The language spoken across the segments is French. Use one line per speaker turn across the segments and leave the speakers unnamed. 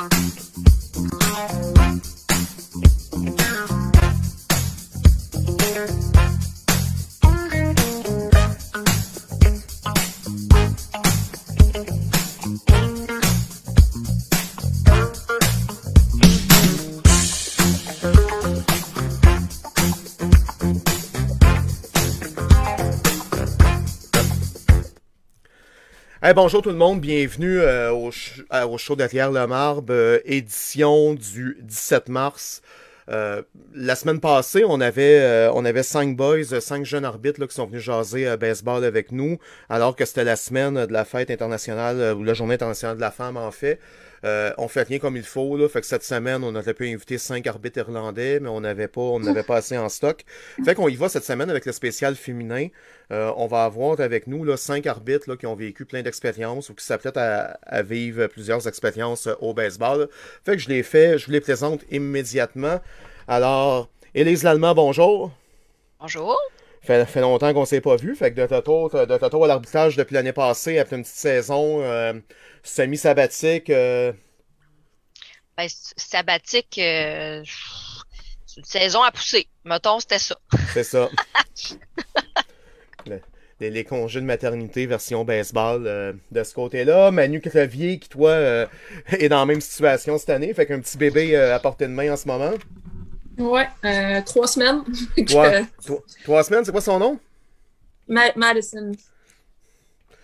Thank you. Bonjour tout le monde, bienvenue euh, au, au, show derrière le marbre, euh, édition du 17 mars. Euh, la semaine passée, on avait on avait cinq boys, cinq jeunes arbitres là, qui sont venus jaser baseball avec nous, alors que c'était la semaine de la fête internationale ou la journée internationale de la femme en fait. Euh, on fait rien comme il faut. Là. Fait que cette semaine, on aurait pu inviter cinq arbitres irlandais, mais on n'avait pas, on n'avait pas assez en stock. Fait qu'on y va cette semaine avec le spécial féminin. Euh, on va avoir avec nous là, cinq arbitres là, qui ont vécu plein d'expériences ou qui s'apprêtent à, vivre plusieurs expériences euh, au baseball. Fait que je les fais, je vous les présente immédiatement. Alors, Élise Lallemand, bonjour.
Bonjour.
Fait, fait longtemps qu'on s'est pas vu. Fait que de Toto, de Toto à l'arbitrage depuis l'année passée, après une petite saison euh, semi-sabbatique. Euh...
Ben, sabbatique, euh, une saison à pousser. Mettons, c'était ça.
C'est ça. les, congés de maternité version baseball euh, de ce côté-là. Manu Crevier, qui toi euh, est dans la même situation cette année, fait qu'un petit bébé à portée de main en ce moment.
Ouais, euh, trois semaines.
Trois, semaines, c'est quoi son nom?
Madison.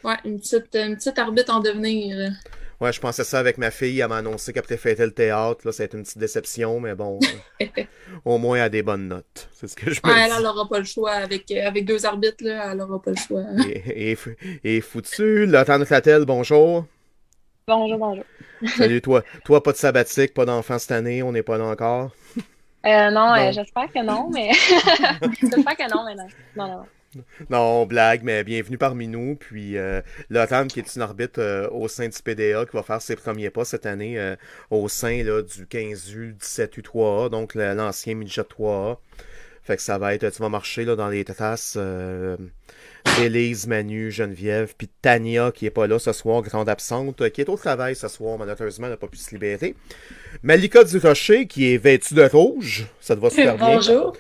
Ouais, une petite, une petite arbitre en devenir.
Ouais, je pensais ça avec ma fille. Elle m'a annoncé qu'elle préférait le théâtre. Là, ça a été une petite déception, mais bon, au moins elle a des bonnes notes. C'est ce que je
ouais, Elle n'aura pas le choix. Avec, avec deux arbitres, là, elle n'aura pas le choix.
et, et, et foutu. Clatel, bonjour.
Bonjour, bonjour.
Salut, toi. Toi, pas de sabbatique, pas d'enfant cette année. On n'est pas là encore?
Euh, non, euh, j'espère que non, mais. j'espère que non, mais non. Non, non.
Non, blague, mais bienvenue parmi nous. Puis euh, qui est une arbitre euh, au sein du PDA, qui va faire ses premiers pas cette année euh, au sein là, du 15U, 17U3A, donc l'ancien midget 3A. Fait que ça va être, tu vas marcher là, dans les tasses Élise, Manu, Geneviève, puis Tania qui est pas là ce soir, grande absente, qui est au travail ce soir, malheureusement, n'a pas pu se libérer. Malika Durocher qui est vêtue de rouge, ça te va super
bien. Bonjour.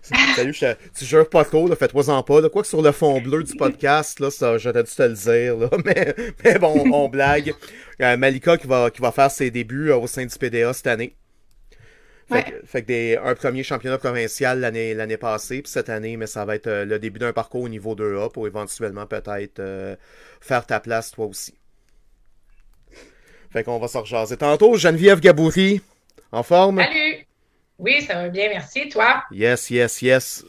Salut, je, tu jures pas trop, fais-toi-en pas. Quoi que sur le fond bleu du podcast, là, ça, j'aurais dû te le dire, là, mais, mais bon, on blague. Euh, Malika qui va, qui va faire ses débuts euh, au sein du PDA cette année. Fait, que, des, un premier championnat provincial l'année, l'année passée, puis cette année, mais ça va être euh, le début d'un parcours au niveau 2A pour éventuellement peut-être euh, faire ta place toi aussi. Fait qu'on va se rejaser. Tantôt, Geneviève Gaboury, en forme?
Salut! Oui, ça va bien, merci. Toi?
Yes, yes, yes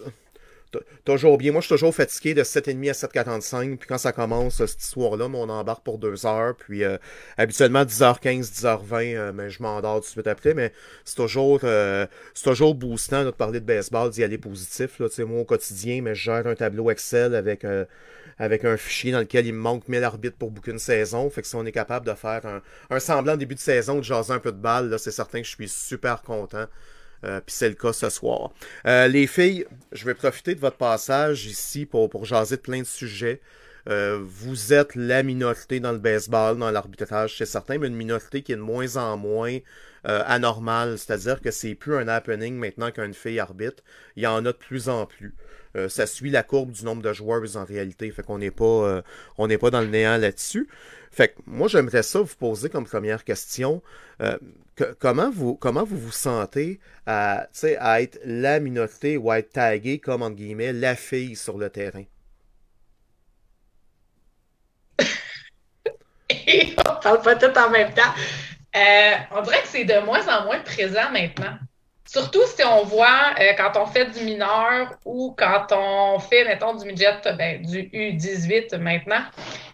toujours bien. Moi, je suis toujours fatigué de 7,5 à 7,45. Puis quand ça commence, cette histoire-là, on embarque pour 2 heures. Puis euh, habituellement, 10h15, 10h20, euh, mais je m'endors tout de suite après. Mais c'est toujours, euh, c'est toujours boostant de parler de baseball, d'y aller positif. Là, moi, au quotidien, mais je gère un tableau Excel avec avec un fichier dans lequel il me manque 1000 arbitres pour boucler une saison. Fait que si on est capable de faire un, semblant début de saison, de jaser un peu de balle, c'est certain que je suis super content. Euh, puis c'est le cas ce soir. Euh, les filles, je vais profiter de votre passage ici pour, pour jaser de plein de sujets. Euh, vous êtes la minorité dans le baseball, dans l'arbitrage, c'est certain, mais une minorité qui est de moins en moins anormale. C'est-à-dire que c'est plus un happening maintenant qu'une fille arbitre. Il y en a de plus en plus. ça suit la courbe du nombre de joueurs en réalité. Fait qu'on n'est pas, on n'est pas dans le néant là-dessus. Fait que moi, j'aimerais ça vous poser comme première question. Euh, comment, vous, comment vous vous sentez à, à être la minorité ou à être tagué comme, entre guillemets, la fille sur le terrain?
on parle pas tout en même temps. Euh, on dirait que c'est de moins en moins présent maintenant. Surtout si on voit euh, quand on fait du mineur ou quand on fait, mettons, du midget, ben, du U18 maintenant.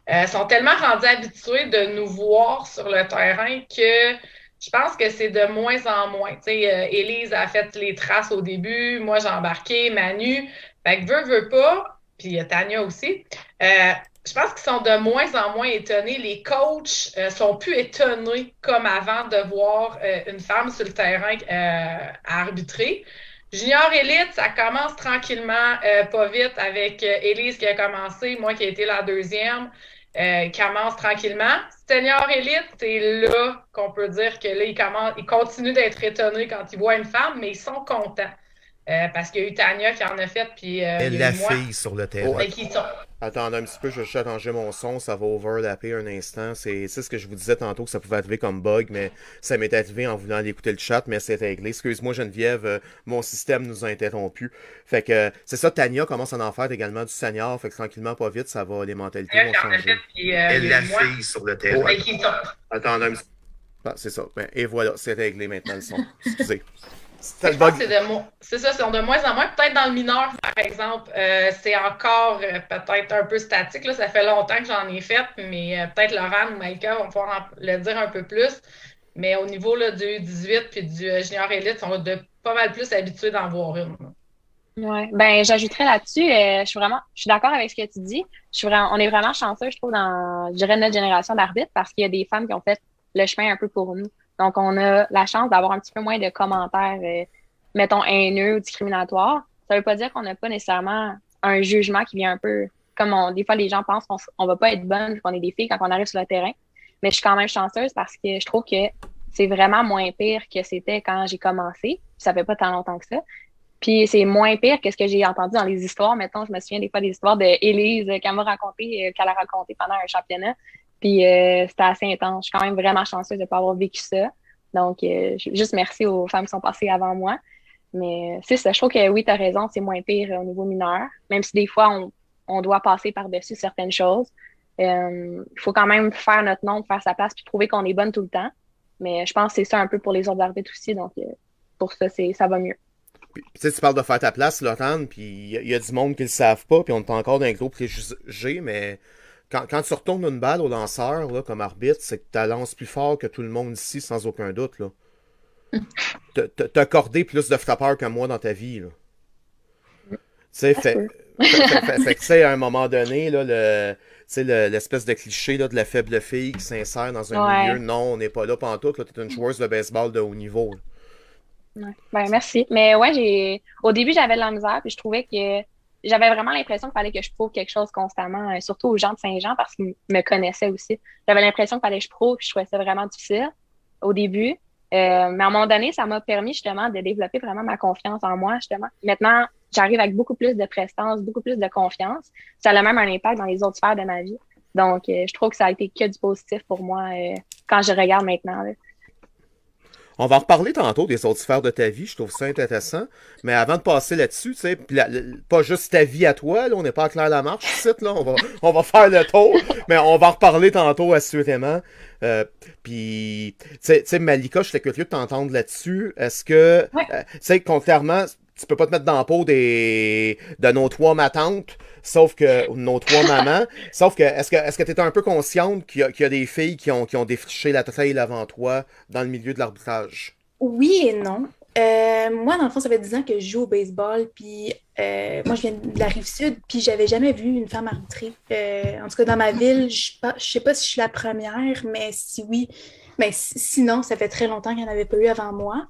Euh, sont tellement rendus habitués de nous voir sur le terrain que je pense que c'est de moins en moins. Tu sais, euh, Élise a fait les traces au début, moi j'ai embarqué, Manu. Fait que veut, veut pas, puis Tania aussi. Euh, je pense qu'ils sont de moins en moins étonnés. Les coachs euh, sont plus étonnés comme avant de voir une femme sur le terrain à arbitrer. Junior Elite, ça commence tranquillement, pas vite, avec Élise qui a commencé, moi qui ai été la deuxième. Euh, commence tranquillement. Senior Elite, c'est là qu'on peut dire que là, il, commence, il continue d'être étonné quand il voit une femme, mais ils sont contents. Euh, parce qu'il y a eu Tania qui en a fait, puis. Euh,
Et la fille sur le terrain.
Oh, qui sont...
Attends un petit peu, je vais juste changer mon son, ça va overlapper un instant. C'est ce que je vous disais tantôt que ça pouvait arriver comme bug, mais ça m'est arrivé en voulant aller écouter le chat, mais c'est réglé. Excuse-moi Geneviève, euh, mon système nous a interrompu. Fait que c'est ça, Tania commence à en faire également du senior, fait que tranquillement, pas vite, ça va, les mentalités vont changer.
Fait, puis, euh,
Et la fille sur le terrain.
Oh, qui sont...
Attends un petit ah, c'est ça. Ben, et voilà, c'est réglé maintenant le son. Excusez.
C'est ça, c'est de moins en moins. Peut-être dans le mineur, par exemple, euh, c'est encore euh, peut-être un peu statique. Là. Ça fait longtemps que j'en ai fait, mais euh, peut-être Laurent ou Maïka vont pouvoir le dire un peu plus. Mais au niveau là, du 18 puis du junior élite, on de pas mal plus habitués d'en voir une.
Oui, ben j'ajouterais là-dessus, je suis vraiment, je suis d'accord avec ce que tu dis. Je suis vraiment, on est vraiment chanceux, je trouve, dans, je dirais, notre génération d'arbitres parce qu'il y a des femmes qui ont fait le chemin un peu pour nous. Donc, on a la chance d'avoir un petit peu moins de commentaires, euh, mettons, haineux ou discriminatoires. Ça veut pas dire qu'on n'a pas nécessairement un jugement qui vient un peu comme on, des fois les gens pensent qu'on on va pas être bonne qu'on est des filles quand on arrive sur le terrain. Mais je suis quand même chanceuse parce que je trouve que c'est vraiment moins pire que c'était quand j'ai commencé. Ça fait pas tant longtemps que ça. Puis c'est moins pire que ce que j'ai entendu dans les histoires. Mettons, je me souviens des fois des histoires d'Élise qu'elle m'a raconté, euh, qu'elle a raconté pendant un championnat. Puis euh, c'était assez intense. Je suis quand même vraiment chanceuse de pas avoir vécu ça. Donc, euh, juste merci aux femmes qui sont passées avant moi. Mais c'est ça, je trouve que oui, tu as raison, c'est moins pire au niveau mineur. Même si des fois, on, on doit passer par-dessus certaines choses. Euh, il faut quand même faire notre nom, faire sa place, puis prouver qu'on est bonne tout le temps. Mais je pense que c'est ça un peu pour les autres arbitres aussi. Donc, pour ça, c'est ça va mieux.
Puis, tu sais, tu parles de faire ta place, Laurent, puis il y, a du monde qui le savent pas, puis on est encore dans un groupe G, mais quand, quand, tu retournes une balle au lanceur là, comme arbitre, c'est que tu lances plus fort que tout le monde ici, sans aucun doute. T'as accordé plus de frappeurs que moi dans ta vie. Là. Tu sais, fait, tu à un moment donné, là, le, l'espèce de cliché là, de la faible fille qui s'insère dans un milieu, non, on n'est pas là pantoute, là, t'es une joueuse de baseball de haut niveau.
Ouais. Ben, merci. Mais ouais, j'ai au début, j'avais de la misère, puis je trouvais que j'avais vraiment l'impression qu'il fallait que je prouve quelque chose constamment, euh, surtout aux gens de Saint-Jean parce qu'ils me connaissaient aussi. J'avais l'impression qu'il fallait que je prouve, je trouvais vraiment difficile au début. Euh, mais à un moment donné, ça m'a permis justement de développer vraiment ma confiance en moi, justement. Maintenant, j'arrive avec beaucoup plus de prestance, beaucoup plus de confiance. Ça a même un impact dans les autres sphères de ma vie. Donc, euh, je trouve que ça a été que du positif pour moi quand je regarde maintenant. Là.
On va en reparler tantôt des autres sphères de ta vie, je trouve ça intéressant. Mais avant de passer là-dessus, tu sais, pas juste ta vie à toi, là, on n'est pas à clair la marche ici, là, on va, on va faire le tour, mais on va en reparler tantôt assurément. Euh, puis, tu sais, Malika, je suis curieux de t'entendre là-dessus. Est-ce que, euh, tu sais, contrairement, tu peux pas te mettre dans la peau des, de nos trois matantes, sauf que, nos trois mamans, sauf que, est-ce que, est-ce que t'es un peu consciente qu'il y, a, des filles qui ont, qui ont défriché la trail avant toi dans le milieu de l'arbitrage?
Oui et non. Euh, moi, dans le fond, ça fait 10 ans que je joue au baseball, puis euh, moi, je viens de la rive sud, puis j'avais jamais vu une femme arbitrer. Euh, en tout cas, dans ma ville, je, je sais pas si je suis la première, mais si oui, sinon, ça fait très longtemps qu'il n'y en avait pas eu avant moi.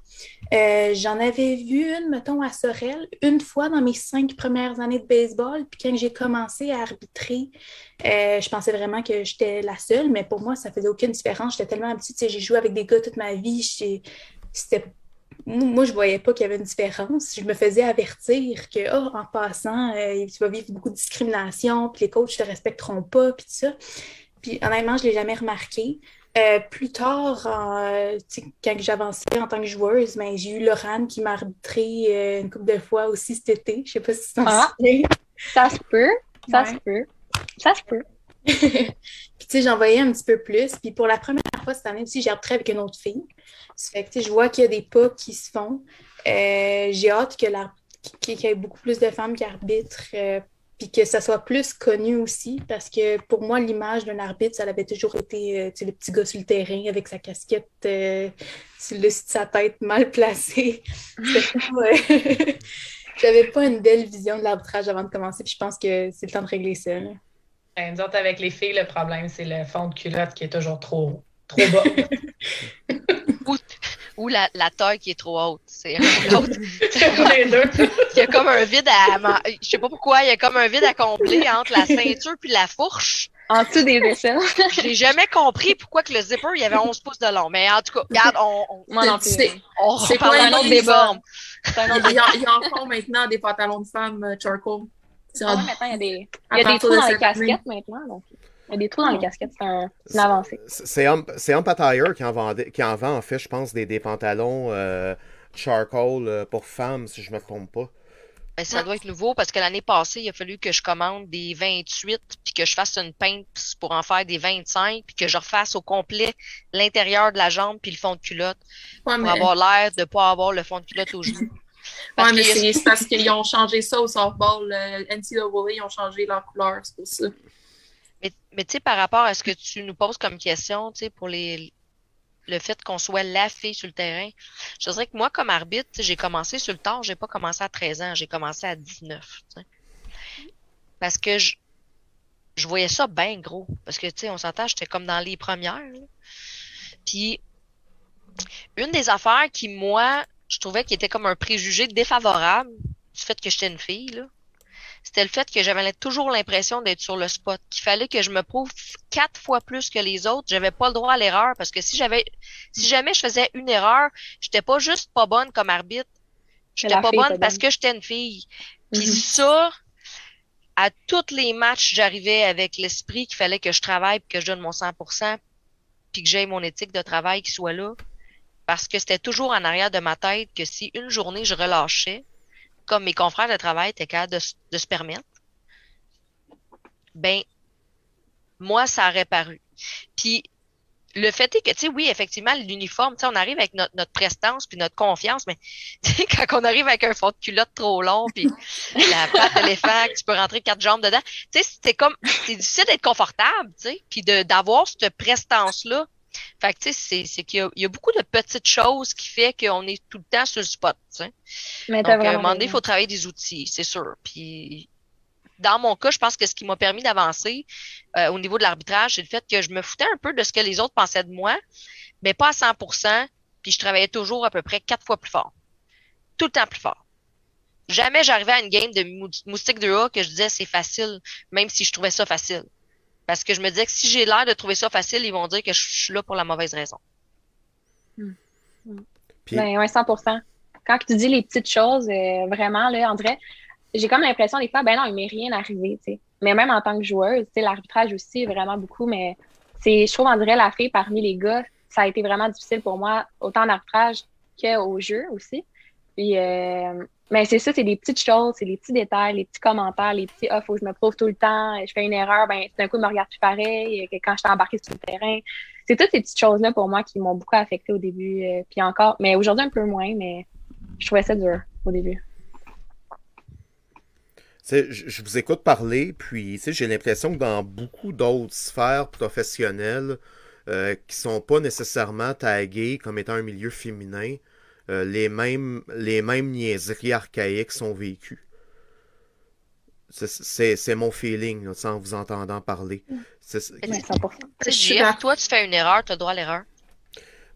Euh, j'en avais vu une, mettons, à Sorel, une fois dans mes cinq premières années de baseball. Puis quand j'ai commencé à arbitrer, euh, je pensais vraiment que j'étais la seule, mais pour moi, ça faisait aucune différence. J'étais tellement petite, j'ai joué avec des gars toute ma vie. Moi, je voyais pas qu'il y avait une différence. Je me faisais avertir que, oh, en passant, euh, tu vas vivre beaucoup de discrimination, puis les coachs ne te respecteront pas, puis tout ça. Puis honnêtement, je ne l'ai jamais remarqué. Euh, plus tard, euh, quand j'avançais en tant que joueuse, ben, j'ai eu Laurent qui m'a arbitré euh, une couple de fois aussi cet été. Je sais pas si tu t'en ah,
Ça se peut, ça se peut, ça se peut.
puis tu sais, j'en voyais un petit peu plus. Puis pour la première fois cette année aussi, j'ai arbitré avec une autre fille. Ça fait que je vois qu'il y a des pas qui se font. j'ai hâte que qu'il y ait beaucoup plus de femmes qui arbitrent puis que ça soit plus connu aussi, parce que pour moi, l'image d'un arbitre, ça avait toujours été euh, le petit gars sur le terrain avec sa casquette euh, sur le sa tête mal placée. J'avais pas une belle vision de l'arbitrage avant de commencer, puis je pense que c'est le temps de régler ça. Là.
Ben, nous autres, avec les filles, le problème, c'est le fond de culotte qui est toujours trop, trop bas.
ou la, la taille qui est trop haute. C'est l'autre. il y a comme un vide à. Je sais pas pourquoi, il y a comme un vide à combler entre la ceinture puis la fourche.
en dessous des aisselles.
J'ai jamais compris pourquoi que le zipper, il y avait 11 pouces de long. Mais en tout cas, regarde, on, on,
Moi non plus.
C'est-
on
quoi les
autre débat.
Un
Il
autre
y, a, il y a encore maintenant des pantalons de femmes euh, charcoal.
Ah ouais,
en-
maintenant, il y a des, il y a des trous
de
dans les casquettes maintenant. Donc, il y a des trous dans les casquettes. C'est un, c'est une avancée.
C'est Hump Attire qui en, vendait, qui en vend, en fait, je pense, des, des pantalons euh, charcoal euh, pour femmes, si je me trompe pas.
Ben, ça doit être nouveau parce que l'année passée, il a fallu que je commande des 28 puis que je fasse une peinte pour en faire des 25 puis que je refasse au complet l'intérieur de la jambe puis le fond de culotte
Ouais,
pour
mais,
avoir l'air de pas avoir le fond de culotte au genou.
Ouais, mais c'est parce qu'ils ont changé ça au softball. euh, NCAA, ils ont changé leur couleur, c'est pour ça.
Mais, mais tu sais, par rapport à ce que tu nous poses comme question, tu sais, pour le fait qu'on soit la fille sur le terrain, je dirais que moi, comme arbitre, j'ai commencé sur le tard, j'ai pas commencé à 13 ans, j'ai commencé à 19. tu sais. Parce que je, je voyais ça bien gros. Parce que, tu sais, on s'entend, j'étais comme dans les premières. là. Puis, une des affaires qui, moi, je trouvais qui était comme un préjugé défavorable du fait que j'étais une fille, là, c'était le fait que j'avais toujours l'impression d'être sur le spot, qu'il fallait que je me prouve quatre fois plus que les autres. J'avais pas le droit à l'erreur parce que si j'avais, si jamais je faisais une erreur, j'étais pas juste pas bonne comme arbitre, j'étais pas bonne parce que j'étais une fille. Puis
Mhm.
ça, à tous les matchs, j'arrivais avec l'esprit qu'il fallait que je travaille, puis que je donne mon 100%, puis que j'aie mon éthique de travail qui soit là. Parce que c'était toujours en arrière de ma tête que si une journée je relâchais, comme mes confrères de travail étaient capables de, de se permettre, ben, moi, ça aurait paru. Puis, le fait est que, tu sais, oui, effectivement, l'uniforme, tu sais, on arrive avec notre, notre prestance puis notre confiance, mais tu sais, quand on arrive avec un fond de culotte trop long puis la patte d'éléphant, tu peux rentrer quatre jambes dedans, tu sais, c'est comme, c'est difficile d'être confortable, tu sais, puis d'avoir cette prestance-là. Fait que, tu sais, c'est, qu'il y a, il y a beaucoup de petites choses qui fait qu'on est tout le temps sur le spot, tu sais.
Mais
Donc, à un moment donné, il faut travailler des outils, c'est sûr. Puis, dans mon cas, je pense que ce qui m'a permis d'avancer euh, au niveau de l'arbitrage, c'est le fait que je me foutais un peu de ce que les autres pensaient de moi, mais pas à 100% puis je travaillais toujours à peu près quatre fois plus fort. Tout le temps plus fort. Jamais j'arrivais à une game de mou- moustique de A que je disais c'est facile, même si je trouvais ça facile. Parce que je me disais que si j'ai l'air de trouver ça facile, ils vont dire que je suis là pour la mauvaise raison.
Puis,
Ben, ouais, 100 Quand tu dis les petites choses, euh, vraiment, là, André, j'ai comme l'impression des fois, ben non, il m'est rien arrivé, tu sais. Mais même en tant que joueuse, tu sais, l'arbitrage aussi, vraiment beaucoup, mais c'est, je trouve, André, la fille parmi les gars, ça a été vraiment difficile pour moi, autant en arbitrage qu'au jeu aussi. Puis, euh, mais c'est ça, c'est des petites choses, c'est des petits détails, les petits commentaires, les petits, ah, faut que je me prouve tout le temps, je fais une erreur, ben, d'un coup, il me regarde plus pareil, que quand j'étais embarquée sur le terrain. C'est toutes ces petites choses-là pour moi qui m'ont beaucoup affecté au début, euh, puis encore, mais aujourd'hui un peu moins, mais je trouvais ça dur au début.
je, je vous écoute parler, puis j'ai l'impression que dans beaucoup d'autres sphères professionnelles euh, qui sont pas nécessairement taguées comme étant un milieu féminin, euh, les mêmes les mêmes niaiseries archaïques sont vécues. C'est- C'est c'est mon feeling, là, sans vous entendant parler. C'est- c'est-
Mais
Ouais,
tu
100%.
sais,
Je suis
JF,
d'accord.
toi, tu fais une erreur, tu as droit à l'erreur.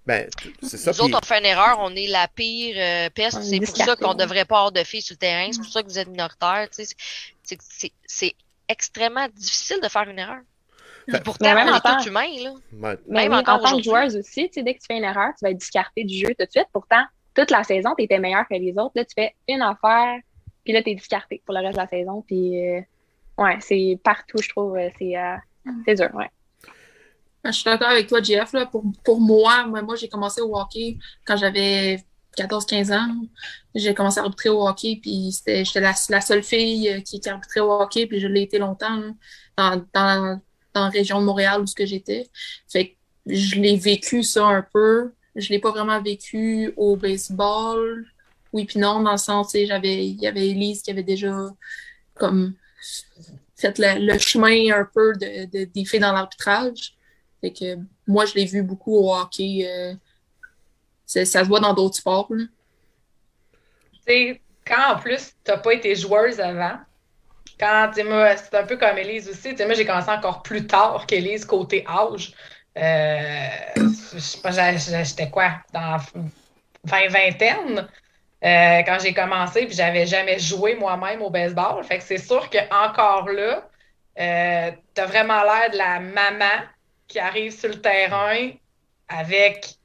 Ben, c'est ça.
Nous autres, on fait une erreur, on est la pire euh, peste. C'est pour ça qu'on devrait pas avoir de filles sur le terrain. C'est pour ça que vous êtes minoritaire. tu sais. C'est- c'est- C'est extrêmement difficile de faire une erreur.
Fait-
Pourtant,
même
on est là.
Ouais.
Mais
Même
en tant que joueuse aussi, tu sais, dès que tu fais une erreur, tu vas être discarté du jeu tout de suite. Pourtant, toute la saison, tu étais meilleur que les autres. Là, tu fais une affaire, puis là, tu es discarté pour le reste de la saison. Puis, euh, ouais, c'est partout, je trouve. euh, C'est euh, c'est dur, ouais.
Je suis d'accord avec toi, Jeff. Là. Pour, pour moi, moi, moi, j'ai commencé au hockey quand j'avais 14-15 ans. J'ai commencé à arbitrer au hockey, puis c'était- j'étais la, la seule fille qui, qui arbitrait au hockey, puis je l'ai été longtemps là, dans, dans, dans la région de Montréal où ce que j'étais. Fait que je l'ai vécu ça un peu. Je l'ai pas vraiment vécu au baseball. Oui, puis non, dans le sens, tu j'avais, il y avait Elise qui avait déjà comme fait le, chemin un peu de, de, des filles dans l'arbitrage. Fait que moi, je l'ai vu beaucoup au hockey. euh, ça se voit dans d'autres sports.
Tu sais, quand en plus, t'as pas été joueuse avant, quand, tu c'est un peu comme Élise aussi, tu moi, j'ai commencé encore plus tard qu'Élise côté âge. Euh, je sais pas, j'étais quoi, dans 20 vingtaine, euh, quand j'ai commencé, puis j'avais jamais joué moi-même au baseball. Fait que c'est sûr que encore là, euh, t'as vraiment l'air de la maman qui arrive sur le terrain avec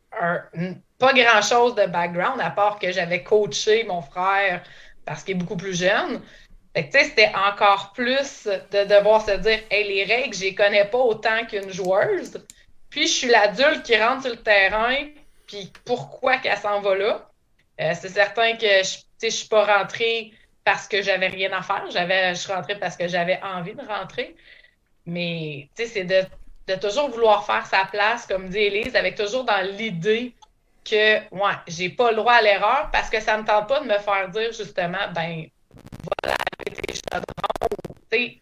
pas grand-chose de background, à part que j'avais coaché mon frère parce qu'il est beaucoup plus jeune. c'était encore plus de devoir se dire hey, les règles, je les connais pas autant qu'une joueuse. Puis je suis l'adulte qui rentre sur le terrain, puis pourquoi qu'elle s'en va là? Euh, c'est certain que je ne suis pas rentrée parce que j'avais rien à faire. J'avais, je suis rentrée parce que j'avais envie de rentrer. Mais c'est de, de, toujours vouloir faire sa place, comme dit Élise, avec toujours dans l'idée que ouais, j'ai pas le droit à l'erreur parce que ça me tente pas de me faire dire justement, ben voilà, tes chaudrons.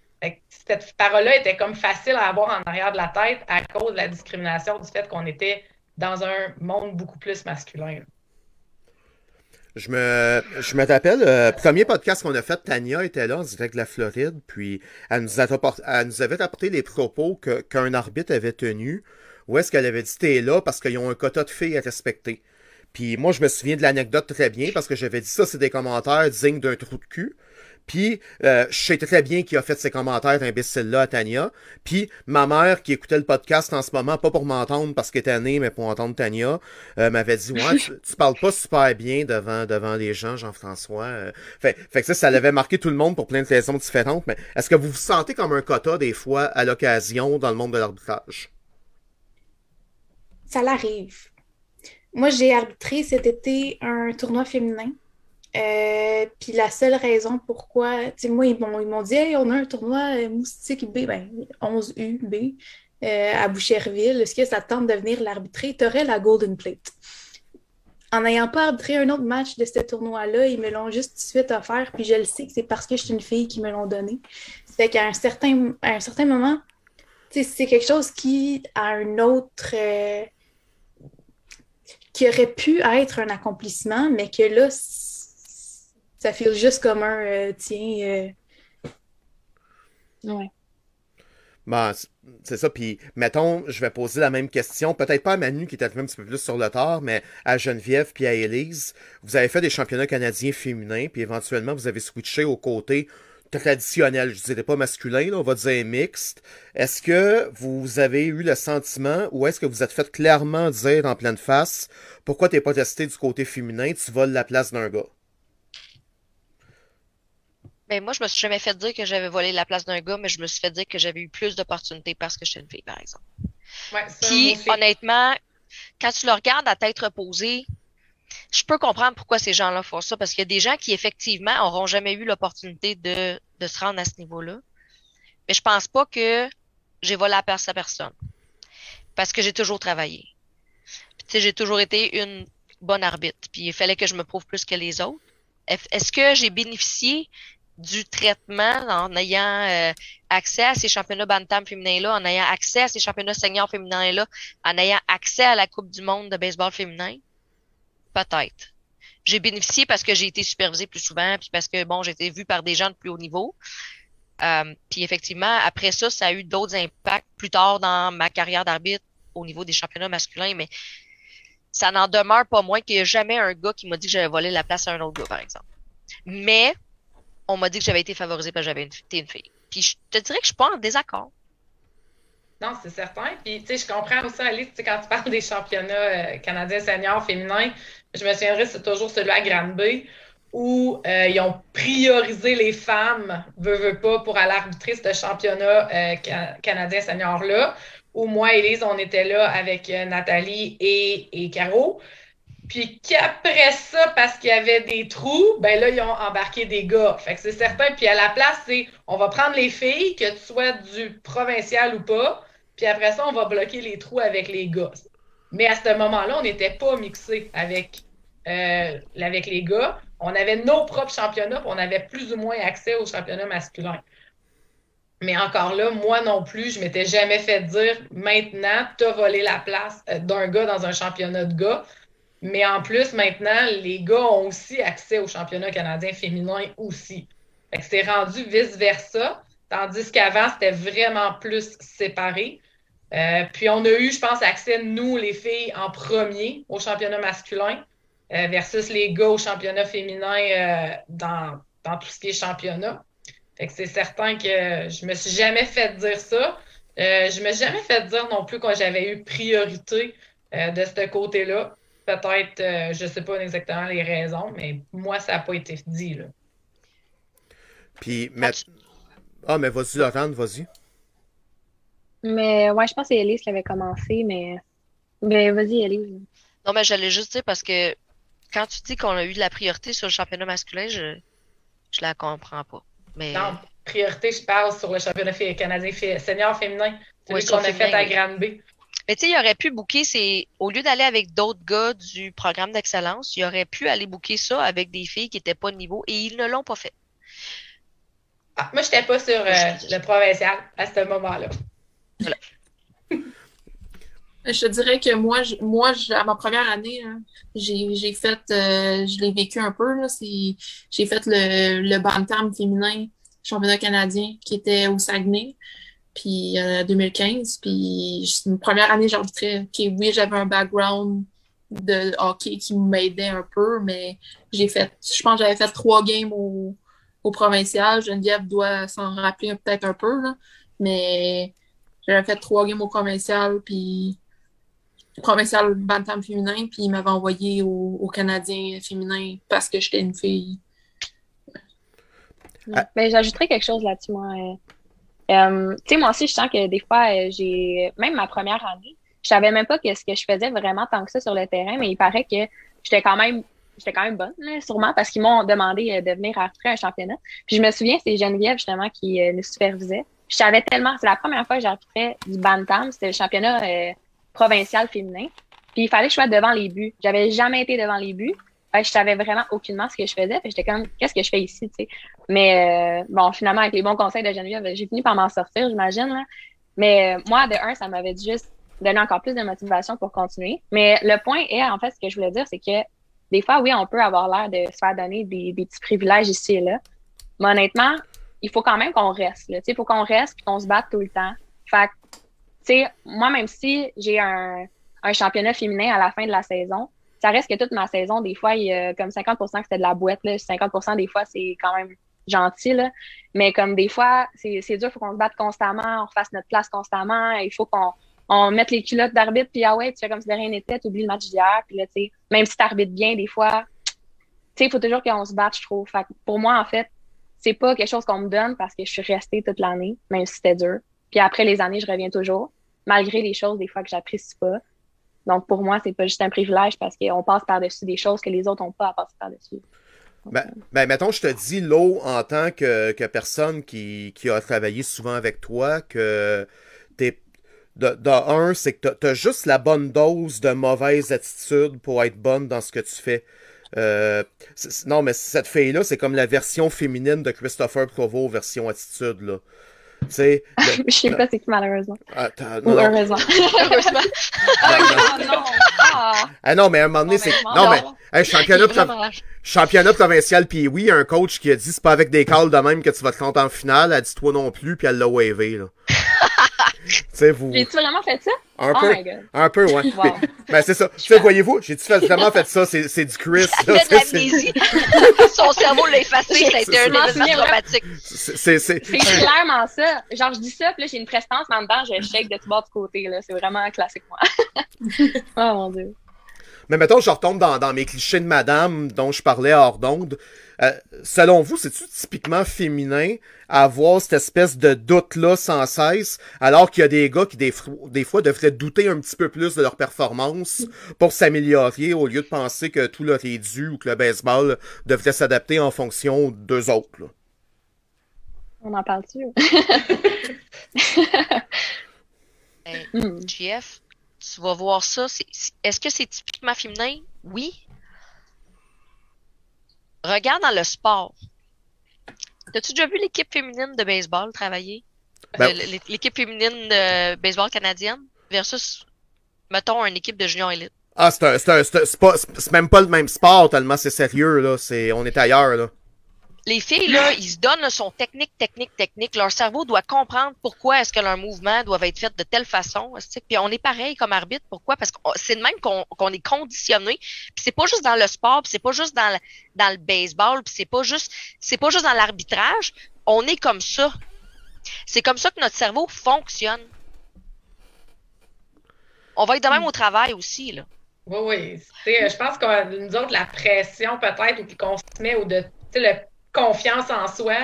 Cette parole-là était comme facile à avoir en arrière de la tête à cause de la discrimination du fait qu'on était dans un monde beaucoup plus masculin.
Je me, je me rappelle, le euh, premier podcast qu'on a fait, Tania était là en direct de la Floride, puis elle nous, a elle nous avait apporté les propos qu'un arbitre avait tenus, où est-ce qu'elle avait dit t'es là parce qu'ils ont un quota de filles à respecter. Puis moi, je me souviens de l'anecdote très bien parce que j'avais dit ça, c'est des commentaires dignes d'un trou de cul. Puis, euh, je sais très bien qui a fait ces commentaires imbéciles-là à Tania. Puis, ma mère, qui écoutait le podcast en ce moment, pas pour m'entendre parce qu'elle était née, mais pour entendre Tania, euh, m'avait dit, ouais, tu, parles pas super bien devant, devant les gens, Jean-François. Euh. fait, fait que ça, ça l'avait marqué tout le monde pour plein de raisons différentes. Mais est-ce que vous vous sentez comme un quota des fois à l'occasion dans le monde de l'arbitrage?
Ça l'arrive. Moi, j'ai arbitré cet été un tournoi féminin. Euh, puis la seule raison pourquoi, tu sais, moi, ils m'ont dit, hey, on a un tournoi euh, moustique B, ben, 11U euh, à Boucherville. Est-ce que ça te tente de venir l'arbitrer? Tu aurais la Golden Plate. En n'ayant pas arbitré un autre match de ce tournoi-là, ils me l'ont juste tout de suite offert, puis je le sais que c'est parce que je suis une fille qui me l'ont donné. C'est qu'à un certain, un certain moment, c'est quelque chose qui, a un autre qui aurait pu être un accomplissement, mais que là, ça fait juste comme un euh, tiens. Euh...
Ouais.
Bah, c'est ça. Puis, mettons, je vais poser la même question. Peut-être pas à Manu qui était un petit peu plus sur le tard, mais à Geneviève puis à Élise. Vous avez fait des championnats canadiens féminins, puis éventuellement, vous avez switché au côté traditionnel, je dirais pas masculin, on va dire mixte. Est-ce que vous avez eu le sentiment ou est-ce que vous êtes fait clairement dire en pleine face pourquoi t'es pas testé du côté féminin, tu voles la place d'un gars?
Ben, moi, je me suis jamais fait dire que j'avais volé la place d'un gars, mais je me suis fait dire que j'avais eu plus d'opportunités parce que j'étais une fille, par exemple.
Ouais,
Puis, honnêtement, quand tu le regardes à tête reposée, je peux comprendre pourquoi ces gens-là font ça, parce qu'il y a des gens qui, effectivement, auront jamais eu l'opportunité de, de se rendre à ce niveau-là. Mais je pense pas que j'ai volé la place à personne. Parce que j'ai toujours travaillé. Puis, j'ai toujours été une bonne arbitre. Puis, il fallait que je me prouve plus que les autres. Est-ce que j'ai bénéficié du traitement en ayant euh, accès à ces championnats bantam féminins-là, en ayant accès à ces championnats seniors féminins-là, en ayant accès à la Coupe du monde de baseball féminin? Peut-être. J'ai bénéficié parce que j'ai été supervisée plus souvent, puis parce que, bon, j'ai été vue par des gens de plus haut niveau. Euh, puis effectivement, après ça, ça a eu d'autres impacts plus tard dans ma carrière d'arbitre au niveau des championnats masculins, mais ça n'en demeure pas moins qu'il n'y a jamais un gars qui m'a dit que j'avais volé la place à un autre gars, par exemple. Mais on m'a dit que j'avais été favorisée parce que j'avais été une fille. Puis je te dirais que je suis pas en désaccord.
Non, c'est certain. Puis, tu sais, je comprends aussi, Alice, quand tu parles des championnats euh, canadiens seniors féminins, je me souviendrai, c'est toujours celui à Granby, où euh, ils ont priorisé les femmes, veut, veut pas, pour aller arbitrer ce championnat euh, canadien senior-là, où moi Elise, on était là avec Nathalie et, et Caro. Puis qu'après ça, parce qu'il y avait des trous, ben là, ils ont embarqué des gars. Fait que c'est certain. Puis à la place, c'est on va prendre les filles, que tu sois du provincial ou pas. Puis après ça, on va bloquer les trous avec les gars. Mais à ce moment-là, on n'était pas mixé avec, euh, avec les gars. On avait nos propres championnats, puis on avait plus ou moins accès aux championnats masculins. Mais encore là, moi non plus, je m'étais jamais fait dire maintenant, tu as volé la place euh, d'un gars dans un championnat de gars. Mais en plus, maintenant, les gars ont aussi accès au championnat canadien féminin aussi. C'est rendu vice-versa, tandis qu'avant, c'était vraiment plus séparé. Euh, puis on a eu, je pense, accès, nous, les filles, en premier au championnat masculin euh, versus les gars au championnat féminin euh, dans, dans tout ce qui est championnat. Fait que c'est certain que je me suis jamais fait dire ça. Euh, je me suis jamais fait dire non plus quand j'avais eu priorité euh, de ce côté-là. Peut-être, euh, je sais pas exactement les raisons, mais moi, ça n'a pas été dit. Là.
Puis, mais... ah, mais vas-y, Laurent, vas-y.
Mais ouais, je pense que c'est Elise qui avait commencé, mais. Mais vas-y, Elise.
Non, mais j'allais juste dire parce que quand tu dis qu'on a eu de la priorité sur le championnat masculin, je, je la comprends pas. Mais...
Non, priorité, je parle sur le championnat canadien senior féminin. Celui qu'on a fait à Grande B.
Mais tu sais, il aurait pu booker, c'est au lieu d'aller avec d'autres gars du programme d'excellence, il aurait pu aller booker ça avec des filles qui n'étaient pas de niveau et ils ne l'ont pas fait.
Ah, moi, je n'étais pas sur euh, le provincial à ce moment-là. Voilà.
Je te dirais que moi, moi à ma première année, hein, j'ai fait, euh, je l'ai vécu un peu. J'ai fait le, le Bantam féminin championnat canadien qui était au Saguenay, puis 2015. Euh, puis une première année, j'arbitrais. Okay, oui, j'avais un background de hockey qui m'aidait un peu, mais j'ai fait, je pense que j'avais fait trois games au, au provincial. Geneviève doit s'en rappeler peut-être un peu, là, mais j'avais fait trois games au provincial, puis provincial bantam féminin, puis il m'avait envoyé au, au, Canadien féminin parce que j'étais une fille.
Ah. Ben, j'ajouterais quelque chose là-dessus, moi. Euh, euh, tu sais, moi aussi, je sens que des fois, euh, j'ai, même ma première année, je savais même pas que ce que je faisais vraiment tant que ça sur le terrain, mais il paraît que j'étais quand même j'étais quand même bonne, sûrement, parce qu'ils m'ont demandé de venir arbitrer un championnat. Puis je me souviens, c'est Geneviève, justement, qui nous supervisait. je savais tellement, c'est la première fois que j'arbitrais du Bantam, c'était le championnat provincial féminin. Puis il fallait que je sois devant les buts. J'avais jamais été devant les buts. je savais vraiment aucunement ce que je faisais. J'étais comme, qu'est-ce que je fais ici, tu sais? Mais euh, bon, finalement, avec les bons conseils de Geneviève, j'ai fini par m'en sortir, j'imagine. Mais euh, moi, de un, ça m'avait juste donné encore plus de motivation pour continuer. Mais le point est, en fait, ce que je voulais dire, c'est que des fois, oui, on peut avoir l'air de se faire donner des, petits privilèges ici et là. Mais honnêtement, il faut quand même qu'on reste. Il faut qu'on reste et qu'on se batte tout le temps. Fait sais, moi, même si j'ai un, un, championnat féminin à la fin de la saison, ça reste que toute ma saison, des fois, il y a comme 50% que c'était de la boîte. Là. 50% des fois, c'est quand même gentil. Là. Mais comme des fois, c'est dur, il faut qu'on se batte constamment, on refasse notre place constamment. Il faut qu'on on mette les culottes d'arbitre, puis ah ouais, tu fais comme si de rien n'était, tu oublies le match d'hier. Puis là, tu sais, même si tu arbitres bien, des fois, tu sais, il faut toujours qu'on se batte, je trouve. Pour moi, en fait, c'est pas quelque chose qu'on me donne parce que je suis restée toute l'année, même si c'était dur. Puis après les années, je reviens toujours malgré les choses des fois que j'apprécie pas. Donc pour moi, c'est pas juste un privilège parce qu'on passe par-dessus des choses que les autres n'ont pas à passer par-dessus.
Ben, ben, mettons, je te dis, l'eau, en tant que, que personne qui, qui, a travaillé souvent avec toi, que t'es. De, de, un, c'est que t'as as juste la bonne dose de mauvaise attitude pour être bonne dans ce que tu fais. Euh, non, mais cette fille-là, c'est comme la version féminine de Christopher Provo, version attitude, là.
Tu sais. Je sais pas c'est qui, malheureusement. Ah, Ou heureusement. heureusement.
ah, non. Ah. ah. non, mais à un moment donné, c'est. Non, mais. championnat, championnat provincial, puis oui, un coach qui a dit c'est pas avec des calls de même que tu vas te compter en finale. Elle dit toi non plus, puis elle l'a wavé, là.
vous... J'ai-tu vraiment fait ça?
Un oh peu. Un peu, ouais. Ben, c'est ça. Tu sais, voyez-vous, j'ai-tu vraiment fait ça? C'est du Chris.
Son cerveau l'a effacé, ça a été un événement traumatique.
C'est clairement ça. Genre, je dis ça, puis là, j'ai une prestance, mais en dedans, je shake de tout bord de côté, là. C'est vraiment classique, moi. oh mon Dieu.
Mais mettons, je retombe dans, dans mes clichés de madame dont je parlais hors d'onde. Euh, selon vous, c'est-tu typiquement féminin à avoir cette espèce de doute-là sans cesse, alors qu'il y a des gars qui des, des, fois devraient douter un petit peu plus de leur performance pour s'améliorer au lieu de penser que tout leur est dû ou que le baseball devrait s'adapter en fonction d'eux autres. Là?
On en parle-tu?
hey, GF, tu vas voir ça. Est-ce que c'est typiquement féminin? Oui. Regarde dans le sport. As-tu déjà vu l'équipe féminine de baseball travailler? Ben euh, l'équipe féminine de baseball canadienne versus, mettons, une équipe de junior élite.
Ah, c'est même pas le même sport tellement c'est sérieux, là. on est ailleurs, là
les filles, là, ils se donnent son technique, technique, technique. Leur cerveau doit comprendre pourquoi est-ce que leurs mouvements doivent être faits de telle façon. Puis on est pareil comme arbitre. Pourquoi? Parce que c'est de même qu'on est conditionné. Puis c'est pas juste dans le sport, puis c'est pas juste dans le, baseball, puis c'est pas juste c'est pas juste dans l'arbitrage. on est comme ça. C'est comme ça que notre cerveau fonctionne. On va être de même au travail aussi, là.
Oui, oui. Je pense que nous autres, la pression peut-être qu'on se met ou de confiance en soi,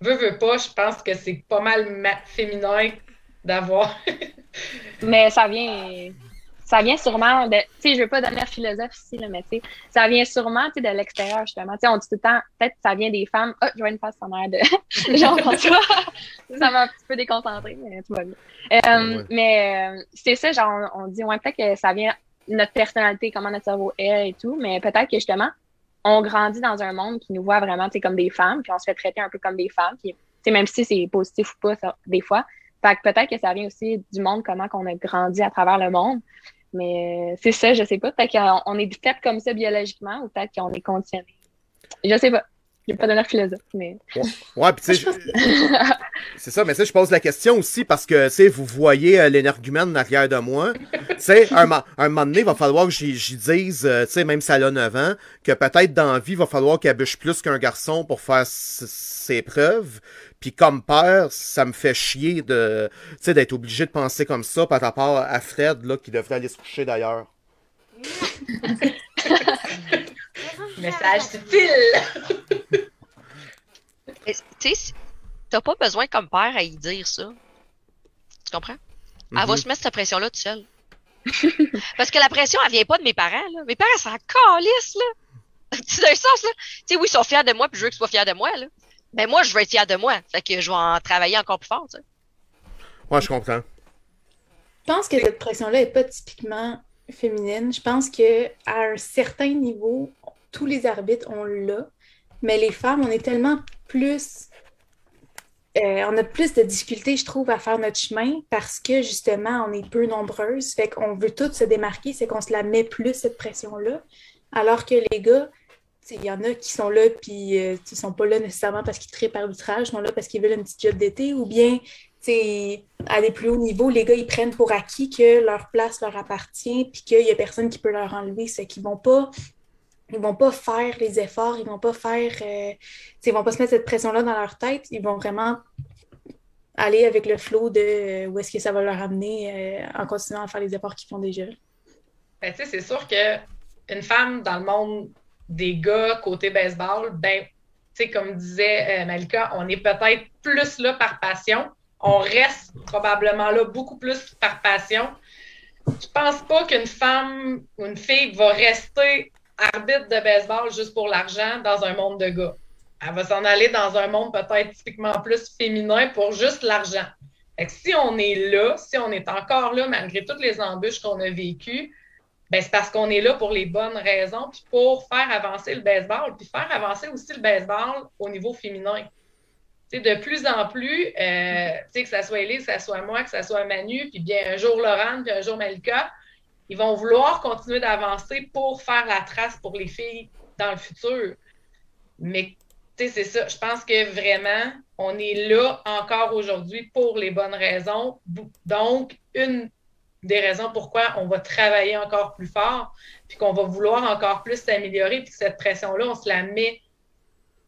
veut, veut pas, je pense que c'est pas mal féminin d'avoir.
mais ça vient ça vient sûrement de, tu sais, je veux pas devenir philosophe ici, là, mais tu sais, ça vient sûrement, tu sais, de l'extérieur, justement. Tu sais, on dit tout le temps, peut-être ça vient des femmes. oh, je vois une face en air de Jean-François. ça m'a un petit peu déconcentré, mais tout va bien. Euh, Mais euh, c'est ça, genre, on, dit, ouais, peut-être que ça vient notre personnalité, comment notre cerveau est et tout, mais peut-être que justement, on grandit dans un monde qui nous voit vraiment, comme des femmes, puis on se fait traiter un peu comme des femmes, puis, même si c'est positif ou pas, des fois, fait que peut-être que ça vient aussi du monde, comment qu'on a grandi à travers le monde. Mais euh, c'est ça, je sais pas. Peut-être qu'on est fait comme ça biologiquement ou peut-être qu'on est conditionné. Je sais pas. Je vais pas donner philosophe, mais.
Ouais, puis tu sais, c'est ça, mais ça, je pose la question aussi parce que, tu sais, vous voyez euh, l'énergumène derrière de moi. Tu sais, un, un, moment donné, il va falloir que j'y dise, euh, tu sais, même si elle a 9 ans, que peut-être dans la vie, il va falloir qu'elle bûche plus qu'un garçon pour faire ses preuves. Puis comme père, ça me fait chier de, d'être obligé de penser comme ça par rapport à Fred, là, qui devrait aller se coucher d'ailleurs.
Message subtil!
Tu sais, t'as pas besoin comme père à y dire ça. Tu comprends? Elle va mhm. se mettre cette pression-là toute seule. Parce que la pression, elle vient pas de mes parents, là. Mes parents, sont calissent, là. Tu sais, sens, là. Tu sais, oui, ils sont fiers de moi, puis je veux qu'ils soient fiers de moi, là. Mais moi, je veux être fier de moi. Fait que je vais en travailler encore plus fort, tu sais.
Ouais, je comprends.
Je pense que cette pression-là est pas typiquement féminine. Je pense que à un certain niveau, tous les arbitres ont là, mais les femmes, on est tellement plus euh, on a plus de difficultés, je trouve, à faire notre chemin parce que justement, on est peu nombreuses. Fait qu'on veut toutes se démarquer, c'est qu'on se la met plus, cette pression-là. Alors que les gars, il y en a qui sont là, puis euh, ils sont pas là nécessairement parce qu'ils trippent arbitrage, ils sont là parce qu'ils veulent un petit job d'été, ou bien à des plus hauts niveaux, les gars, ils prennent pour acquis que leur place leur appartient, puis qu'il n'y a personne qui peut leur enlever. C'est qu'ils vont pas. Ils vont pas faire les efforts, ils vont pas faire. Euh, ils vont pas se mettre cette pression-là dans leur tête. Ils vont vraiment aller avec le flot de euh, où est-ce que ça va leur amener euh, en continuant à faire les efforts qu'ils font déjà.
Ben, c'est sûr que une femme dans le monde des gars côté baseball, ben, comme disait Malika, on est peut-être plus là par passion, on reste probablement là beaucoup plus par passion. Je pense pas qu'une femme ou une fille va rester arbitre de baseball juste pour l'argent dans un monde de gars. Elle va s'en aller dans un monde peut-être typiquement plus féminin pour juste l'argent. si on est là, si on est encore là malgré toutes les embûches qu'on a vécues, ben c'est parce qu'on est là pour les bonnes raisons, puis pour faire avancer le baseball, puis faire avancer aussi le baseball au niveau féminin de plus en plus, euh, que ce soit Elise, que ce soit moi, que ce soit Manu, puis bien un jour Laurent, puis un jour Malika, ils vont vouloir continuer d'avancer pour faire la trace pour les filles dans le futur. Mais c'est ça. Je pense que vraiment, on est là encore aujourd'hui pour les bonnes raisons. Donc, une des raisons pourquoi on va travailler encore plus fort, puis qu'on va vouloir encore plus s'améliorer, puis que cette pression-là, on se la met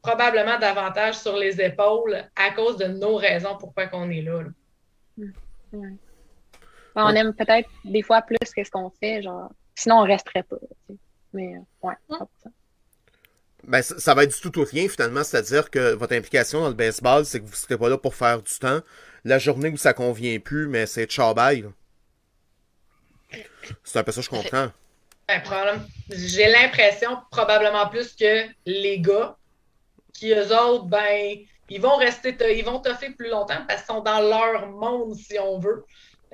probablement davantage sur les épaules à cause de nos raisons pourquoi qu'on est là.
On aime peut-être des fois plus que ce qu'on fait, genre. Sinon, on resterait pas. Mais ouais,
Ben, ça, va être du tout ou rien finalement, c'est-à-dire que votre implication dans le baseball, c'est que vous ne serez pas là pour faire du temps. La journée où ça convient plus, mais c'est chabaille. C'est un peu ça que je comprends.
Ben, J'ai l'impression probablement plus que les gars qui, eux autres, ben, ils vont rester, ils vont toffer plus longtemps parce qu'ils sont dans leur monde, si on veut.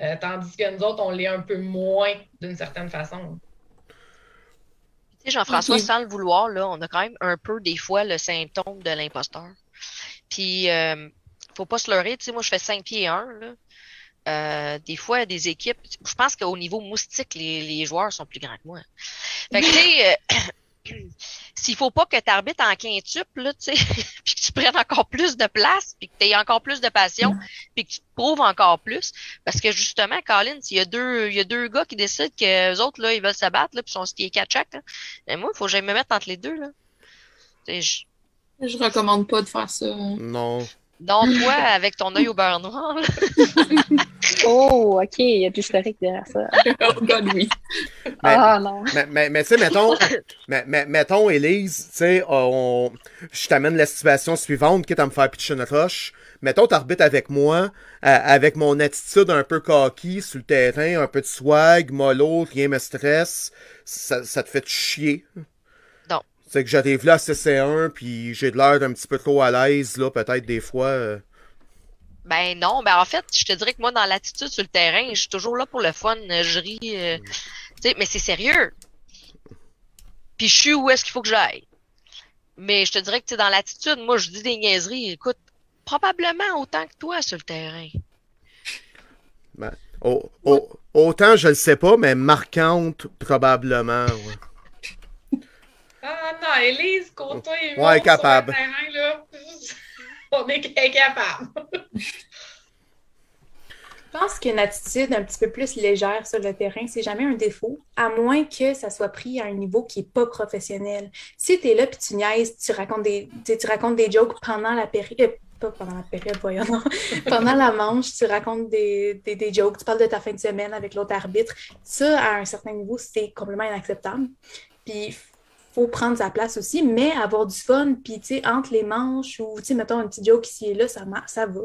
Euh, tandis que nous autres, on l'est un peu moins d'une certaine façon.
Tu sais, Jean-François, sans le vouloir, là, on a quand même un peu, des fois, le symptôme de l'imposteur. Puis, euh, faut pas se leurrer. Tu sais, moi, je fais 5 pieds 1, là. Euh, des fois, des équipes, je pense qu'au niveau moustique, les, les, joueurs sont plus grands que moi. Fait que, tu sais, euh, s'il faut pas que tu arbitres en quintuple, là, tu sais, puis que tu prennes encore plus de place, puis que tu aies encore plus de passion, puis que tu te prouves encore plus. Parce que justement, Colin, s'il y a deux, il y a deux gars qui décident que les autres, là, ils veulent se battre, là, puis sont skiés quatre chaque, mais moi, il faut que j'aille me mettre entre les deux, là.
Je... je recommande pas de faire ça.
Non.
Donc, toi, avec ton œil au beurre noir, là.
Oh, OK, il y a de l'historique derrière ça.
oh God, oui.
Ah non.
Mais, mais, mais tu sais, mettons, mais, mais- mettons, Élise, tu sais, on, je t'amène la situation suivante, quitte à me faire pitcher notre roche. Mettons, t'arbitres avec moi, euh, avec mon attitude un peu cocky sur le terrain, un peu de swag, mollo, rien me stresse. Ça, ça te fait chier?
Non.
C'est que j'arrive là à CC1, puis j'ai de l'air d'un petit peu trop à l'aise, là, peut-être des fois. euh.
Ben non, ben en fait, je te dirais que moi, dans l'attitude sur le terrain, je suis toujours là pour le fun, je ris, euh, tu sais, mais c'est sérieux. Puis je suis où est-ce qu'il faut que j'aille. Mais je te dirais que, tu sais, dans l'attitude, moi, je dis des niaiseries, écoute, probablement autant que toi sur le terrain.
Au- au- autant, je le sais pas, mais marquante, probablement. ouais.
Ah non, Élise, côtoie et
Ouais,
moi sur
capable.
le terrain, là. On est incapable.
Je pense qu'une attitude un petit peu plus légère sur le terrain, c'est jamais un défaut, à moins que ça soit pris à un niveau qui n'est pas professionnel. Si tu es là puis tu niaises, tu racontes des, tu racontes des jokes pendant la période, euh, pas pendant la période, voyons, non. pendant la manche, tu racontes des, des, des jokes, tu parles de ta fin de semaine avec l'autre arbitre. Ça, à un certain niveau, c'est complètement inacceptable. Puis, faut prendre sa place aussi, mais avoir du fun, puis, tu sais, entre les manches ou, tu sais, mettons un petit joke ici et là, ça, mar- ça va.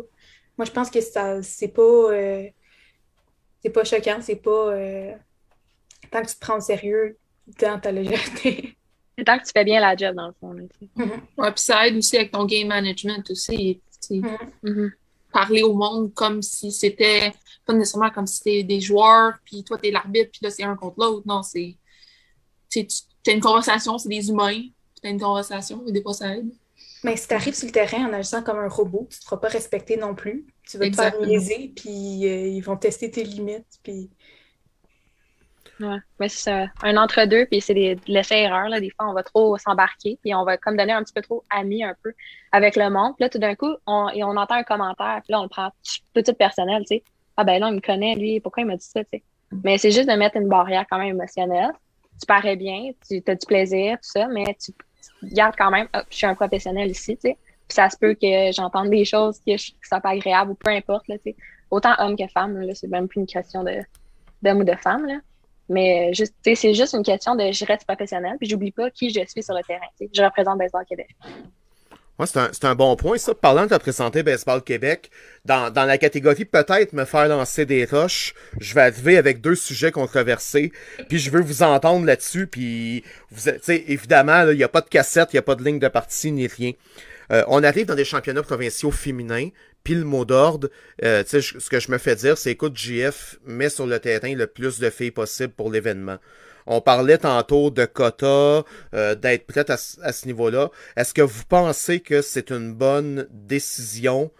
Moi, je pense que ça, c'est pas, euh, c'est pas choquant, c'est pas, euh, tant que tu te prends au sérieux dans ta légèreté.
C'est tant que tu fais bien la job, dans le fond. là, sais.
Ouais, puis ça aide aussi avec ton game management aussi. tu sais.
Mhm.
Parler au monde comme si c'était pas nécessairement comme si c'était des joueurs, puis toi t'es l'arbitre, puis là c'est un contre l'autre. Non, c'est. Tu as une conversation, c'est des humains, tu as une conversation, et des fois ça aide.
Mais si tu arrives sur le terrain en agissant comme un robot, tu te feras pas respecter non plus. Tu vas te
Exactement.
faire niaiser, puis euh, ils vont tester tes limites, puis...
Ouais. Mais c'est ça, un entre-deux, puis c'est des de l'essai-erreur. Là. Des fois, on va trop s'embarquer, puis on va comme donner un petit peu trop ami un peu avec le monde. Puis là, tout d'un coup, on, et on entend un commentaire, puis là, on le prend tout de suite personnel, tu sais. Ah ben là, il me connaît, lui, pourquoi il m'a dit ça, tu sais? Mais c'est juste de mettre une barrière quand même émotionnelle. Tu parais bien, tu as du plaisir, tout ça, mais tu, gardes quand même, Ah, je suis un professionnel ici, tu sais. Puis ça se peut que j'entende des choses je, que ça pas agréable ou peu importe, là, tu sais. Autant homme que femme, là, c'est même plus une question d'homme ou de femme, là. Mais juste, tu sais, c'est juste une question de je reste professionnel, puis j'oublie pas qui je suis sur le terrain. tu sais. Je représente Baseball Québec.
Ouais, c'est un, un bon point, ça. Parlant de te présenter Baseball Québec, dans, dans la catégorie peut-être me faire lancer des roches, je vais arriver avec deux sujets controversés, puis je veux vous entendre là-dessus, puis vous, évidemment, il n'y a pas de cassette, il n'y a pas de ligne de partie, ni rien. Euh, on arrive dans des championnats provinciaux féminins, puis le mot d'ordre, euh, ce que je me fais dire, c'est écoute, JF, mets sur le terrain le plus de filles possible pour l'événement. On parlait tantôt de quotas, euh, d'être prête à, ce- niveau-là. Est-ce que vous pensez que c'est une bonne décision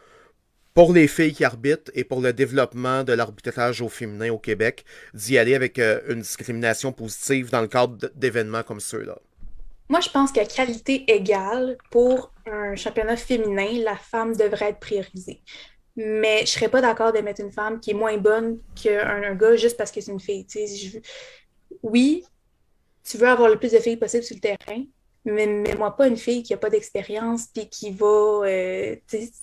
pour les filles qui arbitrent et pour le développement de l'arbitrage au féminin au Québec d'y aller avec euh, une discrimination positive dans le cadre d'événements comme ceux-là?
Moi, je pense qu'à qualité égale, pour un championnat féminin, la femme devrait être priorisée. Mais je serais pas d'accord de une femme qui est moins bonne qu'un un gars juste parce que c'est une fille. Oui, tu veux avoir le plus de filles possible sur le terrain, mais mets-moi pas une fille qui a pas d'expérience puis qui va... euh,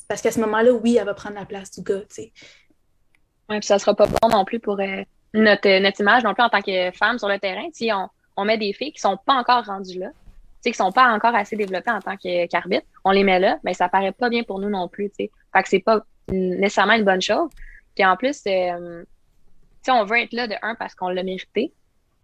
parce qu'à ce moment-là, oui, elle va prendre la place du gars. tu sais.
Ouais, puis ça sera pas bon non plus pour euh, notre, notre image non plus en tant que femme sur le terrain. Si on, on met des filles qui sont pas encore rendues là, qui sont pas encore assez développées en tant qu'arbitre, on les met là, mais ça paraît pas bien pour nous non plus. tu sais. Fait que c'est pas nécessairement une bonne chose. Puis en plus, euh, on veut être là de un parce qu'on l'a mérité.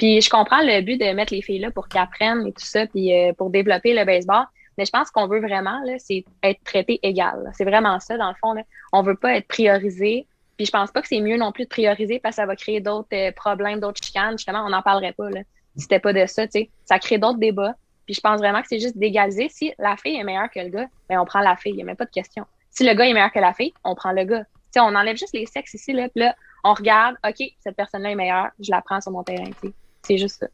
Puis je comprends le but de mettre les filles là pour qu'elles apprennent et tout ça, puis euh, pour développer le baseball. Mais je pense qu'on veut vraiment, là, c'est être traité égal. C'est vraiment ça, dans le fond. Là. On veut pas être priorisé. Puis je pense pas que c'est mieux non plus de prioriser parce que ça va créer d'autres euh, problèmes, d'autres chicanes. Justement, on n'en parlerait pas, là. Si c'était pas de ça, tu sais. Ça crée d'autres débats. Puis je pense vraiment que c'est juste d'égaliser. Si la fille est meilleure que le gars, ben on prend la fille. Il n'y a même pas de question. Si le gars est meilleur que la fille, on prend le gars. Tu sais, on enlève juste les sexes ici, là. Là, on regarde, OK, cette personne-là est meilleure, je la prends sur mon terrain, tu sais. C'est juste ça.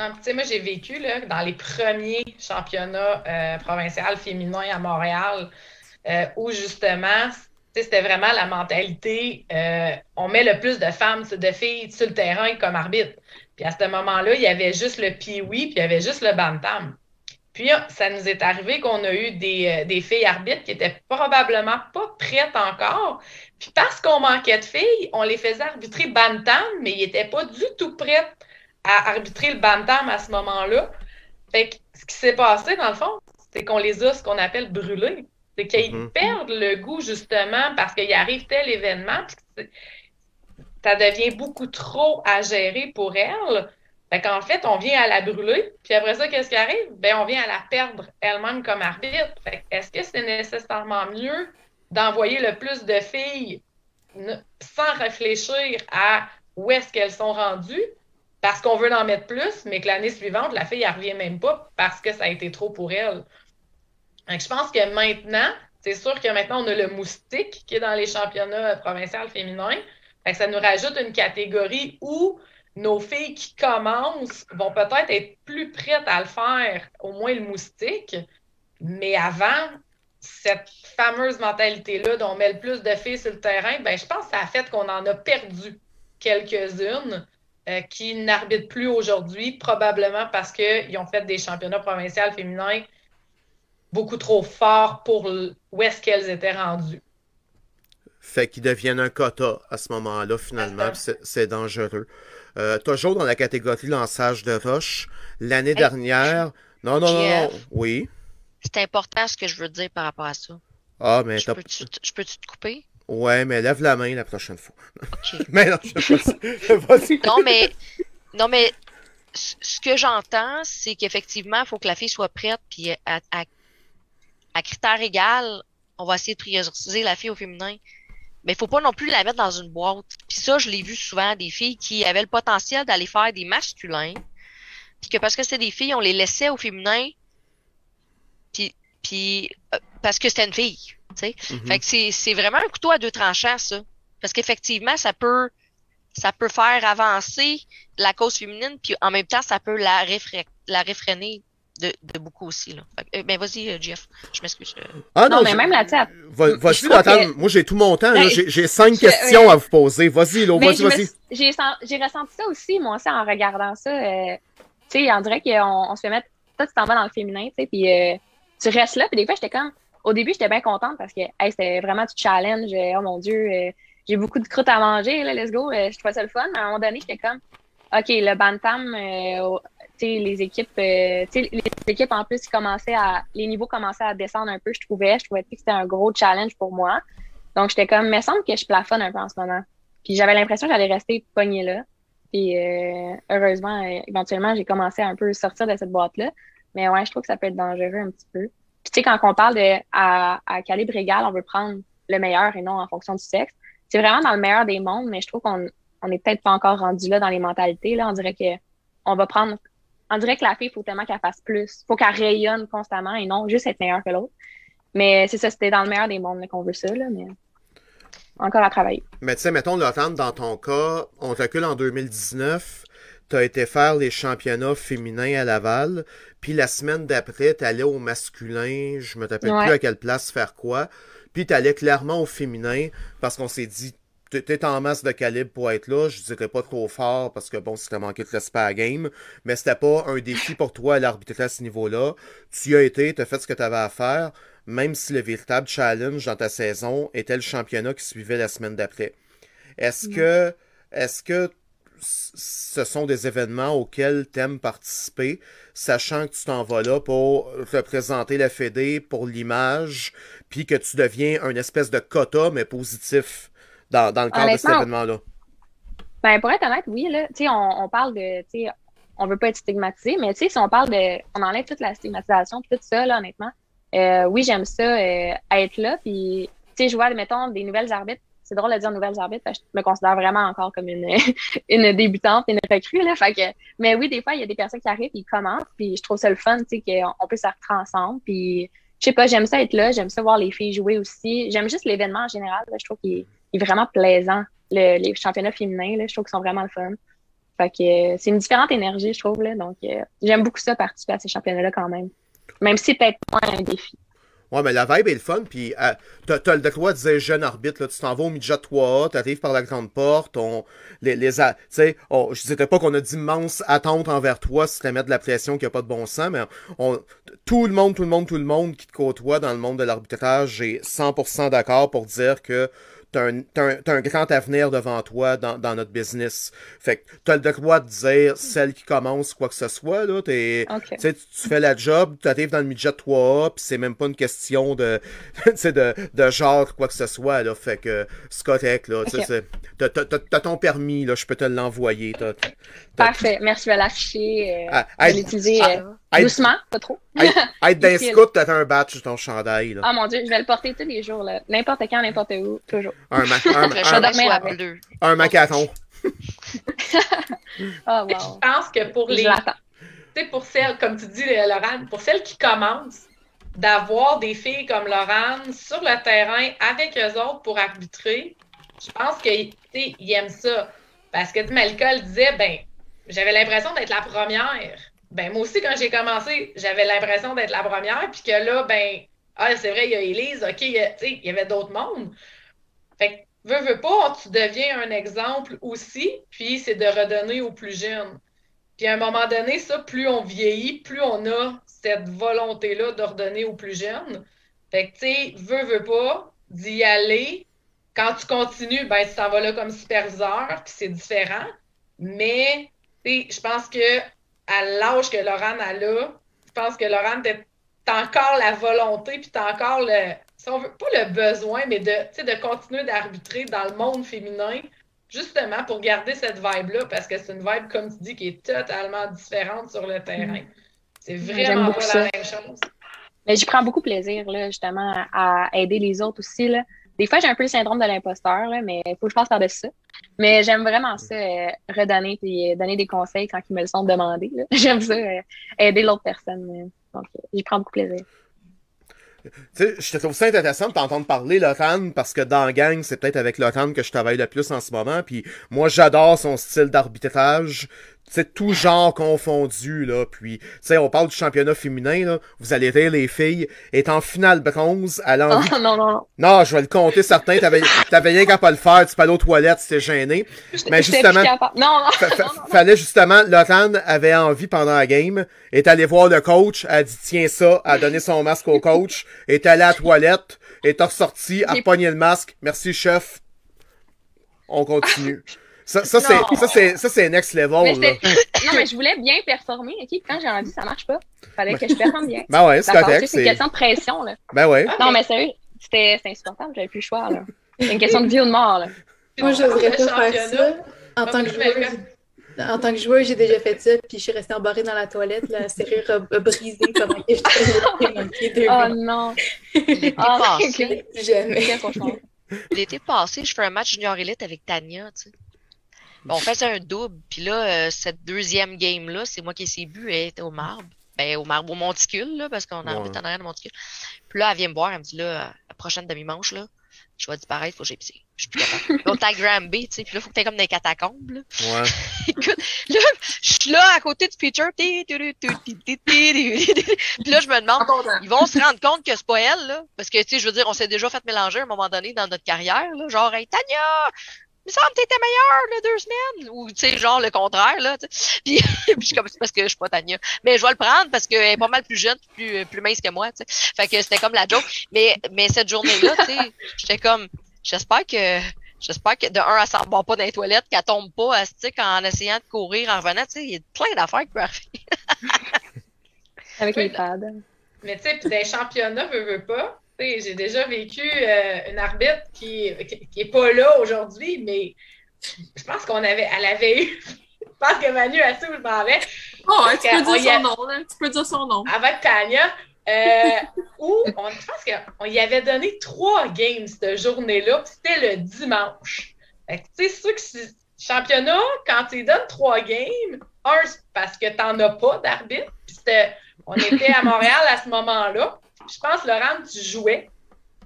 Non, moi, j'ai vécu là, dans les premiers championnats euh, provinciaux féminins à Montréal, euh, où justement, c'était vraiment la mentalité euh, on met le plus de femmes, de filles sur le terrain comme arbitre. Puis à ce moment-là, il y avait juste le pee-wee, puis il y avait juste le bantam. Puis, ça nous est arrivé qu'on a eu des, des filles arbitres qui étaient probablement pas prêtes encore. Puis, parce qu'on manquait de filles, on les faisait arbitrer bantam, mais ils n'étaient pas du tout prêts à arbitrer le bantam à ce moment-là. Fait que ce qui s'est passé, dans le fond, c'est qu'on les a ce qu'on appelle brûlés. C'est qu'ils
Mhm.
perdent le goût, justement, parce qu'il arrive tel événement, puis ça devient beaucoup trop à gérer pour elles. Fait qu'en fait, on vient à la brûler, puis après ça, qu'est-ce qui arrive? Ben, on vient à la perdre elle-même comme arbitre. Fait est-ce que c'est nécessairement mieux d'envoyer le plus de filles sans réfléchir à où est-ce qu'elles sont rendues? Parce qu'on veut en mettre plus, mais que l'année suivante, la fille, elle revient même pas parce que ça a été trop pour elle. Que je pense que maintenant, c'est sûr que maintenant, on a le moustique qui est dans les championnats provinciaux féminins. Ça nous rajoute une catégorie où nos filles qui commencent vont peut-être être plus prêtes à le faire, au moins le moustique. Mais avant, cette fameuse mentalité-là dont on met le plus de filles sur le terrain, ben, je pense que ça a fait qu'on en a perdu quelques-unes euh, qui n'arbitrent plus aujourd'hui, probablement parce qu'ils ont fait des championnats provinciaux féminins beaucoup trop forts pour où est-ce qu'elles étaient rendues.
Fait qu'ils deviennent un quota à ce moment-là, finalement. C'est dangereux. Euh, toujours dans la catégorie lançage de roche, l'année dernière. Non, non, non, non. Oui.
C'est important ce que je veux dire par rapport à ça.
Ah, mais
Je peux-tu je peux-tu te couper?
Ouais, mais lève la main la prochaine fois. Mais non, je sais pas. Vas-y.
Non, mais, non, mais ce que j'entends, c'est qu'effectivement, il faut que la fille soit prête, puis à, à, à critères égal, on va essayer de prioriser la fille au féminin. Mais faut pas non plus la mettre dans une boîte. Puis ça, je l'ai vu souvent, des filles qui avaient le potentiel d'aller faire des masculins, puis que parce que c'était des filles, on les laissait au féminin, puis, puis euh, parce que c'était une fille, tu sais.
Mhm.
Fait que c'est, c'est vraiment un couteau à deux tranchants, ça. Parce qu'effectivement, ça peut, ça peut faire avancer la cause féminine, puis en même temps, ça peut la, réfré- la réfréner de, de beaucoup aussi. Là. Fait que, euh, ben vas-y, euh, Jeff. Je m'excuse. euh.
Ah
Non, mais
je-
même
Va-
je
Vas-y,
que-
moi j'ai tout mon temps. là.
Ben,
J'ai cinq
je-
questions à vous poser. Vas-y,
Mais
vas-y, vas-y.
j'ai sen- j'ai ressenti ça aussi, moi aussi, en regardant ça. euh, tu sais, on dirait qu'on on se fait mettre. Toi, tu t'en vas dans le féminin, tu sais, puis euh, tu restes là. Puis des fois, j'étais comme. Au début, j'étais bien contente parce que hey, c'était vraiment du challenge. euh, oh mon Dieu, euh, j'ai beaucoup de croûtes à manger, là, let's go. euh, je trouvais ça le fun. Mais à un moment donné, j'étais comme. OK, le Bantam, euh, les équipes, euh, les équipes en plus, commençaient à, les niveaux commençaient à descendre un peu, je trouvais. Je trouvais que c'était un gros challenge pour moi. Donc, j'étais comme, me semble que je plafonne un peu en ce moment. Puis j'avais l'impression que j'allais rester pognée là. Puis euh, heureusement, éventuellement, j'ai commencé à un peu sortir de cette boîte-là. Mais ouais, je trouve que ça peut être dangereux un petit peu. Tu sais, quand on parle de à, à calibre égal, on veut prendre le meilleur et non en fonction du sexe. C'est vraiment dans le meilleur des mondes, mais je trouve qu'on on est peut-être pas encore rendu là dans les mentalités. Là, on dirait que on va prendre. On dirait que la fille, il faut tellement qu'elle fasse plus. faut qu'elle rayonne constamment et non juste être meilleure que l'autre. Mais c'est ça, c'était dans le meilleur des mondes qu'on veut ça, là, mais encore à travailler.
Mais tu sais, mettons, Laurent, dans ton cas, on recule en 2019, tu as été faire les championnats féminins à Laval, puis la semaine d'après, tu allais au masculin, je me rappelle
Ouais.
plus à quelle place faire quoi, puis tu allais clairement au féminin parce qu'on s'est dit, t'es en masse de calibre pour être là, je dirais pas trop fort parce que bon, si t'as manqué de respect à la game, mais c'était pas un défi pour toi à l'arbitrer à ce niveau-là. Tu y as été, t'as fait ce que t'avais à faire, même si le véritable challenge dans ta saison était le championnat qui suivait la semaine d'après. Est-ce que, est-ce que ce sont des événements auxquels t'aimes participer, sachant que tu t'en vas là pour représenter la Fédé, pour l'image, puis que tu deviens un espèce de quota, mais positif dans, dans le cadre de cet événement-là?
Ben, pour être honnête, oui, là, on, on parle de, on veut pas être stigmatisé, mais si on parle de, on enlève toute la stigmatisation tout ça, là, honnêtement, euh, oui, j'aime ça, euh, être là, puis, tu sais, je vois, mettons, des nouvelles arbitres, c'est drôle de dire nouvelles arbitres, parce que je me considère vraiment encore comme une, débutante, une recrue, mais oui, des fois, il y a des personnes qui arrivent, ils commencent, puis je trouve ça le fun, tu sais, qu'on on peut se retrouver ensemble, je sais pas, j'aime ça être là, j'aime ça voir les filles jouer aussi, j'aime juste l'événement en général, je trouve qu'il est- vraiment plaisant le- les championnats féminins, je trouve qu'ils sont vraiment le fun. Fait que euh, c'est une différente énergie, je trouve. Donc, euh, j'aime beaucoup ça, participer à ces championnats-là quand même. Même si c'est peut-être pas un défi.
Ouais, mais la vibe est le fun, puis euh, t'as, t'as le droit de dire jeune arbitre, là, tu t'en vas au midget 3A, t'arrives par la grande porte, on, les, les, tu sais, je disais pas qu'on a d'immenses attentes envers toi si tu te de la pression qui a pas de bon sens, mais on, tout le monde, tout le monde, tout le monde qui te côtoie dans le monde de l'arbitrage, j'ai 100% d'accord pour dire que t'as un, un, t'as un grand avenir devant toi dans, dans notre business. Fait que t'as le droit de dire celle qui commence quoi que ce soit, là, t'es,
OK.
tu fais la job, tu arrives dans le midget 3A, puis c'est même pas une question de, de, de genre quoi que ce soit, là. Fait que c'est correct, là. Tu sais,
Ok.
c'est- t'as- t'as- t'as t'as ton permis, là, je peux te l'envoyer.
Parfait. Merci, je vais l'afficher. Euh,
Ah,
je vais l'utiliser
ah, être-
doucement, pas trop.
Être, être d'un scout, t'as un badge sur ton chandail, là.
Oh mon Dieu, je vais le porter tous les jours, là. N'importe quand, n'importe où, toujours.
Un, ma- un,
Le
un, un macaron.
Oh,
Je pense que pour les. Tu sais, pour celles, comme tu dis, Laurent, pour celles qui commencent, d'avoir des filles comme Laurent sur le terrain avec eux autres pour arbitrer, je pense qu'ils aiment ça. Parce que tu sais, Malika le disait, ben, j'avais l'impression d'être la première. Ben, moi aussi, quand j'ai commencé, j'avais l'impression d'être la première, puis que là, ben, ah, c'est vrai, il y a Élise, OK, il y avait d'autres mondes. Fait que, veux, veux pas, tu deviens un exemple aussi, puis c'est de redonner aux plus jeunes. Puis à un moment donné, ça, plus on vieillit, plus on a cette volonté-là de redonner aux plus jeunes. Fait que, tu sais, veux, veux pas, d'y aller. Quand tu continues, ben, tu t'en vas là comme superviseur, puis c'est différent. Mais, tu sais, je pense que à l'âge que Laurent a là, je pense que Laurent, t'as encore la volonté, puis t'as encore le, si on veut, pas le besoin, mais de, de continuer d'arbitrer dans le monde féminin, justement pour garder cette vibe-là, parce que c'est une vibe, comme tu dis, qui est totalement différente sur le terrain. C'est
J'aime
vraiment pas
ça.
la même chose.
Mais j'y prends beaucoup plaisir, là, justement, à aider les autres aussi, là. Des fois, j'ai un peu le syndrome de l'imposteur, mais il faut que je passe par-dessus ça. Mais j'aime vraiment ça, euh, redonner puis euh, donner des conseils quand ils me le sont demandés. J'aime ça, euh, aider l'autre personne. Donc, j'y prends beaucoup plaisir.
Tu sais, je trouve ça intéressant de t'entendre parler, Lotan, parce que dans la gang, c'est peut-être avec Lotan que je travaille le plus en ce moment, puis moi, j'adore son style d'arbitrage, c'est tout genre confondu, là, puis, tu sais, on parle du championnat féminin, là, vous allez rire, les filles, est en finale bronze, à
Oh,
l'envie...
non, non, non.
Non, je vais le compter certain, t'avais, t'avais rien qu'à pas le faire, tu peux aller aux toilettes, c'était gêné, mais justement...
Non, non.
Fa- fa- fallait justement, avait envie pendant la game, est allé voir le coach, a dit tiens ça, a donné son masque au coach, est allé à la toilette, est ressorti, a pogné le masque, merci chef, on continue. Ça, ça c'est,
Non.
ça c'est, ça c'est next
Mais
level, là.
j'étais- non, mais je voulais bien performer, OK? Quand j'ai envie, ça marche pas. Fallait que je performe bien.
Ben ouais, c'est correct,
c'est une question de pression, là.
ben ouais.
Ah,
Non, mais sérieux, c'était c'était insupportable, j'avais plus le choix, là. C'est une question de vie ou de mort, là.
Moi, je
de
pas faire ça. En tant, que en tant joueuse, j'ai déjà fait ça, puis je suis restée embarrée dans la toilette. La serrure a, brisé pendant que manqué deux
Oh non.
L'été
Ah,
passé,
Plus Jamais.
L'été passé, je fais un match junior élite avec Tania, tu sais. Bon, on faisait un double, puis là, euh, cette deuxième game-là, c'est moi qui ai ses buts, elle était au marbre. Ben, au marbre, au monticule, là, parce qu'on
Ouais.
arbitre en arrière de monticule. Puis là, elle vient me voir, elle me dit, là, la prochaine demi-manche, là, je vais disparaître, faut que j'aille pisser. Je suis plus capable. Est à Granby, tu sais, puis là, faut que t'aies comme des catacombes, là.
Ouais.
Écoute, là, je suis là, à côté du pitcher. Puis là, je me demande, ils vont se rendre compte que c'est pas elle, là. Parce que, tu sais, je veux dire, on s'est déjà fait mélanger à un moment donné dans notre carrière, là. Genre, hey, Tania, me semble que t'étais meilleure, là, deux semaines. Ou, tu sais, genre, le contraire, là. tu sais. Puis, puis je suis comme, c'est parce que je suis pas Tania. Mais je vais le prendre parce qu'elle est pas mal plus jeune, plus, plus mince que moi, tu sais. Fait que c'était comme la joke. Mais, mais cette journée-là, tu sais, j'étais comme, j'espère que, J'espère que de un, elle s'en bat pas dans les toilettes, qu'elle tombe pas, elle en essayant de courir, en revenant. Tu sais, il y a plein d'affaires qui peuvent arriver.
Avec les pads.
Mais tu sais, puis des championnats, veux, veux pas. Tu j'ai déjà vécu euh, une arbitre qui, qui, qui est pas là aujourd'hui, mais je pense qu'on avait, elle avait eu, je pense que Manu a su où je m'en vais,
Oh, tu peux dire
a-
son nom, là. Tu peux dire son nom.
avec Tania, euh, où on, je pense qu'on y avait donné trois games cette journée-là, puis c'était le dimanche. Tu sais, c'est sûr que c'est- championnat, quand tu donnes trois games, un, parce que t'en as pas d'arbitre, on était à Montréal à ce moment-là. Je pense, Laurent, tu jouais,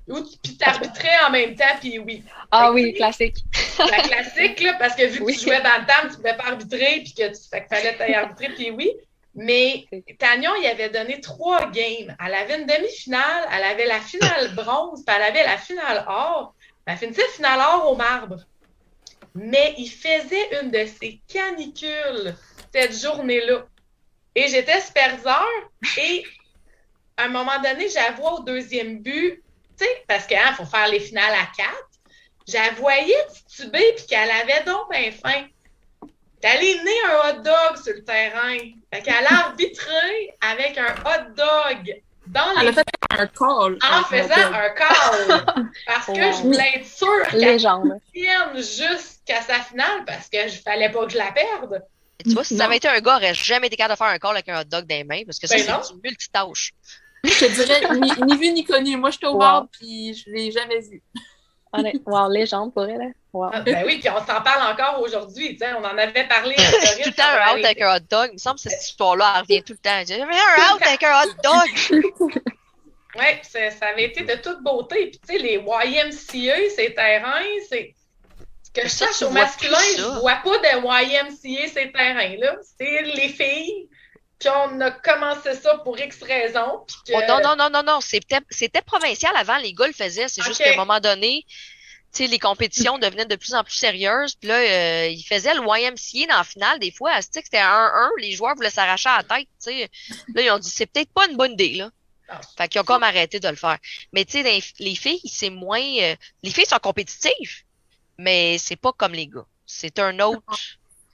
ou tu- puis t'arbitrais en même temps, puis oui.
Ah
Fait
oui, classique.
La classique, là, parce que vu que
Oui.
tu jouais dans le temps, tu pouvais pas arbitrer, puis que tu fait fallait t'aller arbitrer, puis oui. Mais Tagnon, il avait donné trois games. Elle avait une demi-finale, elle avait la finale bronze, puis elle avait la finale or. Elle finissait finale or au marbre. Mais il faisait une de ses canicules cette journée-là. Et j'étais superviseur et à un moment donné, j'avoue au deuxième but, tu sais, parce qu'il hein, faut faire les finales à quatre. Je voyais tituber puis qu'elle avait donc bien faim. Elle est née un hot dog sur le terrain. Fait qu'elle a arbitré avec un hot dog dans les...
Elle a fait un call.
En faisant un call. Parce que je voulais être sûre qu'elle tienne jusqu'à sa finale parce que je fallait pas que je la perde.
tu vois, si ça avait été un gars, j'aurais jamais été capable de faire un call avec un hot dog dans les mains parce que ça,
Ben
c'est une multitâche.
Je te dirais, ni, ni vu ni connu. Moi, j'étais au
Wow.
bord, puis je l'ai jamais vu.
Wow, légende pour elle. hein? Wow.
Ah, Ben oui, puis on s'en parle encore aujourd'hui. tu sais, On en avait parlé.
tout le temps un out avec un hot dog. Il me semble que cette histoire-là, revient tout le temps. J'avais un out avec un hot dog.
Oui, ça ça avait été de toute beauté. Puis, tu sais, les YMCA, ces terrains, c'est. Ce que je
tu
au masculin, je vois pas de YMCA, ces terrains-là. C'est les filles. Puis, on a commencé ça pour X raisons. Que...
Oh, non, non, non, non, non. C'était provincial avant. Les gars le faisaient. C'est juste qu'à un moment donné, tu sais, les compétitions devenaient de plus en plus sérieuses. Puis là, euh, ils faisaient le YMCA dans la finale. Des fois, c'était 1-1. Les joueurs voulaient s'arracher à la tête. Tu sais. Là, ils ont dit, c'est peut-être pas une bonne idée, là.
Ah.
Fait qu'ils ont comme arrêté de le faire. Mais tu sais, les, les filles, c'est moins... euh, les filles sont compétitives, mais c'est pas comme les gars. C'est un autre...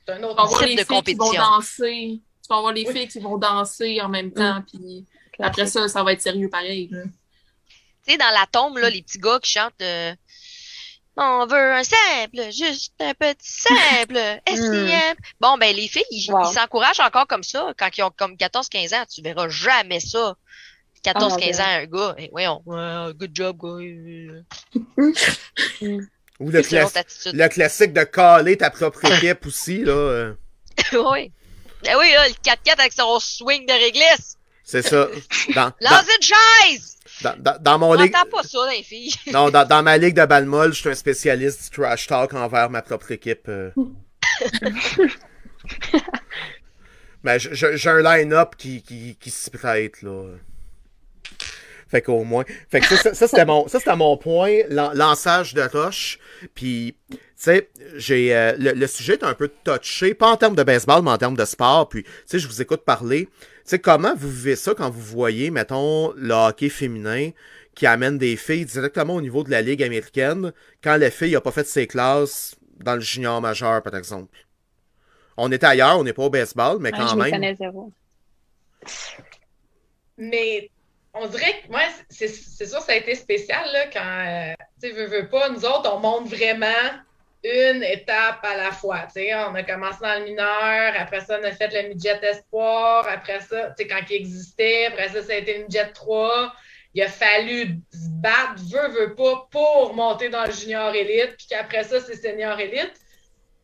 C'est un autre
type
les
de
filles qui vont
compétition.
danser. Vas avoir les
Oui.
filles qui vont danser en même temps, puis après ça, ça va être sérieux pareil. là.
Tu sais, dans la tombe, là, les petits gars qui chantent euh, On veut un simple, juste un petit simple, SIM. Bon, ben, les filles, ils
Wow.
ils s'encouragent encore comme ça quand ils ont comme 14-15 ans. Tu verras jamais ça. 14-15
Oh,
ans, un gars. Eh, voyons, good job, gars.
Ou le, le classique de caler ta propre équipe aussi, là. euh,
oui. Ben oui, là, le 4-4 avec son swing de réglisse.
C'est ça. Dans, dans,
Lance une chaise!
dans, dans- dans mon ligue,
pas ça les filles.
non, dans, dans ma ligue de balle molle, je suis un spécialiste du trash talk envers ma propre équipe. euh. Mais j'ai un line-up qui, qui, qui s'y prête, là. Fait qu'au moins. Fait que ça, ça, ça, c'était mon, ça, c'était mon point, lan- lançage de roche. Puis, tu sais, j'ai, euh, le, le sujet est un peu touché, pas en termes de baseball, mais en termes de sport. Puis, tu sais, je vous écoute parler. Tu sais, comment vous vivez ça quand vous voyez, mettons, le hockey féminin qui amène des filles directement au niveau de la Ligue américaine quand la fille n'a pas fait ses classes dans le junior majeur, par exemple? On est ailleurs, on n'est pas au baseball, mais
Ouais,
quand
je
même.
connais zéro.
Mais on dirait que moi, c'est sûr, ça a été spécial là, quand, euh, tu veux, veux pas, nous autres, on monte vraiment une étape à la fois. Tu sais, on a commencé dans le mineur, après ça, on a fait le midget espoir, après ça, tu sais, quand il existait, après ça, ça a été le midget 3. Il a fallu se battre, veut, veut pas, pour monter dans le junior élite, puis qu'après ça, c'est senior élite.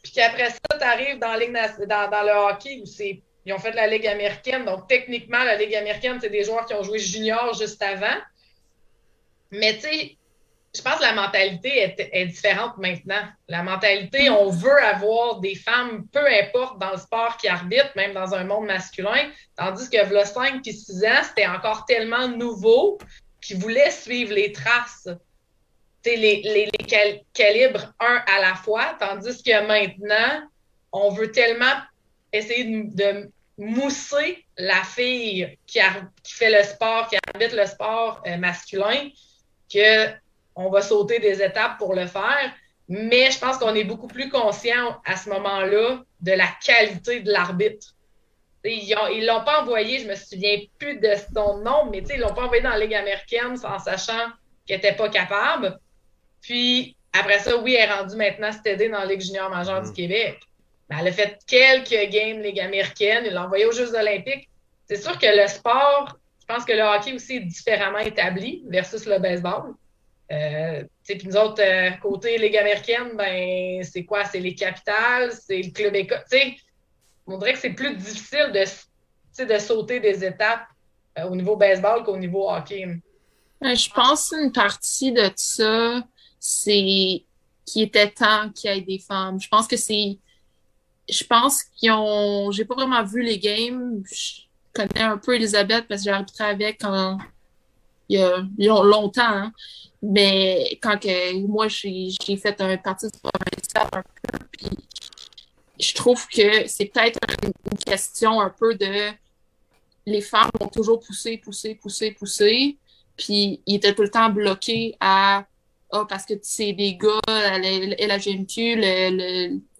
Puis qu'après ça, tu arrives dans, dans le hockey où c'est ils ont fait la Ligue américaine. Donc, techniquement, la Ligue américaine, c'est des joueurs qui ont joué junior juste avant. Mais tu sais, je pense que la mentalité est, est différente maintenant. La mentalité, on veut avoir des femmes, peu importe dans le sport qui arbitrent, même dans un monde masculin, tandis que v'là 5 puis 6 ans, c'était encore tellement nouveau qu'ils voulaient suivre les traces. Les, les, les cal- calibres un à la fois, tandis que maintenant, on veut tellement essayer de, de mousser la fille qui, fait le sport, qui arbitre le sport euh, masculin, que on va sauter des étapes pour le faire. Mais je pense qu'on est beaucoup plus conscient à ce moment-là de la qualité de l'arbitre. Ils ils l'ont pas envoyé, je me souviens plus de son nom, mais ils l'ont pas envoyé dans la Ligue américaine en sachant qu'elle était pas capable. Puis après ça, oui, elle est rendue maintenant CTD dans la Ligue junior majeure
Mm.
du Québec. Mais elle a fait quelques games Ligue américaine, il l'a envoyé aux Jeux olympiques. C'est sûr que le sport, je pense que le hockey aussi est différemment établi versus le baseball. Euh, puis nous autres, euh, côté Ligue américaine, ben c'est quoi? C'est les capitales, c'est le club école. On dirait que c'est plus difficile de, de sauter des étapes euh, au niveau baseball qu'au niveau hockey.
Je pense une partie de ça, c'est qu'il était temps qu'il y ait des femmes. Je pense que c'est. Je pense qu'ils ont. J'ai pas vraiment vu les games. Je- connais un peu Elisabeth parce que j'ai arbitré avec quand il y a, longtemps. hein. Mais quand que moi, j'ai fait un parti provincial un peu, puis je trouve que c'est peut-être une question un peu de les femmes ont toujours poussé, poussé, poussé, poussé, puis ils étaient tout le temps bloqués à ah, parce que c'est des gars, à la la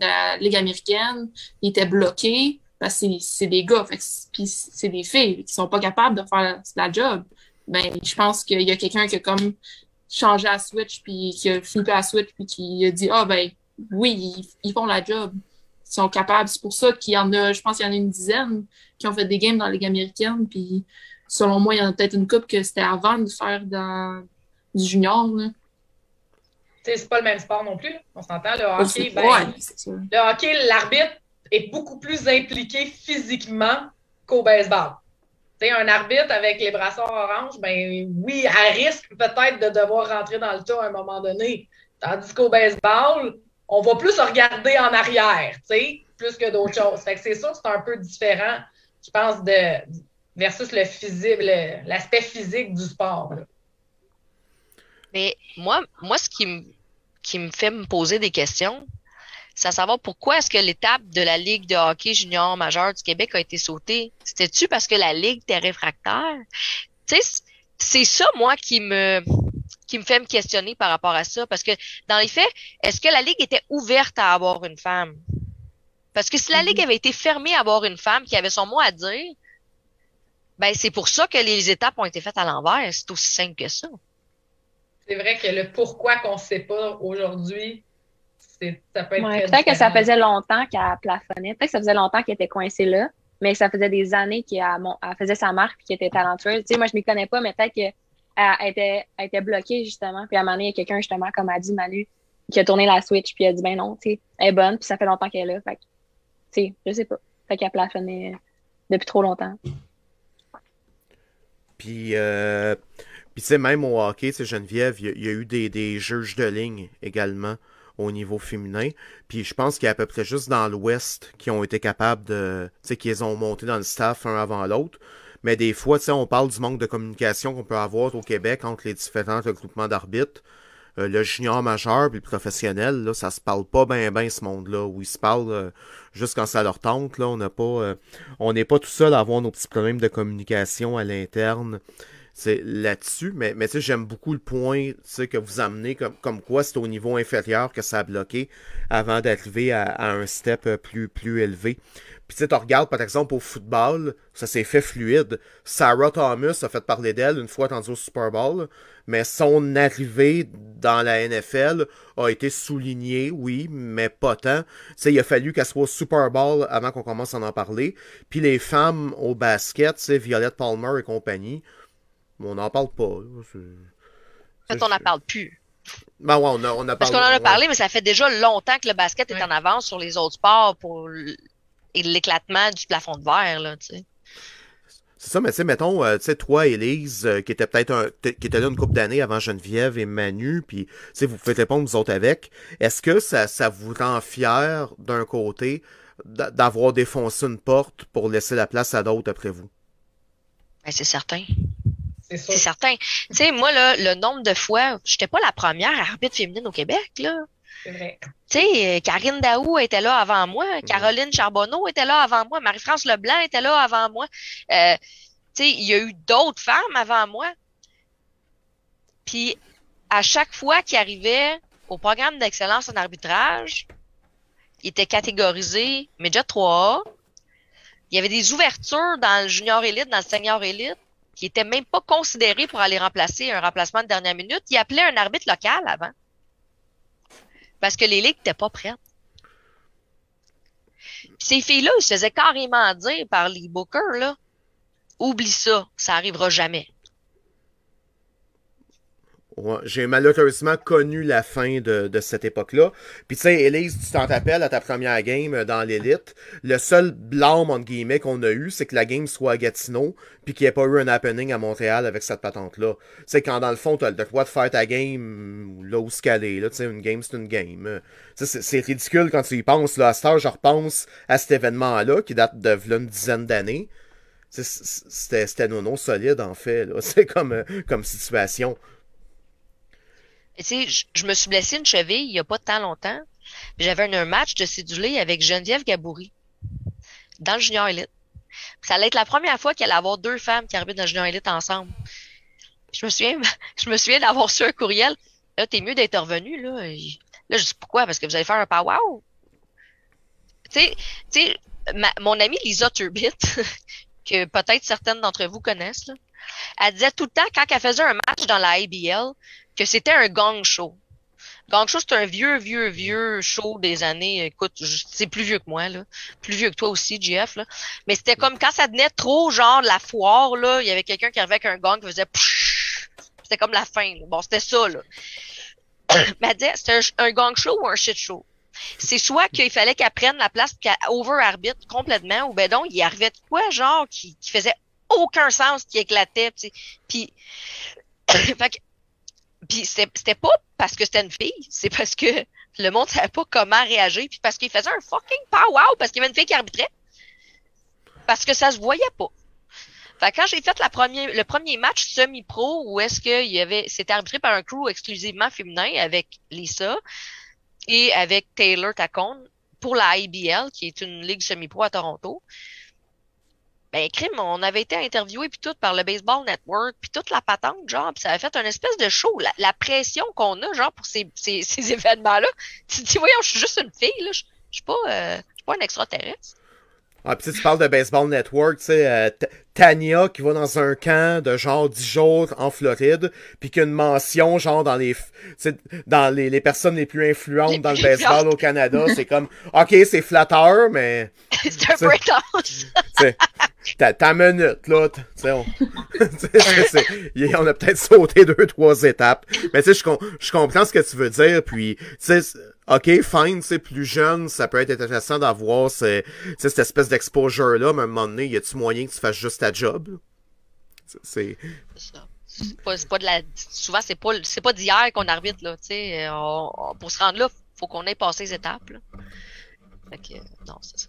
la Ligue américaine, ils étaient bloqués parce que c'est- des gars, puis c'est des filles qui sont pas capables de faire la job. Ben, je pense qu'il y a quelqu'un qui a comme changé à Switch, puis qui a flippé à Switch, puis qui a dit Ah, ben, oui, ils, font la job. Ils sont capables. C'est pour ça qu'il y en a, je pense qu'il y en a une dizaine qui ont fait des games dans la Ligue américaine, puis selon moi, il y en a peut-être une couple que c'était avant de faire dans du junior. Là.
C'est pas le même sport non plus. On s'entend, le hockey, ben,
ouais,
le hockey, l'arbitre est beaucoup plus impliqué physiquement qu'au baseball. Tu sais, un arbitre avec les brassards orange, ben oui, à risque peut-être de devoir rentrer dans le tas à un moment donné. Tandis qu'au baseball, on va plus regarder en arrière, tu sais, plus que d'autres choses. Fait que c'est sûr que c'est un peu différent, je pense, de versus le physique, l'aspect physique du sport. là.
Mais moi, moi, ce qui me, qui me fait me poser des questions, c'est à savoir pourquoi est-ce que l'étape de la Ligue de hockey junior majeur du Québec a été sautée? C'était-tu parce que la Ligue était réfractaire? Tu sais, c'est ça, moi, qui me, qui me fait me questionner par rapport à ça. Parce que, dans les faits, est-ce que la Ligue était ouverte à avoir une femme? Parce que si la Ligue avait été fermée à avoir une femme qui avait son mot à dire, ben, c'est pour ça que les étapes ont été faites à l'envers. C'est aussi simple que ça.
C'est vrai que le pourquoi qu'on ne sait pas aujourd'hui, c'est- ça peut être
Ouais, peut-être que ça faisait longtemps qu'elle plafonnait. Peut-être que ça faisait longtemps qu'elle était coincée là, mais ça faisait des années qu'elle faisait sa marque et qu'elle était talentueuse. Tu sais, moi, je ne m'y connais pas, mais peut-être qu'elle elle était, elle était bloquée, justement. Puis à un moment donné, il y a quelqu'un, justement, comme a dit Manu, qui a tourné la Switch, puis a dit, ben non, tu sais, elle est bonne, puis ça fait longtemps qu'elle est là. Fait que, tu sais, je sais pas. Fait qu'elle plafonnait depuis trop longtemps.
Puis, euh, puis tu sais, même au hockey, tu sais, Geneviève, il y, a- eu des, des juges de ligne également au niveau féminin. Puis je pense qu'il y a à peu près juste dans l'Ouest qui ont été capables de... Tu sais, qu'ils ont monté dans le staff un avant l'autre. Mais des fois, tu sais, on parle du manque de communication qu'on peut avoir au Québec entre les différents regroupements d'arbitres. Euh, le junior majeur puis le professionnel, là, ça se parle pas bien ben ce monde-là, où ils se parlent euh, juste quand ça leur tente, là, on n'a pas euh, on n'est pas tout seul à avoir nos petits problèmes de communication à l'interne. C'est là-dessus, mais, mais j'aime beaucoup le point que vous amenez comme, comme quoi c'est au niveau inférieur que ça a bloqué avant d'arriver à, un step euh, plus, plus élevé. Puis tu regardes par exemple au football, ça s'est fait fluide. Sarah Thomas a fait parler d'elle une fois tendue au Super Bowl, mais son arrivée dans la NFL a été soulignée, oui, mais pas tant. Sais, il a fallu qu'elle soit au Super Bowl avant qu'on commence à en parler. Puis les femmes au basket, Violette Palmer et compagnie, on n'en parle pas.
En fait, on n'en parle plus.
Ben ouais, on a, on a
Parce qu'on en a
ouais.
parlé, mais ça fait déjà longtemps que le basket est
Ouais.
en avance sur les autres sports pour l'éclatement du plafond de verre, là, tu sais.
C'est ça, mais tu sais, mettons, euh, tu sais, toi, Élise, euh, qui était peut-être qui était là une couple d'années avant Geneviève et Manu, puis, tu sais, vous pouvez répondre vous autres avec. Est-ce que ça, ça vous rend fier d'un côté d'a- d'avoir défoncé une porte pour laisser la place à d'autres après vous?
Ben, c'est certain.
C'est
certain. Tu sais, moi, là, le nombre de fois, j'étais pas la première arbitre féminine au Québec, là.
C'est vrai.
Tu sais, euh, Karine Daou était là avant moi, Caroline Charbonneau était là avant moi, Marie-France Leblanc était là avant moi. Euh, tu sais, il y a eu d'autres femmes avant moi. Puis, à chaque fois qu'ils arrivaient au programme d'excellence en arbitrage, ils étaient catégorisés Midget 3A. Il y avait des ouvertures dans le junior élite, dans le senior élite, qui étaient même pas considérées pour aller remplacer un remplacement de dernière minute. Ils appelaient un arbitre local avant. Parce que les ligues n'étaient pas prêtes. Ces filles-là, ils se faisaient carrément dire par les bookers, là, oublie ça, ça arrivera jamais.
J'ai malheureusement connu la fin de, de cette époque-là. Puis tu sais, Élise, tu t'en rappelles à ta première game euh, dans l'élite. Le seul blâme, entre guillemets, qu'on a eu, c'est que la game soit à Gatineau, puis qu'il n'y ait pas eu un happening à Montréal avec cette patente-là. C'est quand dans le fond, t'as le droit de faire ta game là où ce qu'elle est. Là, tu sais, une game, c'est une game. Euh, C'est ridicule quand tu y penses. Là, à cette heure, je repense à cet événement-là, qui date de v'là une dizaine d'années. c'était c'était non solide en fait. C'est comme, euh, comme situation.
Je me suis blessé une cheville il y a pas tant longtemps. J'avais un, match de cédulé avec Geneviève Gaboury dans le Junior Elite. ça allait être la première fois qu'il allait avoir deux femmes qui arbitrent dans le Junior Elite ensemble. Je me souviens, je me souviens d'avoir su un courriel. Là, t'es mieux d'être revenu, là. Là, je dis pourquoi? Parce que vous allez faire un pow-wow? Tu sais, tu sais, mon amie Lisa Turbit, que peut-être certaines d'entre vous connaissent, là, elle disait tout le temps, quand elle faisait un match dans la ABL, que c'était un gang show. Gang show, c'est un vieux, vieux, vieux show des années, écoute, c'est plus vieux que moi, là. Plus vieux que toi aussi, JF, là. Mais c'était comme quand ça devenait trop genre la foire, là, il y avait quelqu'un qui arrivait avec un gang qui faisait C'était comme la fin, là. Bon, c'était ça, là. Mais elle disait, c'était un gang show ou un shit show? c'est soit qu'il fallait qu'elle prenne la place qu'elle over-arbitre complètement, ou ben donc, il arrivait de quoi, genre, qui, qui faisait aucun sens, qui éclatait, tu sais. Puis, puis c'était pas parce que c'était une fille, c'est parce que le monde savait pas comment réagir, puis parce qu'il faisait un fucking pow-wow, parce qu'il y avait une fille qui arbitrait. Parce que ça se voyait pas. Fait quand j'ai fait la le premier match semi-pro où est-ce qu'il y avait, c'était arbitré par un crew exclusivement féminin avec Lisa, et avec Taylor Tacon pour la IBL, qui est une ligue semi-pro à Toronto. Ben, crime, on avait été interviewé puis tout par le Baseball Network, puis toute la patente, genre, puis ça avait fait une espèce de show. La, pression qu'on a, genre, pour ces, ces, ces événements-là. Tu te dis, voyons, je suis juste une fille, là, je, suis pas, euh, je suis pas un extraterrestre.
Ah, pis tu parles de Baseball Network, tu sais, euh, Tania qui va dans un camp de genre 10 jours en Floride, puis qui a une mention genre dans les dans les, les, personnes les plus influentes dans le baseball au Canada, c'est comme OK, c'est flatteur, mais
c'est un breakhouse.
ta, minute là, tu sais on, on a peut-être sauté deux trois étapes, mais tu sais je, je comprends ce que tu veux dire puis tu sais OK, fine, c'est plus jeune, ça peut être intéressant d'avoir cette espèce d'exposure-là, mais à un moment donné, y a-tu moyen que tu fasses juste ta job?
C'est. Pas, pas, de la. Souvent, c'est pas, c'est pas d'hier qu'on arbitre, là. Tu sais, pour se rendre là, faut qu'on ait passé les étapes. Non, c'est ça.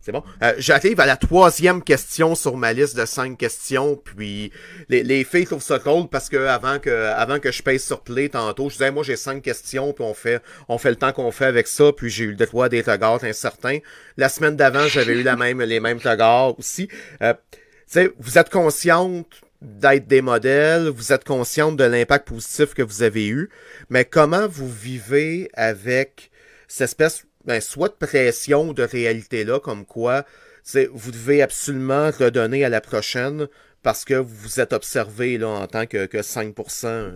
C'est bon. Euh, J'arrive à la troisième question sur ma liste de cinq questions, puis les, les filles trouvent ça cool parce que avant que avant que je paye sur play tantôt, je disais moi j'ai cinq questions, puis on fait on fait le temps qu'on fait avec ça, puis j'ai eu le droit des regards incertains. La semaine d'avant, j'avais eu la même les mêmes regards aussi. Euh, vous êtes consciente d'être des modèles, vous êtes consciente de l'impact positif que vous avez eu, mais comment vous vivez avec cette espèce ben, soit de pression de réalité-là, comme quoi vous devez absolument redonner à la prochaine parce que vous êtes observé là, en tant que, que 5%.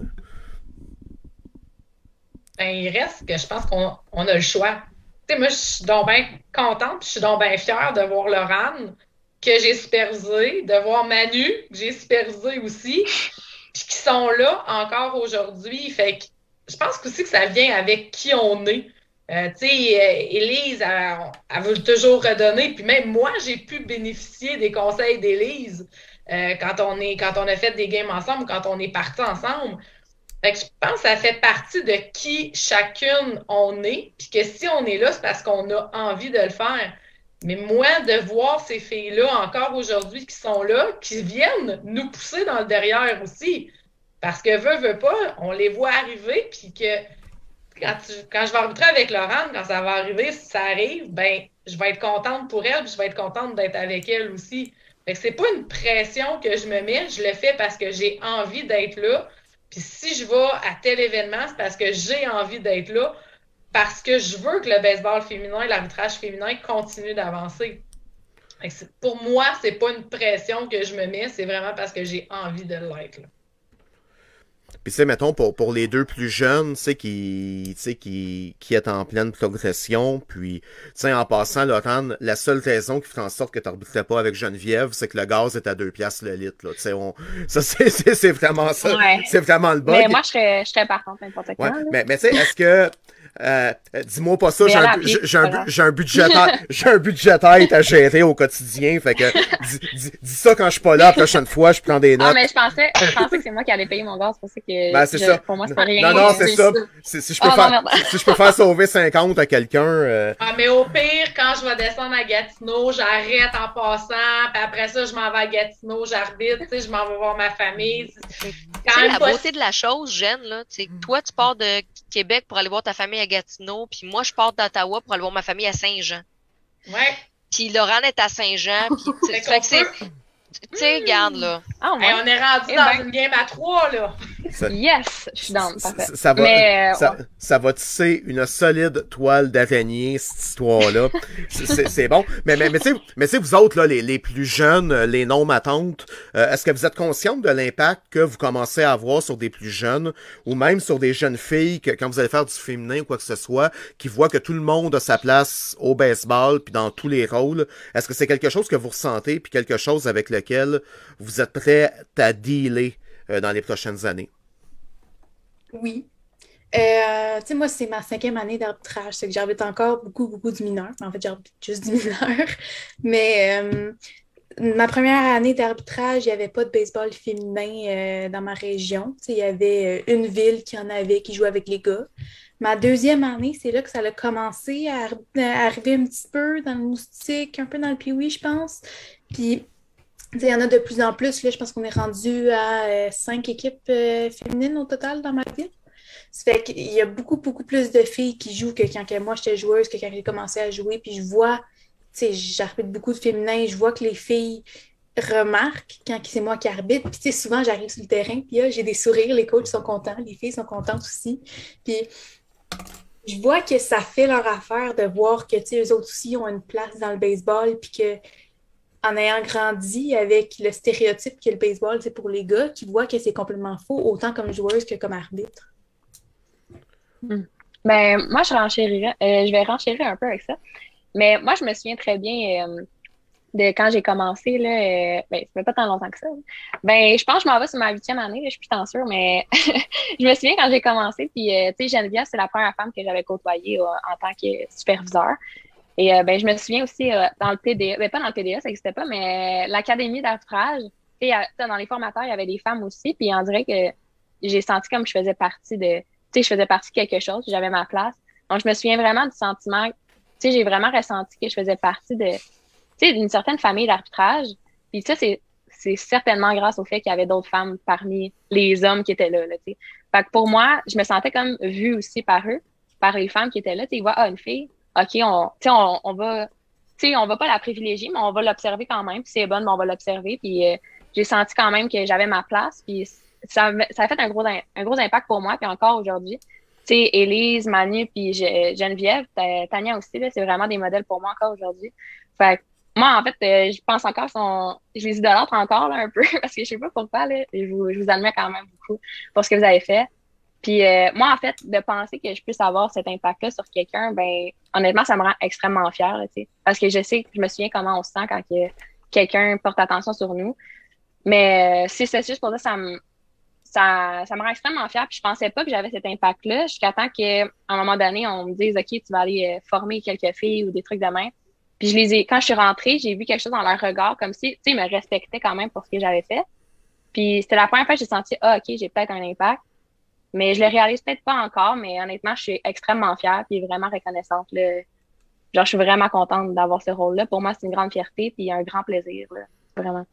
Ben, il reste que je pense qu'on on a le choix. moi, je suis donc bien contente, je suis donc bien fière de voir Laurent, que j'ai supervisé, de voir Manu, que j'ai supervisé aussi, puis qui sont là encore aujourd'hui. Fait que je pense aussi que ça vient avec qui on est. Euh, tu sais, euh, Élise, elle, veut toujours redonner. Puis même moi, j'ai pu bénéficier des conseils d'Élise euh, quand, on quand on a fait des games ensemble, quand on est partis ensemble. Fait que je pense que ça fait partie de qui chacune on est. Puis que si on est là, c'est parce qu'on a envie de le faire. Mais moi, de voir ces filles-là encore aujourd'hui qui sont là, qui viennent nous pousser dans le derrière aussi. Parce que veut, veut pas, on les voit arriver, puis que quand, je vais arbitrer avec Laurent, quand ça va arriver, si ça arrive, ben, je vais être contente pour elle, puis je vais être contente d'être avec elle aussi. Que c'est pas une pression que je me mets, je le fais parce que j'ai envie d'être là. Puis si je vais à tel événement, c'est parce que j'ai envie d'être là, parce que je veux que le baseball féminin, l'arbitrage féminin continue d'avancer. Pour moi, c'est pas une pression que je me mets, c'est vraiment parce que j'ai envie de l'être.
Puis, tu sais, mettons, pour, pour les deux plus jeunes, tu sais, qui, qui, qui est en pleine progression, puis, tu sais, en passant, Laurent, la seule raison qui fait en sorte que tu n'arbitrais pas avec Geneviève, c'est que le gaz est à deux piastres le litre, là. Tu sais, on, ça, c'est vraiment ça. C'est vraiment le bug.
Mais moi, je serais, je serais n'importe quoi.
Ouais. Mais, mais tu sais, est-ce que, Euh, euh, dis-moi pas ça, j'ai un, un, un budget un budget tête à gérer au quotidien, fait que dis, dis- dis ça quand je suis pas là la prochaine fois, je prends des
Ah,
notes.
mais je pensais, je pensais que c'est moi qui allais payer mon gaz, c'est pour ça que
Ben, c'est
je-
ça.
pour moi, c'est pas rien.
Non, non, c'est ça. Si, si je peux
non,
faire, si je peux faire sauver 50 à quelqu'un, euh,
Ah, mais au pire, quand je vais descendre à Gatineau, j'arrête en passant, puis après ça, je m'en vais à Gatineau, j'arbitre, tu sais, je m'en vais voir ma famille. Quand
la beauté de la chose, Jen, là, sais, toi, tu pars de Québec pour aller voir ta famille à Gatineau, puis moi, je pars d'Ottawa pour aller voir ma famille à Saint-Jean.
Ouais.
Puis Laurent est à Saint-Jean, puis tu
Fait
fait que c'est... Tu sais, regarde, là.
Ah,
Hey, on est rendu
Eh
dans
ben.
une game à trois, là.
ça,
Yes, je suis dans,
ça, ça va,
Mais, euh,
ça, ça va tisser une solide toile d'araignée, cette histoire-là. C'est- bon. Mais, mais, mais tu sais, mais tu sais, vous autres, là, les, les plus jeunes, euh, les non-matantes, euh, est-ce que vous êtes consciente de l'impact que vous commencez à avoir sur des plus jeunes, ou même sur des jeunes filles, que quand vous allez faire du féminin ou quoi que ce soit, qui voient que tout le monde a sa place au baseball, puis dans tous les rôles? Est-ce que c'est quelque chose que vous ressentez, puis quelque chose avec lequel vous êtes prêt à dealer euh, dans les prochaines années?
Oui. Euh, tu sais, moi, c'est ma cinquième année d'arbitrage. C'est que j'arbitre encore beaucoup, beaucoup du mineur. En fait, j'arbitre juste du mineur. Mais euh, ma première année d'arbitrage, il n'y avait pas de baseball féminin dans ma région. Il y avait une ville qui en avait, qui jouait avec les gars. Ma deuxième année, c'est là que ça a commencé à, à arriver un petit peu dans le moustique, un peu dans le pee je pense. Puis, il y en a de plus en plus. Là, je pense qu'on est rendu à euh, cinq équipes euh, féminines au total dans ma ville. Ça fait qu'il y a beaucoup, beaucoup plus de filles qui jouent que quand moi j'étais joueuse, que quand j'ai commencé à jouer. Puis je vois, tu sais, j'arbitre beaucoup de féminin, je vois que les filles remarquent quand c'est moi qui arbitre. Puis tu sais, souvent j'arrive sur le terrain, puis là, j'ai des sourires, les coachs sont contents, les filles sont contentes aussi. Puis je vois que ça fait leur affaire de voir que, tu sais, eux autres aussi ont une place dans le baseball, puis que en ayant grandi avec le stéréotype que le baseball, c'est pour les gars, qui voient que c'est complètement faux, autant comme joueuse que comme arbitre.
Ben, moi, je renchérirais, euh, je vais renchérir un peu avec ça. Mais moi, je me souviens très bien euh, de quand j'ai commencé, là, euh, ben, ça fait pas tant longtemps que ça. Ben, je pense que je m'en vais sur ma huitième année, là, je suis plus tant sûre, mais je me souviens quand j'ai commencé, puis, tu sais, Geneviève, c'est la première femme que j'avais côtoyée en tant que superviseur. Et euh, ben, je me souviens aussi euh, dans le TDA, ben, pas dans le TDA, ça n'existait pas, mais l'Académie d'arbitrage, dans les formateurs, il y avait des femmes aussi, puis on dirait que j'ai senti comme je faisais partie de, tu sais, je faisais partie de quelque chose, j'avais ma place. Donc, je me souviens vraiment du sentiment, tu sais, j'ai vraiment ressenti que je faisais partie de, tu sais, d'une certaine famille d'arbitrage. Puis ça, c'est, c'est certainement grâce au fait qu'il y avait d'autres femmes parmi les hommes qui étaient là, là. Fait que pour moi, je me sentais comme vue aussi par eux, par les femmes qui étaient là. Tu sais, ils voient, ah, une fille, OK, on, on, on va, sais, on va pas la privilégier, mais on va l'observer quand même. Puis c'est bonne, mais on va l'observer. Puis euh, j'ai senti quand même que j'avais ma place. Puis ça, ça a fait un gros, un gros impact pour moi. Puis encore aujourd'hui, tu sais, Élise, Manu, puis Geneviève, Ta- Tania aussi, là, c'est vraiment des modèles pour moi encore aujourd'hui. Fait que moi, en fait, euh, je pense encore, sont, je les idolâtre encore là, un peu, parce que je sais pas pourquoi, là, je vous, je vous admets quand même beaucoup pour ce que vous avez fait. Puis euh, moi, en fait, de penser que je puisse avoir cet impact-là sur quelqu'un, ben honnêtement, ça me rend extrêmement fière, là. Parce que je sais, je me souviens comment on se sent quand que quelqu'un porte attention sur nous. Mais euh, si c'est juste pour ça, ça me, ça, ça me rend extrêmement fière. Puis je pensais pas que j'avais cet impact-là jusqu'à temps qu'à un moment donné, on me dise, OK, tu vas aller euh, former quelques filles ou des trucs de même. Puis je les ai, quand je suis rentrée, j'ai vu quelque chose dans leur regard, comme si, tu sais, ils me respectaient quand même pour ce que j'avais fait. Puis c'était la première fois que j'ai senti, ah, OK, j'ai peut-être un impact. Mais je le réalise peut-être pas encore, mais honnêtement, je suis extrêmement fière puis vraiment reconnaissante. Là. Genre, je suis vraiment contente d'avoir ce rôle-là. Pour moi, c'est une grande fierté puis un grand plaisir, là. Vraiment.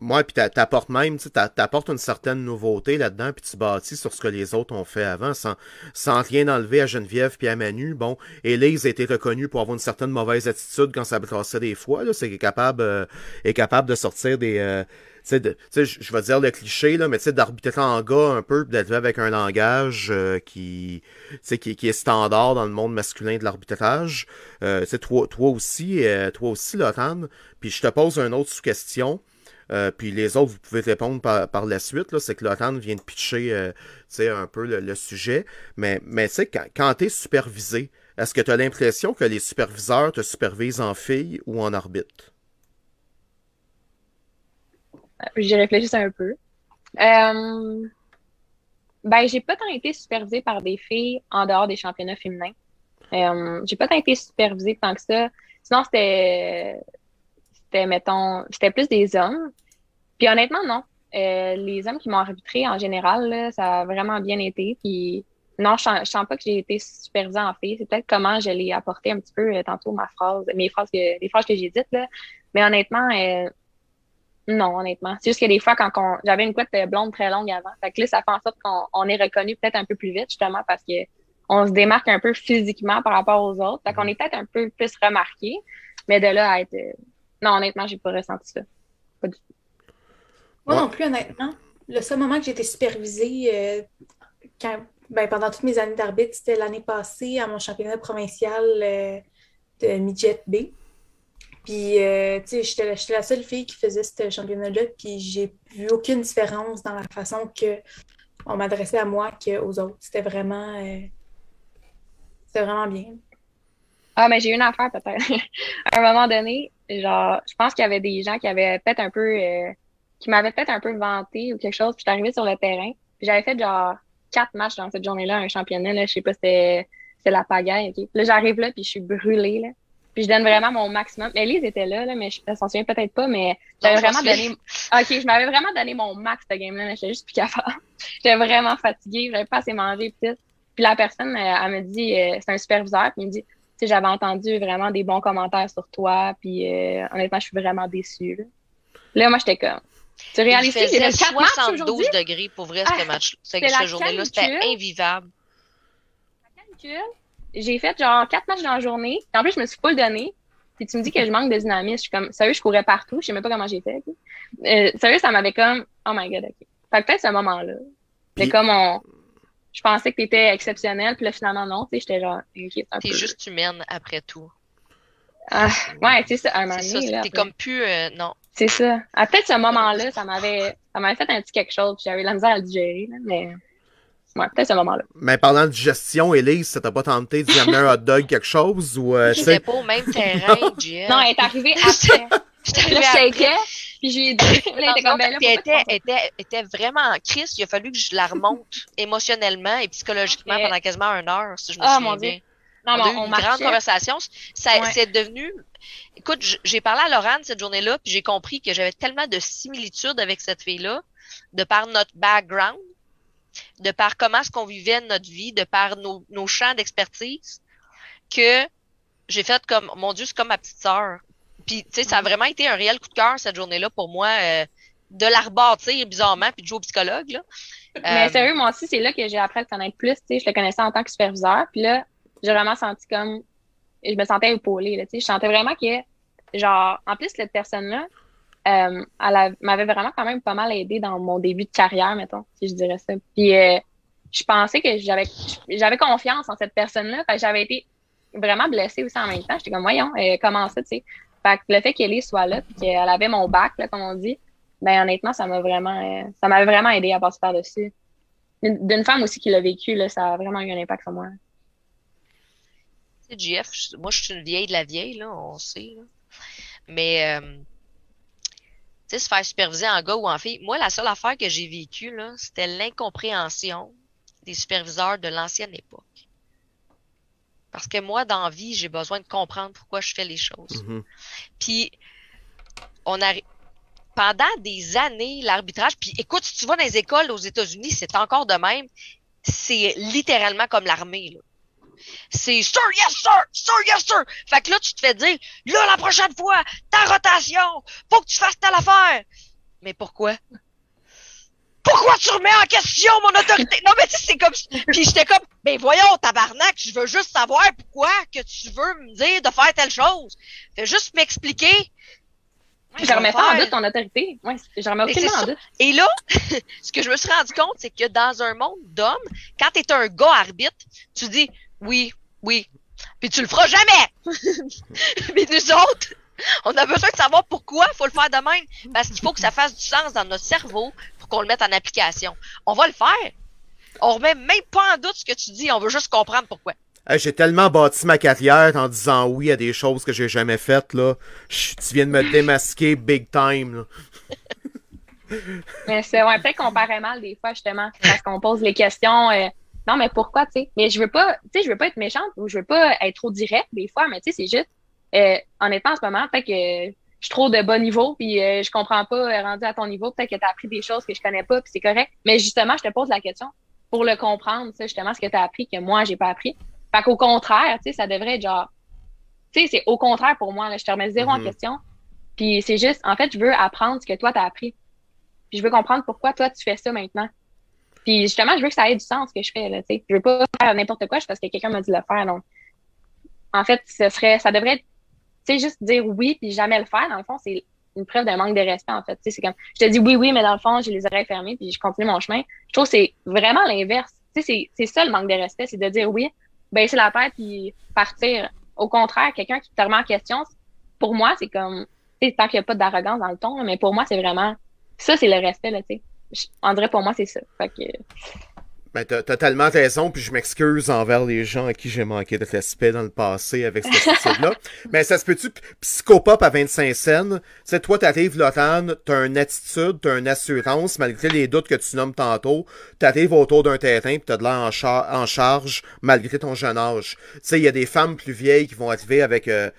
Moi, puis t'a- t'apportes même, tu t'apportes une certaine nouveauté là-dedans, puis tu bâtis sur ce que les autres ont fait avant, sans, sans rien enlever à Geneviève puis à Manu. Bon, Élise a été reconnue pour avoir une certaine mauvaise attitude quand ça brassait des fois, là, c'est capable, euh, est capable de sortir des, euh, je vais dire le cliché, là, mais tu sais, d'arbitrer en gars un peu, d'être avec un langage euh, qui, qui, qui est standard dans le monde masculin de l'arbitrage. Euh, toi, toi aussi, euh, toi aussi, Laurent, puis je te pose une autre sous-question. Euh, puis les autres, vous pouvez répondre par, par la suite. C'est que Laurent vient de pitcher euh, un peu le, le sujet. Mais, mais tu sais, quand, tu es supervisé, est-ce que tu as l'impression que les superviseurs te supervisent en fille ou en arbitre?
J'y réfléchis un peu. Euh, ben, j'ai pas tant été supervisée par des filles en dehors des championnats féminins. Euh, j'ai pas tant été supervisée tant que ça. Sinon, c'était, c'était, mettons, c'était plus des hommes. Puis honnêtement, non. Euh, les hommes qui m'ont arbitré, en général, là, ça a vraiment bien été. Puis non, je sens, sens pas que j'ai été supervisée en filles. C'est peut-être comment je l'ai apporté un petit peu euh, tantôt ma phrase, mes phrases que, les phrases que j'ai dites, là. Mais honnêtement, euh, non, honnêtement. C'est juste que des fois, quand on, j'avais une couette blonde très longue avant. Fait que là, ça fait en sorte qu'on on est reconnu peut-être un peu plus vite, justement, parce que on se démarque un peu physiquement par rapport aux autres. Fait qu'on est peut-être un peu plus remarqué. Mais de là à être. Non, honnêtement, j'ai pas ressenti ça. Pas du tout.
Moi
Ouais.
non plus, honnêtement. Le seul moment que j'ai été supervisée euh, quand, ben, pendant toutes mes années d'arbitre, c'était l'année passée à mon championnat provincial euh, de midget B. Puis, euh, tu sais, j'étais la, j'étais la seule fille qui faisait ce championnat-là, puis j'ai vu aucune différence dans la façon que on m'adressait à moi qu'aux autres. C'était vraiment, euh, c'était vraiment bien.
Ah, mais j'ai une affaire peut-être. à un moment donné, genre, je pense qu'il y avait des gens qui avaient peut-être un peu, euh, qui m'avaient peut-être un peu vanté ou quelque chose. Puis j'étais arrivée sur le terrain. J'avais fait genre quatre matchs dans cette journée-là, un championnat, là, je sais pas, c'était, c'était la pagaille. Là, j'arrive là, puis je suis brûlée, là. Puis je donne vraiment mon maximum. Elise était là, là, mais je elle s'en souvient peut-être pas, mais j'avais vraiment donné, ok, je m'avais vraiment donné mon max de game-là, là. J'étais juste plus capable. J'étais vraiment fatiguée, j'avais pas assez mangé, puis tout. Puis la personne, euh, elle me dit, euh, c'est un superviseur, puis il me dit, j'avais entendu vraiment des bons commentaires sur toi, puis euh, honnêtement, je suis vraiment déçue. Là, Là, moi, j'étais comme, tu réalises que matchs
72
aujourd'hui?
degrés pour vrai,
Ah,
ce match, cette, journée-là. C'était invivable.
j'ai fait genre quatre matchs dans la journée. En plus, je me suis pas le donné. Puis tu me dis que je manque de dynamisme. Je suis comme, sérieux, je courais partout. Je sais même pas comment j'ai fait. Euh, sérieux, ça m'avait comme, oh my god, ok. Fait que peut-être ce moment-là.
Puis-
comme on, je pensais que t'étais exceptionnel, puis là, finalement, non. Tu sais, j'étais genre, ok,
T'es
peu.
juste humaine après tout.
Ah, ouais, c'est ça, un moment
C'est ça,
donné,
t'es comme plus... euh, non.
C'est ça. Ah, peut-être ce moment-là, ça m'avait, ça m'avait fait un petit quelque chose, puis j'avais la misère à le digérer, là, mais, ouais, peut-être ce moment-là.
Mais parlant de digestion, Elise, ça t'a pas tenté de lui amener un hot dog, quelque chose? Ou, euh, tu
J'étais
sais,
pas au même terrain, Jeff.
Non, elle est arrivée après.
J'étais arrivée
puis j'ai dit, là, était comme,
Puis elle était, vraiment en crise. Il a fallu que je la remonte émotionnellement et psychologiquement pendant quasiment une heure, si je me
Ah,
souviens
mon Dieu.
bien.
Non,
on a eu
on,
une
marchait.
grande conversation. Ça,
Ouais.
C'est devenu. Écoute, j'ai parlé à Laurent cette journée-là, puis j'ai compris que j'avais tellement de similitudes avec cette fille-là, de par notre background, de par comment est-ce qu'on vivait notre vie, de par nos, nos champs d'expertise, que j'ai fait comme, mon Dieu, c'est comme ma petite sœur. Puis, tu sais, ça a vraiment été un réel coup de cœur cette journée-là pour moi, euh, de la rebâtir bizarrement, puis de jouer au psychologue. Là.
Mais
Euh,
sérieux, moi aussi, c'est là que j'ai appris à le connaître plus. Tu sais, je le connaissais en tant que superviseur. Puis là, j'ai vraiment senti comme. Je me sentais épaulée. Là, tu sais. je sentais vraiment que, genre, en plus, cette personne-là, euh, elle m'avait vraiment quand même pas mal aidé dans mon début de carrière, mettons, si je dirais ça. Puis euh, je pensais que j'avais j'avais confiance en cette personne-là. J'avais été vraiment blessée aussi en même temps. J'étais comme, voyons, euh, comment ça, tu sais? Fait que le fait qu'Ellie soit là, qu'elle avait mon bac, là, comme on dit, ben honnêtement, ça m'a vraiment, euh, ça m'avait vraiment aidé à passer par-dessus. D'une femme aussi qui l'a vécu, là, ça a vraiment eu un impact sur moi.
GF, je- moi, je suis une vieille de la vieille, là, on sait. là. Mais, euh, tu sais, se faire superviser en gars ou en fille, moi, la seule affaire que j'ai vécue, c'était l'incompréhension des superviseurs de l'ancienne époque. Parce que moi, dans la vie, j'ai besoin de comprendre pourquoi je fais les choses.
Mhm.
Puis, on a pendant des années, l'arbitrage, puis écoute, si tu vas dans les écoles aux États-Unis, c'est encore de même. C'est littéralement comme l'armée, là. C'est Sir, yes, sir! Sir, yes, sir! Fait que là, tu te fais dire, là, la prochaine fois, ta rotation, faut que tu fasses telle affaire. Mais pourquoi? Pourquoi tu remets en question mon autorité? Non, mais tu sais, c'est comme, puis j'étais comme, ben voyons, tabarnak, je veux juste savoir pourquoi que tu veux me dire de faire telle chose. Fais juste m'expliquer.
Je remets pas en doute ton autorité. Ouais, je remets aucunement en doute.
Et là, ce que je me suis rendu compte, c'est que dans un monde d'hommes, quand t'es un gars arbitre, tu dis oui, oui, puis tu le feras jamais. Mais nous autres, on a besoin de savoir pourquoi faut le faire de même, parce qu'il faut que ça fasse du sens dans notre cerveau pour qu'on le mette en application. On va le faire. On remet même pas en doute ce que tu dis, on veut juste comprendre pourquoi.
Hey, j'ai tellement bâti ma carrière en disant oui à des choses que j'ai jamais faites, là. Chut, tu viens de me démasquer big time, là.
Mais c'est ouais, peut-être qu'on paraît mal des fois, justement, parce qu'on pose les questions. euh, non, mais pourquoi, tu sais? Mais je veux pas, tu sais, je veux pas être méchante ou je veux pas être trop directe des fois, mais tu sais, c'est juste, euh, honnêtement, en ce moment, peut-être que je suis trop de bas niveau, puis euh, je comprends pas, euh, rendu à ton niveau, peut-être que tu as appris des choses que je connais pas, puis c'est correct. Mais justement, je te pose la question pour le comprendre, ça, justement, ce que tu as appris que moi, j'ai pas appris. Fait qu'au contraire, tu sais, ça devrait être genre, tu sais, c'est au contraire pour moi, là, je te remets zéro en
Mhm.
question. Puis c'est juste, en fait, je veux apprendre ce que toi, t'as appris. Puis je veux comprendre pourquoi toi, tu fais ça maintenant. Puis justement, je veux que ça ait du sens ce que je fais, là, tu sais. Je veux pas faire n'importe quoi parce que quelqu'un m'a dit de le faire, donc. En fait, ce serait, ça devrait être, tu sais, juste dire oui puis jamais le faire, dans le fond, c'est une preuve d'un manque de respect, en fait. Tu sais, c'est comme, je te dis oui, oui, mais dans le fond, j'ai les oreilles fermées puis je continue mon chemin. Je trouve que c'est vraiment l'inverse. Tu sais, c'est, ça le manque de respect, c'est de dire oui, baisser la tête puis partir. Au contraire, quelqu'un qui te remet en question, pour moi, c'est comme, tant qu'il n'y a pas d'arrogance dans le ton, mais pour moi, c'est vraiment, ça, c'est le respect, là, tu sais. On pour moi, c'est ça. Fait que,
Ben, t'as tellement raison, puis je m'excuse envers les gens à qui j'ai manqué de respect dans le passé avec cette attitude-là. Mais ça se peut-tu, psychopop à 25 scènes, tu sais, toi, t'arrives, Lorane, t'as une attitude, t'as une assurance, malgré les doutes que tu nommes tantôt, t'arrives autour d'un terrain, pis t'as de l'air en, char- en charge, malgré ton jeune âge. Tu sais, il y a des femmes plus vieilles qui vont arriver avec... Euh,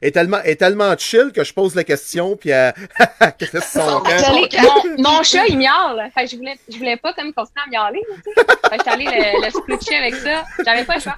est tellement, est tellement chill que je pose la question, puis elle, elle son
mon, mon chat, il miaule. Fait que je voulais, je voulais pas comme continuer à miauler, là, tu sais. Fait que j'étais allée le, le splitcher avec ça. J'avais pas le choix.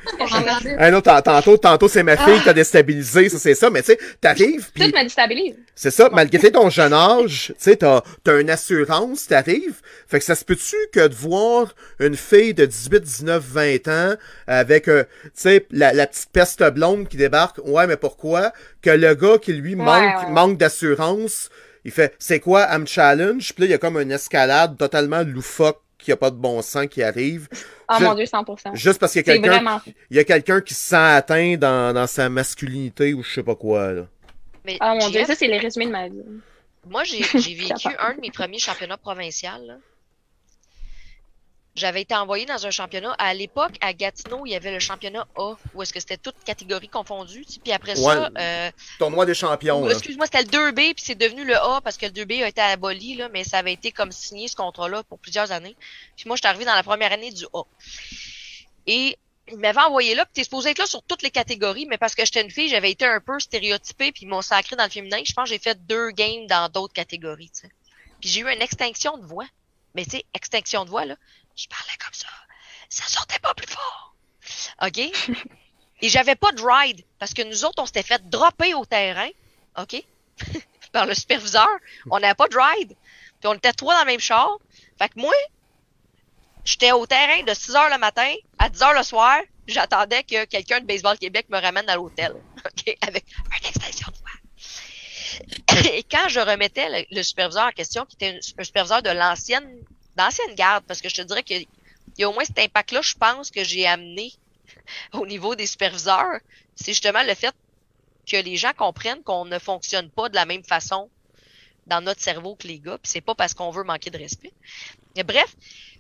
Ah non, tant- tantôt, tantôt c'est ma fille qui t'a déstabilisé, ça c'est ça, mais tu sais, t'arrives, puis
Tout me déstabilise.
c'est ça, malgré ton jeune âge, tu sais, t'as, t'as une assurance, t'arrives, fait que ça se peut-tu que de voir une fille de 18, 19, 20 ans avec, euh, tu sais, la, la petite peste blonde qui débarque, ouais, mais pourquoi? Que le gars qui lui manque,
ouais, ouais.
manque d'assurance, il fait, c'est quoi, I'm challenge, puis là, il y a comme une escalade totalement loufoque qui a pas de bon sens qui arrive,
Oh
Je-
mon Dieu, 100%.
juste parce qu'il y a quelqu'un
vraiment.
il y a quelqu'un qui se sent atteint dans, dans sa masculinité ou je sais pas quoi, là.
Mais
Oh mon Dieu, ça, c'est le résumé de ma vie.
moi, j'ai vécu un de mes premiers championnats provinciaux. J'avais été envoyée dans un championnat. À l'époque, à Gatineau, il y avait le championnat A, où est-ce que c'était toutes catégories confondues. Puis après ça, euh,
Tournoi des champions,
excuse-moi, c'était le 2B, puis c'est devenu le A parce que le 2B a été aboli, là, mais ça avait été comme signé ce contrat-là pour plusieurs années. Puis moi, j'étais arrivée dans la première année du A. Et ils m'avaient envoyé là, puis t'es supposé être là sur toutes les catégories, mais parce que j'étais une fille, j'avais été un peu stéréotypée, puis ils m'ont sacré dans le féminin. Je pense que j'ai fait deux games dans d'autres catégories, tu sais. Puis j'ai eu une extinction de voix. Mais tu sais, extinction de voix, là, je parlais comme ça. Ça sortait pas plus fort. OK? Et j'avais pas de ride, parce que nous autres, on s'était fait dropper au terrain, OK? Par le superviseur. On n'avait pas de ride. Puis on était trois dans le même char. Fait que moi, j'étais au terrain de 6 heures le matin à 10 heures le soir. J'attendais que quelqu'un de Baseball Québec me ramène à l'hôtel. OK? Avec une extinction de voix. Et quand je remettais le, superviseur en question, qui était un superviseur de l'ancienne, d'ancienne garde, parce que je te dirais qu'il y a au moins cet impact-là, je pense, que j'ai amené au niveau des superviseurs, c'est justement le fait que les gens comprennent qu'on ne fonctionne pas de la même façon dans notre cerveau que les gars, puis c'est pas parce qu'on veut manquer de respect. Mais bref,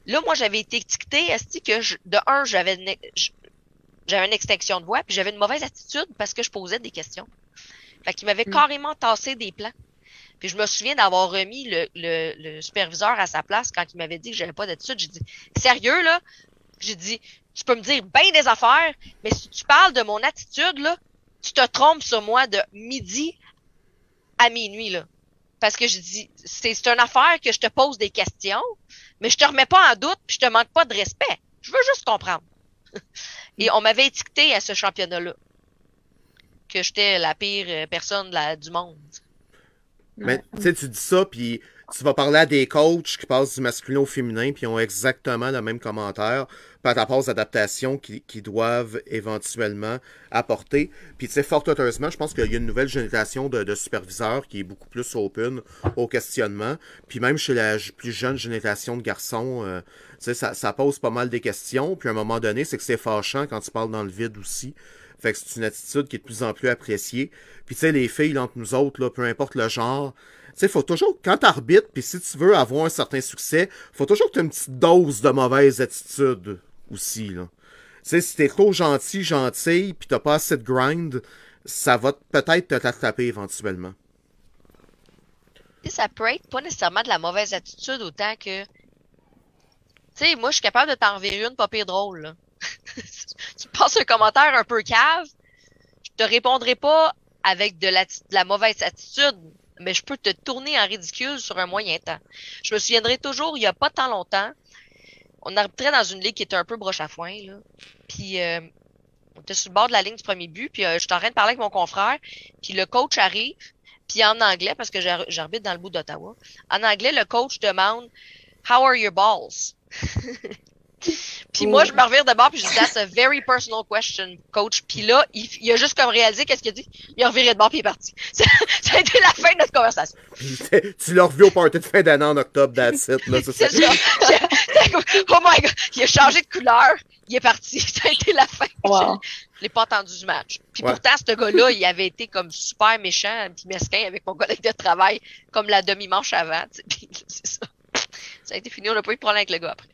là, moi, j'avais été étiquetée, esti, que je- de un, j'avais une, j'avais une extinction de voix, puis j'avais une mauvaise attitude parce que je posais des questions. Fait qu'il m'avait
Mm.
carrément tassé des plans. Puis je me souviens d'avoir remis le, superviseur à sa place quand il m'avait dit que j'avais pas d'attitude. J'ai dit, sérieux, là? J'ai dit, tu peux me dire bien des affaires, mais si tu parles de mon attitude, là, tu te trompes sur moi de midi à minuit, là. Parce que je dis, c'est une affaire que je te pose des questions, mais je te remets pas en doute, puis je te manque pas de respect. Je veux juste comprendre. Et on m'avait étiqueté à ce championnat-là que j'étais la pire euh, personne la- du monde.
Mais tu sais, tu dis ça, puis tu vas parler à des coachs qui passent du masculin au féminin, puis ils ont exactement le même commentaire par rapport aux adaptations qu'ils qu'ils doivent éventuellement apporter. Puis tu sais, fort heureusement, je pense qu'il y a une nouvelle génération de, de superviseurs qui est beaucoup plus open au questionnement. Puis même chez la plus jeune génération de garçons, euh, tu sais, ça, ça pose pas mal des questions. Puis à un moment donné, c'est que c'est fâchant quand tu parles dans le vide aussi. Fait que c'est une attitude qui est de plus en plus appréciée. Puis tu sais, les filles, entre nous autres, là, peu importe le genre, tu sais, faut toujours, quand t'arbitres, puis si tu veux avoir un certain succès, faut toujours que tu aies une petite dose de mauvaise attitude aussi, là. Tu sais, si t'es trop gentil, gentil, puis t'as pas assez de grind, ça va peut-être te rattraper éventuellement.
Ça peut être pas nécessairement de la mauvaise attitude autant que. Tu sais, moi, je suis capable de t'en une pas drôle. tu passes un commentaire un peu cave, je te répondrai pas avec de la, mauvaise attitude, mais je peux te tourner en ridicule sur un moyen temps. Je me souviendrai toujours, il y a pas tant longtemps, on arbitrait dans une ligue qui était un peu broche à foin, là. Puis euh, on était sur le bord de la ligne du premier but, puis euh, je suis en train de parler avec mon confrère, puis le coach arrive, puis en anglais, parce que j'ar- j'arbitre dans le bout d'Ottawa, en anglais, le coach demande « How are your balls? » Puis moi, je me revire de bord, puis je dis « That's a very personal question, coach. » Puis là, il, il a juste comme réalisé qu'est-ce qu'il a dit. Il a reviré de bord, puis il est parti. Ça, ça a été la fin de notre conversation.
Tu l'as revu au party de fin d'année en octobre, that's it, là, c'est ça.
Oh my god, il a changé de couleur, il est parti. Ça a été la fin.
Wow.
Je l'ai pas entendu du match. Puis
Ouais.
pourtant, ce gars-là, il avait été comme super méchant, puis mesquin avec mon collègue de travail, comme la demi-manche avant. tu sais. Puis c'est ça. Ça a été fini, on n'a pas eu de problème avec le gars après.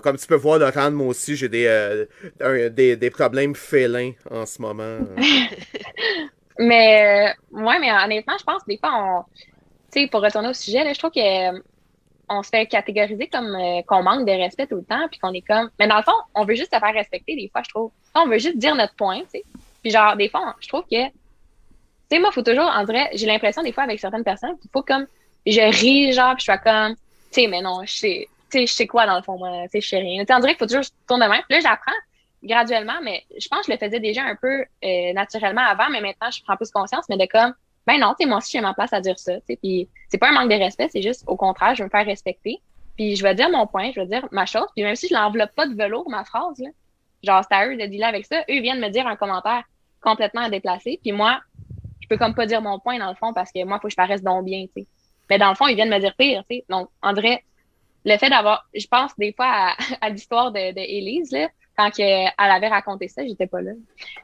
Comme tu peux voir, Laurent, moi aussi, j'ai des, euh, des, problèmes félins en ce moment.
Mais, euh, ouais, mais honnêtement, je pense que des fois, on, tu sais, pour retourner au sujet, là, je trouve que euh, on se fait catégoriser comme euh, qu'on manque de respect tout le temps, puis qu'on est comme, mais dans le fond, on veut juste se faire respecter des fois, je trouve. On veut juste dire notre point, tu sais. Puis genre, des fois, je trouve que, tu sais, moi, faut toujours, en vrai, j'ai l'impression des fois avec certaines personnes, il faut comme, je ris, genre, puis je suis comme, tu sais, mais non, je sais, sais, je sais quoi dans le fond, moi, tu sais, je sais rien. Tu sais, on faut toujours tourner de même. Puis là, j'apprends graduellement, mais je pense que je le faisais déjà un peu euh, naturellement avant, mais maintenant, je prends plus conscience, mais de comme, ben non, tu sais, moi aussi, j'ai ma place à dire ça, puis c'est pas un manque de respect, c'est juste, au contraire, je veux me faire respecter, puis je vais dire mon point, je vais dire ma chose, puis même si je l'enveloppe pas de velours, ma phrase, là, genre, c'est à eux de dealer avec ça, eux viennent me dire un commentaire complètement déplacé, puis moi, je peux comme pas dire mon point, dans le fond, parce que moi, faut que je paraisse donc bien, tu sais. Mais dans le fond, ils viennent me dire pire, tu sais. Donc, en vrai, le fait d'avoir, je pense des fois à, à l'histoire de, de Élise, là, quand elle avait raconté ça, j'étais pas là.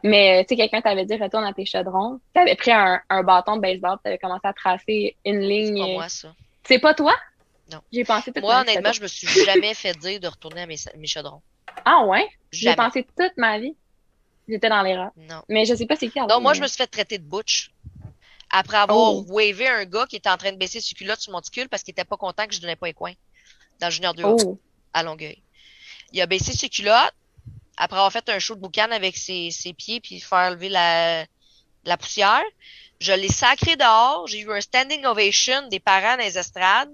Mais, tu sais, quelqu'un t'avait dit, retourne à tes chaudrons. T'avais pris un, un bâton de baseball, t'avais commencé à tracer une
C'est
ligne.
pas moi, ça.
C'est pas toi?
Non.
J'ai pensé toute
Moi,
ma
honnêtement, je me suis jamais fait dire de retourner à mes, mes chaudrons.
Ah ouais? J'ai pensé toute ma vie. J'étais dans l'erreur.
Non.
Mais je sais pas c'est qui.
Non, moi, je me suis fait traiter de butch. Après avoir
Oh.
wavé un gars qui était en train de baisser ses culottes sur mon ticule parce qu'il était pas content que je donnais pas les coins Junior 2
Oh.
à Longueuil. Il a baissé ses culottes après avoir fait un show de boucan avec ses, ses pieds puis faire lever la, la poussière. Je l'ai sacré dehors. J'ai eu un standing ovation des parents dans les estrades.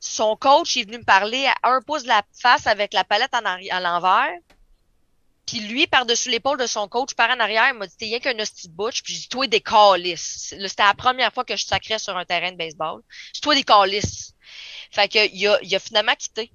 Son coach est venu me parler à un pouce de la face avec la palette en à l'envers. Puis lui, par-dessus l'épaule de son coach, par en arrière, il m'a dit, t'es rien qu'un hostie de butch. Puis j'ai dit, toi, des calices. Là, C'était la première fois que je sacrais sur un terrain de baseball. J'ai dit, toi, des calices. Fait que, il a, il a finalement quitté.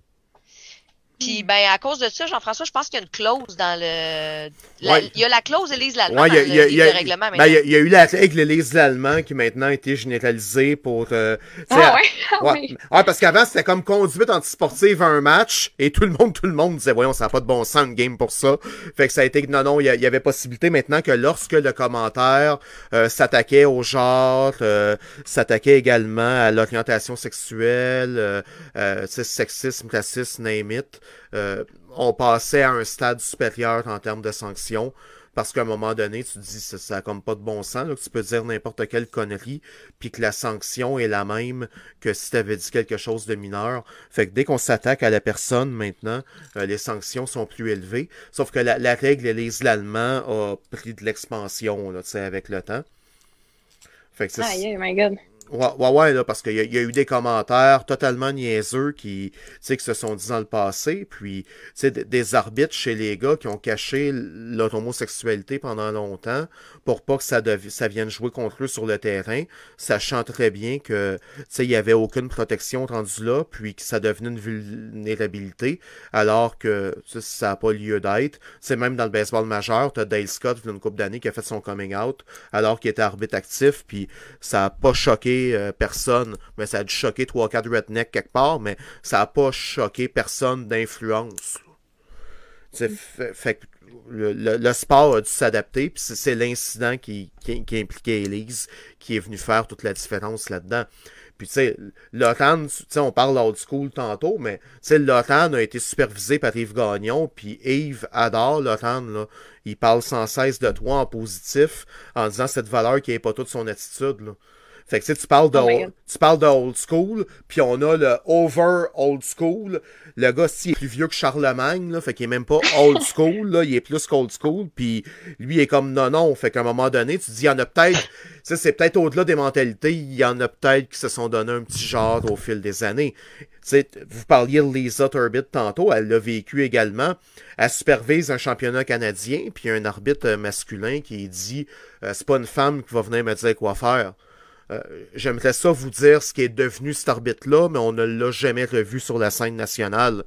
Puis, ben, à cause de ça, Jean-François, je pense qu'il y a une clause dans le... la-
Ouais.
Il y a la clause Élise Lallemand
Ouais,
dans
il y a- il y a-
le
il y a-
livre de règlement.
Ben, il y, a- il y a eu la règle l'Élise l'allemand qui maintenant a été généralisée pour. euh, tu sais,
Ah ouais? Ah
Ouais,
oui.
Ouais, parce qu'avant, c'était comme conduite antisportive à un match, et tout le monde, tout le monde disait, voyons, ça n'a pas de bon sens, une game pour ça. Fait que ça a été que non, non, il y, avait possibilité maintenant que lorsque le commentaire euh, s'attaquait au genre, euh, s'attaquait également à l'orientation sexuelle, euh, euh, tu sais, sexisme, racisme, name it, euh, on passait à un stade supérieur en termes de sanctions. Parce qu'à un moment donné, tu te dis, ça, ça a comme pas de bon sens, là, que tu peux dire n'importe quelle connerie, puis que la sanction est la même que si tu avais dit quelque chose de mineur. Fait que dès qu'on s'attaque à la personne maintenant, euh, les sanctions sont plus élevées. Sauf que la, la règle, Élise l'allemand a pris de l'expansion, là, tu sais, avec le temps. Fait que c'est...
Aïe, my god.
Ouais, ouais, là, parce qu'il y, a- eu des commentaires totalement niaiseux qui, tu qui se sont dit dans le passé, puis, tu sais, des- arbitres chez les gars qui ont caché l'homosexualité pendant longtemps pour pas que ça, vienne jouer contre eux sur le terrain, sachant très bien que, tu il y avait aucune protection rendue là, puis que ça devenait une vulnérabilité, alors que, tu ça n'a pas lieu d'être. C'est même dans le baseball majeur, t'as Dale Scott, une couple d'années, qui a fait son coming out, alors qu'il était arbitre actif, puis ça a pas choqué euh, personne, mais ça a dû choquer trois quatre rednecks quelque part, mais ça a pas choqué personne d'influence. Sais, Fait, le, le- le sport a dû s'adapter, puis c'est- c'est l'incident qui, qui, qui impliquait Elise qui est venu faire toute la différence là-dedans. Puis tu sais, Lotan, tu sais, on parle old school tantôt, mais tu sais, Lotan a été supervisé par Yves Gagnon, puis Yves adore Lotan, là. Il parle sans cesse de toi en positif, en disant cette valeur qui n'est pas toute son attitude, là. Fait que tu sais, tu parles de,
Oh
tu parles de old school, puis on a le over old school. Le gars, s'il est plus vieux que Charlemagne, là, fait qu'il est même pas old school, là, il est plus qu'old school, puis lui, il est comme non, non. Fait qu'à un moment donné, tu te dis, il y en a peut-être, c'est peut-être au-delà des mentalités, il y en a peut-être qui se sont donné un petit genre au fil des années. Tu sais, vous parliez de Lisa Turbid tantôt, elle l'a vécu également. Elle supervise un championnat canadien, puis un arbitre masculin qui dit euh, c'est pas une femme qui va venir me dire quoi faire. Euh, J'aimerais ça vous dire ce qui est devenu cet arbitre-là, mais on ne l'a jamais revu sur la scène nationale.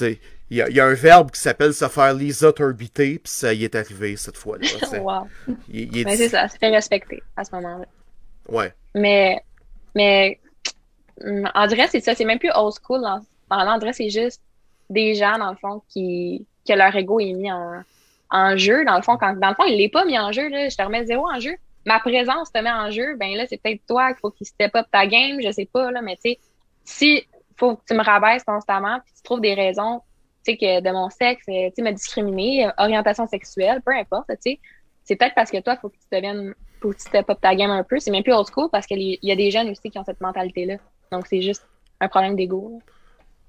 Il y, a, il y a un verbe qui s'appelle se faire Lisa turbiter, puis ça y est arrivé cette fois-là.
wow.
Il- il
Mais c'est ça, c'est fait respecter à ce moment-là.
Ouais.
Mais, mais, hum, on dirait c'est ça, c'est même plus old school. Dans, on dirait c'est juste des gens, dans le fond, qui, que leur ego est mis en, en jeu. Dans le fond, quand, dans le fond, il l'est pas mis en jeu, là. Je te remets zéro en jeu. Ma présence te met en jeu, ben là, c'est peut-être toi qu'il faut qu'il step up ta game, je sais pas, là, mais tu sais, si faut que tu me rabaisses constamment, puis tu trouves des raisons, tu sais, que de mon sexe, euh, tu sais, me discriminer, euh, orientation sexuelle, peu importe, tu sais, c'est peut-être parce que toi, faut que tu deviennes, faut que tu step up ta game un peu. C'est même plus old school parce qu'il y a des jeunes aussi qui ont cette mentalité-là. Donc, c'est juste un problème d'ego.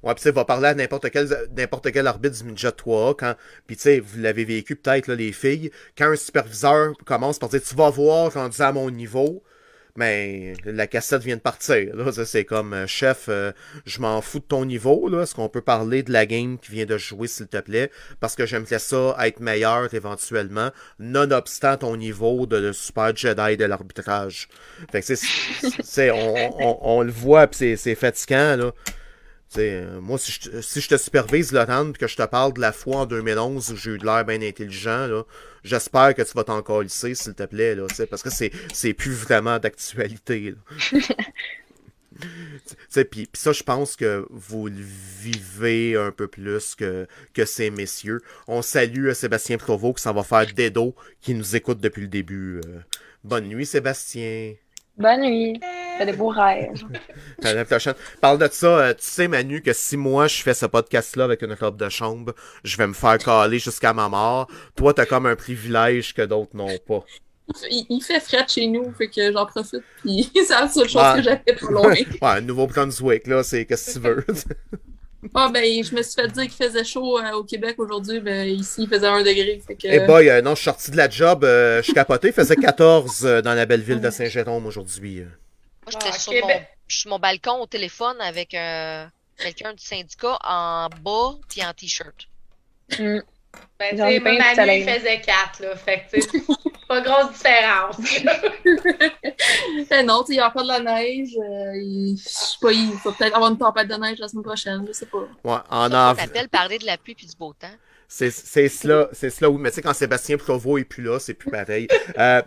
Ouais, sais, va parler à n'importe quel, n'importe quel arbitre du midget 3 quand, pis tu sais, vous l'avez vécu peut-être, les filles, quand un superviseur commence par dire, tu vas voir, rendu à mon niveau, mais la cassette vient de partir, là, c'est comme, euh, chef, euh, je m'en fous de ton niveau, là, est-ce qu'on peut parler de la game qui vient de jouer, s'il te plaît, parce que j'aimerais ça être meilleur, éventuellement, nonobstant ton niveau de, super Jedi de l'arbitrage. Fait que, c'est- c'est, on, on, on le voit, pis c'est, c'est fatigant, là. Euh, moi, si je, te- si je te supervise, Laurent, puis que je te parle de la fois en 2011 où j'ai eu de l'air bien intelligent, j'espère que tu vas t'en colisser, s'il te plaît, là, parce que c'est, plus vraiment d'actualité. puis ça, je pense que vous le vivez un peu plus que, que ces messieurs. On salue euh, Sébastien Provost qui s'en va faire Dedo, qui nous écoute depuis le début. Euh, bonne nuit, Sébastien.
Bonne nuit. Fais des beaux rêves.
Parle de ça, euh, tu sais, Manu, que si moi je fais ce podcast-là avec une robe de chambre, je vais me faire caler jusqu'à ma mort. Toi, t'as comme un privilège que d'autres n'ont pas.
Il, il fait fret chez nous, fait que j'en profite, puis c'est la seule chose
Ouais.
que j'avais pas loin.
ouais, Nouveau-Brunswick, là, c'est qu'est-ce que tu veux.
Ah ben, je me suis fait dire qu'il faisait chaud euh, au Québec aujourd'hui, ben ici il faisait un degré, fait que...
Eh boy, euh, non, je suis sorti de la job, euh, je suis capoté. Il faisait 14 euh, dans la belle ville de Saint-Jérôme aujourd'hui.
Moi, j'étais
Ah,
sur,
Québec.
mon, je suis sur mon balcon au téléphone avec euh, quelqu'un du syndicat en bas puis en t-shirt.
Hum.
Ben, tu sais, Manu, il faisait 4, là. Fait que, tu sais, pas grosse différence.
Non, tu sais, il va faire de la neige, euh, il... je sais pas, il va peut-être avoir une tempête de neige la semaine prochaine, je sais pas.
Ouais, en
Ça,
av-
on appelle parler de la pluie puis du beau temps.
C'est c'est cela, c'est cela, oui. Mais tu sais, quand Sébastien Provost est plus là, c'est plus pareil. Euh,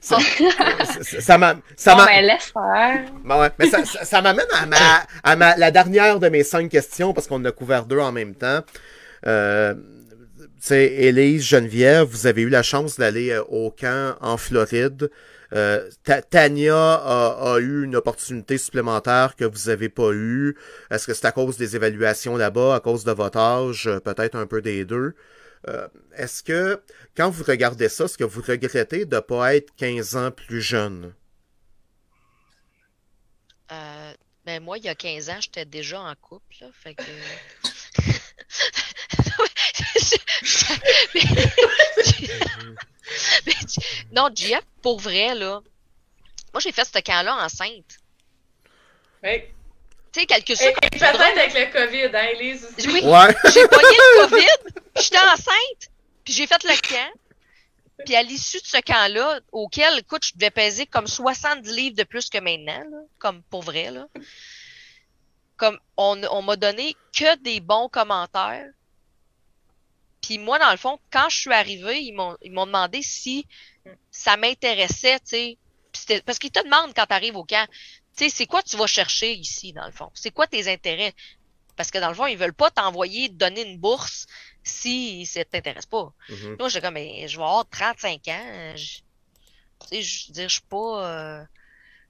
ça ça- ça m'a- ça
Bon,
m'a-
laisse faire.
Ouais, mais ça, ça, ça m'amène à, ma, à ma, la dernière de mes cinq questions, parce qu'on en a couvert deux en même temps. Euh, sais, Élise, Geneviève, vous avez eu la chance d'aller euh, au camp en Floride. Euh, Ta- Tania a, a eu une opportunité supplémentaire que vous avez pas eu. Est-ce que c'est à cause des évaluations là-bas, à cause de votre âge, euh, peut-être un peu des deux? Euh, est-ce que, quand vous regardez ça, est-ce que vous regrettez de pas être 15 ans plus jeune?
Euh, ben moi, il y a 15 ans, j'étais déjà en couple, là, fait que... Non, Jeff, pour vrai, là, moi, j'ai fait ce camp-là enceinte.
Oui.
Tu sais,
Et, et
comme
peut-être avec le COVID, hein, Elise aussi.
Oui,
Ouais.
j'ai pogné le COVID, j'étais enceinte, puis j'ai fait le camp. Puis à l'issue de ce camp-là, auquel, écoute, je devais peser comme 70 livres de plus que maintenant, là, comme pour vrai, là. Comme on, on m'a donné que des bons commentaires. Puis moi, dans le fond, quand je suis arrivée, ils m'ont ils m'ont demandé si ça m'intéressait, tu sais. Parce qu'ils te demandent quand tu arrives au camp, tu sais, c'est quoi tu vas chercher ici, dans le fond? C'est quoi tes intérêts? Parce que dans le fond, ils veulent pas t'envoyer, te donner une bourse si ça t'intéresse pas.
Mhm.
Moi, j'étais comme, mais je vais avoir 35 ans. je- Tu sais, je veux dire, je suis pas. euh,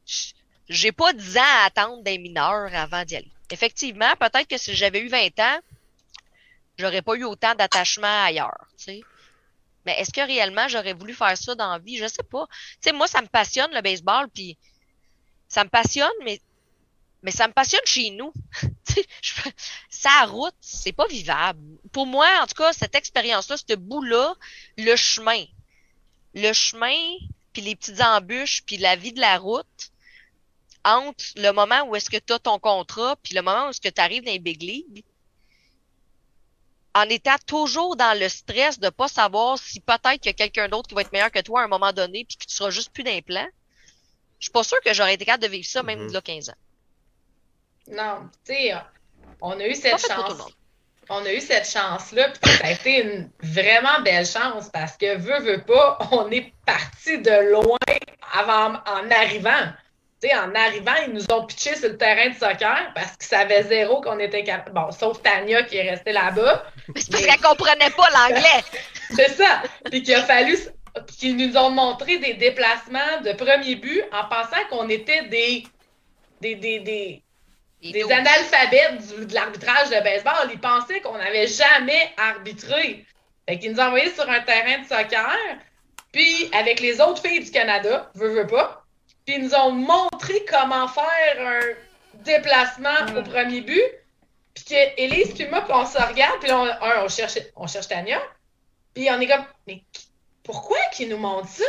je- J'ai pas 10 ans à attendre des mineurs avant d'y aller. Effectivement, peut-être que si j'avais eu 20 ans, j'aurais pas eu autant d'attachement ailleurs, tu. Mais est-ce que réellement j'aurais voulu faire ça dans la vie? Je sais pas. Tu sais, moi, ça me passionne le baseball, puis ça me passionne, mais, mais ça me passionne chez nous. Sa route, c'est pas vivable. Pour moi, en tout cas, cette expérience-là, ce bout-là, le chemin, le chemin, puis les petites embûches, puis la vie de la route, entre le moment où est-ce que tu as ton contrat, puis le moment où est-ce que tu arrives dans les big leagues, en étant toujours dans le stress de pas savoir si peut-être qu'il y a quelqu'un d'autre qui va être meilleur que toi à un moment donné, puis que tu seras juste plus d'implant, je suis pas sûre que j'aurais été capable de vivre ça même mm -hmm. de là 15 ans.
Non, tu sais, on a eu cette chance. On a eu cette chance-là, puis ça a été une vraiment belle chance parce que, veut, veut pas, on est parti de loin avant, en arrivant. En arrivant, ils nous ont pitché sur le terrain de soccer parce qu'ils savaient zéro qu'on était capable. Bon, sauf Tania qui est restée là-bas.
C'est parce qu'elle comprenait pas l'anglais.
C'est ça. Puis qu'il a fallu qu'ils nous ont montré des déplacements de premier but en pensant qu'on était des, des, des, des, des analphabètes du, de l'arbitrage de baseball. Ils pensaient qu'on n'avait jamais arbitré. Fait qu'ils nous ont envoyés sur un terrain de soccer, puis avec les autres filles du Canada, veux, veux pas, puis ils nous ont montré comment faire un déplacement au premier but, puis qu'Élise puis moi, puis on se regarde, puis là, on, un, on, cherche, on cherche Tania, puis on est comme, mais pourquoi qu'ils nous montrent ça?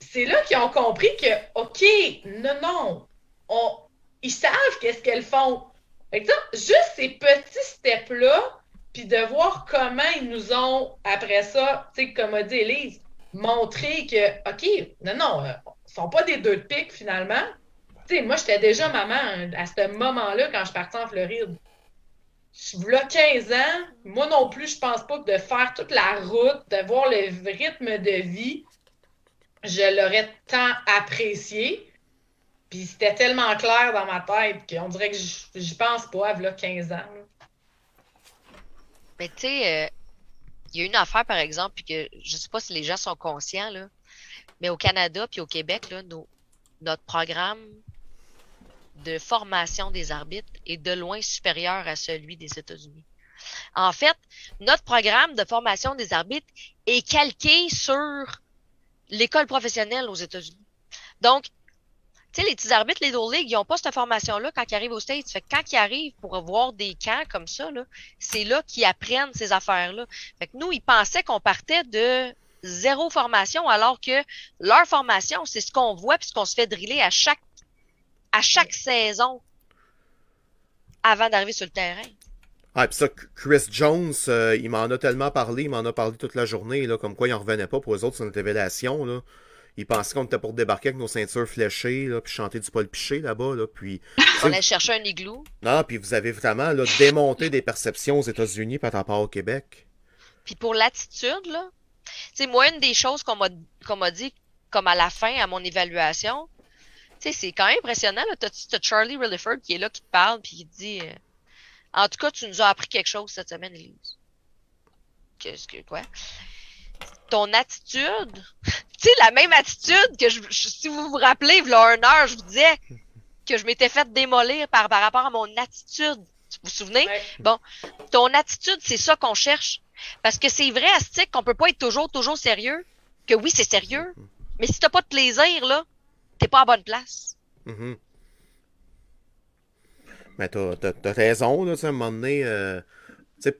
C'est là qu'ils ont compris que, OK, non, non, on, ils savent qu'est-ce qu'elles font. Fait que, juste ces petits steps-là, puis de voir comment ils nous ont, après ça, tu sais, comme a dit Elise, montré que, OK, non, non, euh, sont pas des deux de pique finalement. Tu sais, moi, j'étais déjà maman à ce moment-là quand je partais en Floride. Je voulais 15 ans. Moi non plus, je pense pas que de faire toute la route, de voir le rythme de vie, je l'aurais tant apprécié. Puis c'était tellement clair dans ma tête qu'on dirait que j'y pense pas, à 15 ans.
Mais tu sais, euh, il y a une affaire, par exemple, puis que je sais pas si les gens sont conscients, là, mais au Canada puis au Québec, là, nos, notre programme de formation des arbitres est de loin supérieur à celui des États-Unis. En fait, notre programme de formation des arbitres est calqué sur l'école professionnelle aux États-Unis. Donc, tu sais, les petits arbitres, les Little League, ils n'ont pas cette formation-là quand ils arrivent aux States. Fait que quand ils arrivent pour voir des camps comme ça, là, c'est là qu'ils apprennent ces affaires-là. Fait que nous, ils pensaient qu'on partait de zéro formation, alors que leur formation, c'est ce qu'on voit puis ce qu'on se fait driller à chaque à chaque saison avant d'arriver sur le terrain.
Ah, puis ça, Chris Jones, euh, il m'en a tellement parlé, il m'en a parlé toute la journée, là, comme quoi il en revenait pas pour eux autres, c'est une révélation, là. Ils pensaient qu'on était pour débarquer avec nos ceintures fléchées, là, puis chanter du Paul Piché là-bas. Là, puis,
On allait chercher un igloo.
Non, puis vous avez vraiment là, démonté des perceptions aux États-Unis par rapport au Québec.
Puis pour l'attitude, là, c'est moi, une des choses qu'on m'a qu'on m'a dit, comme à la fin, à mon évaluation, sais, c'est quand même impressionnant. T'as as Charlie Rilliford qui est là, qui te parle, puis qui te dit euh, En tout cas, tu nous as appris quelque chose cette semaine, Elise. Qu'est-ce que quoi? ton attitude, tu sais, la même attitude que je, si vous vous rappelez, il y a une heure, je vous disais que je m'étais fait démolir par, par rapport à mon attitude. Vous vous souvenez?
Ouais.
Bon, ton attitude, c'est ça qu'on cherche. Parce que c'est vrai, Astic, qu'on peut pas être toujours, toujours sérieux. Que oui, c'est sérieux. Mais si t'as pas de plaisir, là, t'es pas à bonne place.
Mm -hmm. Mais t'as, t'as, t'as raison, là, tu sais, à un moment donné, euh,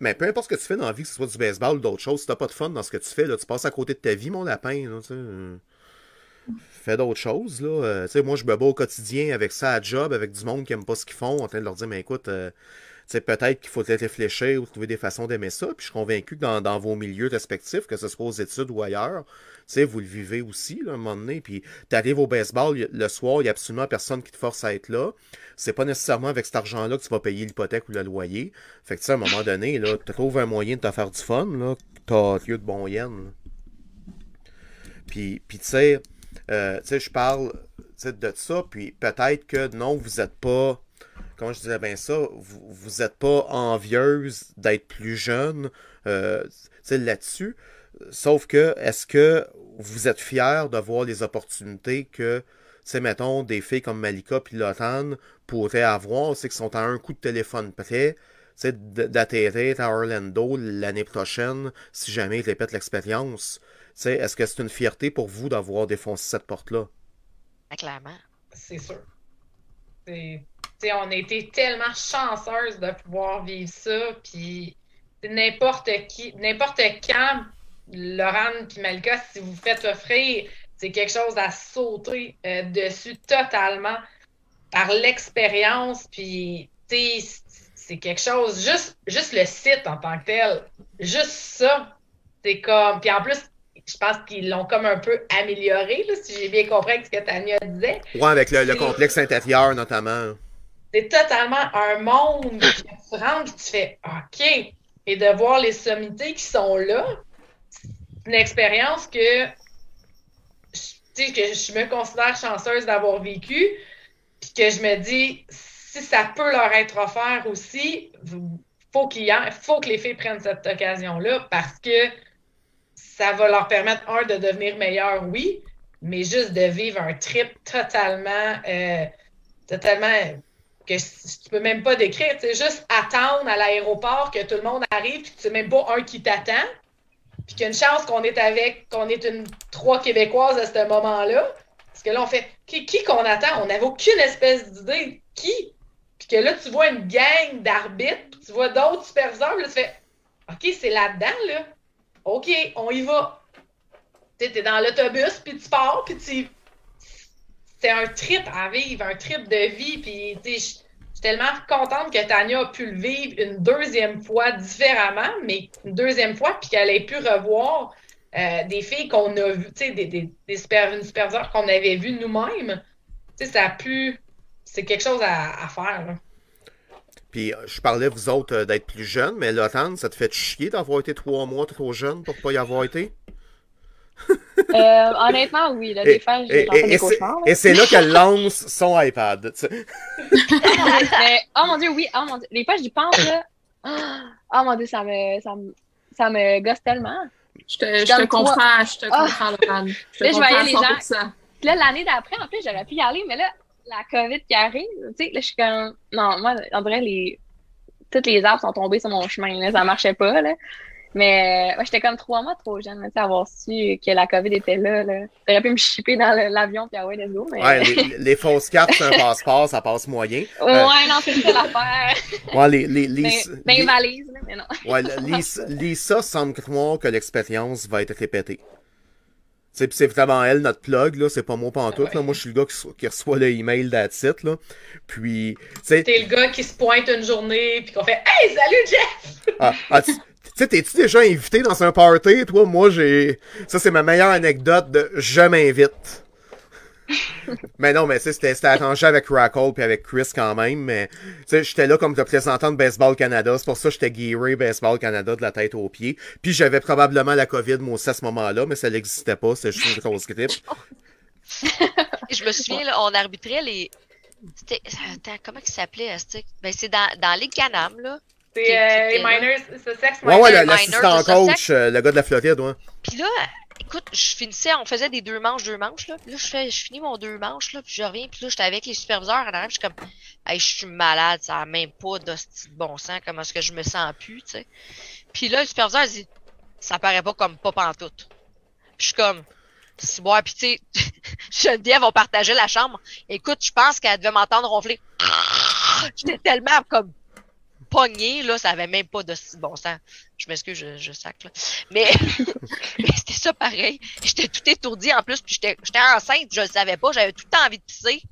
mais peu importe ce que tu fais dans la vie, que ce soit du baseball ou d'autres choses, si t'as pas de fun dans ce que tu fais, là, tu passes à côté de ta vie, mon lapin. Là, euh, fais d'autres choses. Là. Euh, moi, je me bats au quotidien avec ça à job, avec du monde qui aime pas ce qu'ils font, en train de leur dire, mais écoute, euh, peut-être qu'il peut-être réfléchir ou trouver des façons d'aimer ça. Puis je suis convaincu que dans, vos milieux respectifs, que ce soit aux études ou ailleurs, vous le vivez aussi, à un moment donné. Puis t'arrives au baseball le soir, il n'y a absolument personne qui te force à être là. C'est pas nécessairement avec cet argent-là que tu vas payer l'hypothèque ou le loyer. Fait que tu à un moment donné, tu trouves un moyen de te faire du fun, là, t'as lieu de bon yen. Puis, puis tu sais, euh, tu je parle de ça, puis peut-être que non, vous êtes pas comment je disais? Bien ça, vous, vous êtes pas envieuse d'être plus jeune euh, là-dessus. Sauf que, est-ce que vous êtes fier de voir les opportunités que, tu mettons, des filles comme Malika puis Lotan pourraient avoir, c'est qu'ils sont à un coup de téléphone près, d'atterrir à Orlando l'année prochaine, si jamais ils répètent l'expérience. Est-ce que c'est une fierté pour vous d'avoir défoncé cette porte-là?
Clairement.
C'est sûr. On a été tellement chanceuses de pouvoir vivre ça. Puis n'importe qui, n'importe quand, Laurent et Malika, si vous faites offrir, c'est quelque chose à sauter euh, dessus totalement par l'expérience. Puis, c'est quelque chose, juste, juste le site en tant que tel, juste ça, c'est comme. Puis en plus, je pense qu'ils l'ont comme un peu amélioré, là, si j'ai bien compris ce que Tania disait.
Ouais, avec le, complexe intérieur notamment.
C'est totalement un monde que tu rentres et tu fais OK. Et de voir les sommités qui sont là, c'est une expérience que, que je me considère chanceuse d'avoir vécu, puis que je me dis, si ça peut leur être offert aussi, faut qu'il faut que les filles prennent cette occasion-là parce que ça va leur permettre, un, de devenir meilleurs, oui, mais juste de vivre un trip totalement, euh, totalement que tu peux même pas décrire. C'est juste attendre à l'aéroport que tout le monde arrive, puis tu sais même pas un qui t'attend, puis qu'il y a une chance qu'on est avec, qu'on est une trois Québécoises à ce moment-là. Parce que là, on fait qui, qu'on attend? On n'avait aucune espèce d'idée. Qui? Puis que là, tu vois une gang d'arbitres, tu vois d'autres superviseurs, là, tu fais OK, c'est là-dedans, là. OK, on y va. Tu es dans l'autobus, puis tu pars, puis tu. C'est un trip à vivre, un trip de vie, puis je suis tellement contente que Tania a pu le vivre une deuxième fois différemment, mais une deuxième fois, puis qu'elle ait pu revoir euh, des filles qu'on a vues, des, des, des une superviseur qu'on avait vues nous-mêmes. Ça a pu. C'est quelque chose à, faire. Là.
Puis je parlais, vous autres, euh, d'être plus jeunes, mais Lotan, ça te fait chier d'avoir été trois mois trop jeune pour pas y avoir été?
Euh, honnêtement, oui. Là, des fois, j'ai
et, des cauchemars. Et c'est là qu'elle lance son iPad.
mais, oh mon dieu, oui. Oh mon dieu. Des fois, j'y pense. Là. Oh mon dieu, ça me, ça me, ça me gosse tellement.
Je te, je te comprends, je te comprends, Lotan. Je te là, je voyais les gens.
Là, l'année d'après, en plus, j'aurais pu y aller, mais là, la COVID qui arrive, tu sais, là, je suis comme, non, moi, en vrai, les, toutes les arbres sont tombés sur mon chemin, là, ça marchait pas, là. Mais j'étais comme trois mois trop jeune, tu sais, avoir su que la COVID était là, là. J'aurais pu me chipper dans l'avion puis ah ouais, let's go, mais...
Ouais, les, fausses cartes c'est un passeport, ça passe moyen.
Ouais, euh, non, c'est ça l'affaire.
Ouais, les, les, les,
ben, ben valise, mais non.
ouais, Lisa semble croire que l'expérience va être répétée. C'est évidemment elle, notre plug, là. C'est pas moi pantoute, tout. là. Moi, je suis le gars qui, reçoit le email d'attitude, là. Puis,
T'es le gars qui se pointe une journée, puis qu'on fait Hey, salut, Jeff!
Ah, ah tu sais, t'es-tu déjà invité dans un party, toi? Moi, j'ai. Ça, c'est ma meilleure anecdote de je m'invite mais non, mais c'était arrangé avec Rackle puis avec Chris quand même. Mais j'étais là comme représentant de Baseball Canada. C'est pour ça que j'étais gearé Baseball Canada de la tête aux pieds. Puis j'avais probablement la COVID, moi aussi, à ce moment-là, mais ça n'existait pas. C'était juste une grosse grippe.
je me souviens, là, on arbitrait les. comment il s'appelait, ben, c'est dans, dans Ligue Canam, là.
C'est euh, les miners, c'est sex
Ouais, ouais, l'assistant coach, euh, le gars de la Floride, ouais.
Puis là, écoute, je finissais, on faisait des deux manches, deux manches, là. là, je, fais, je finis mon deux manches, là, puis je reviens, puis là, j'étais avec les superviseurs en arrière, je suis comme, hey, je suis malade, ça a même pas de bon sens, comment est-ce que je me sens plus, tu sais. Puis là, le superviseur dit, ça paraît pas comme pas pantoute. Puis je suis comme, c'est bon, puis tu sais, Geneviève, on partageait la chambre. Écoute, je pense qu'elle devait m'entendre ronfler. J'étais tellement comme pogné, là, ça avait même pas de bon sens. Je m'excuse, je, je sac, là. Mais, c'était ça pareil. J'étais tout étourdi en plus, puis j'étais enceinte, je le savais pas, j'avais tout le temps envie de pisser.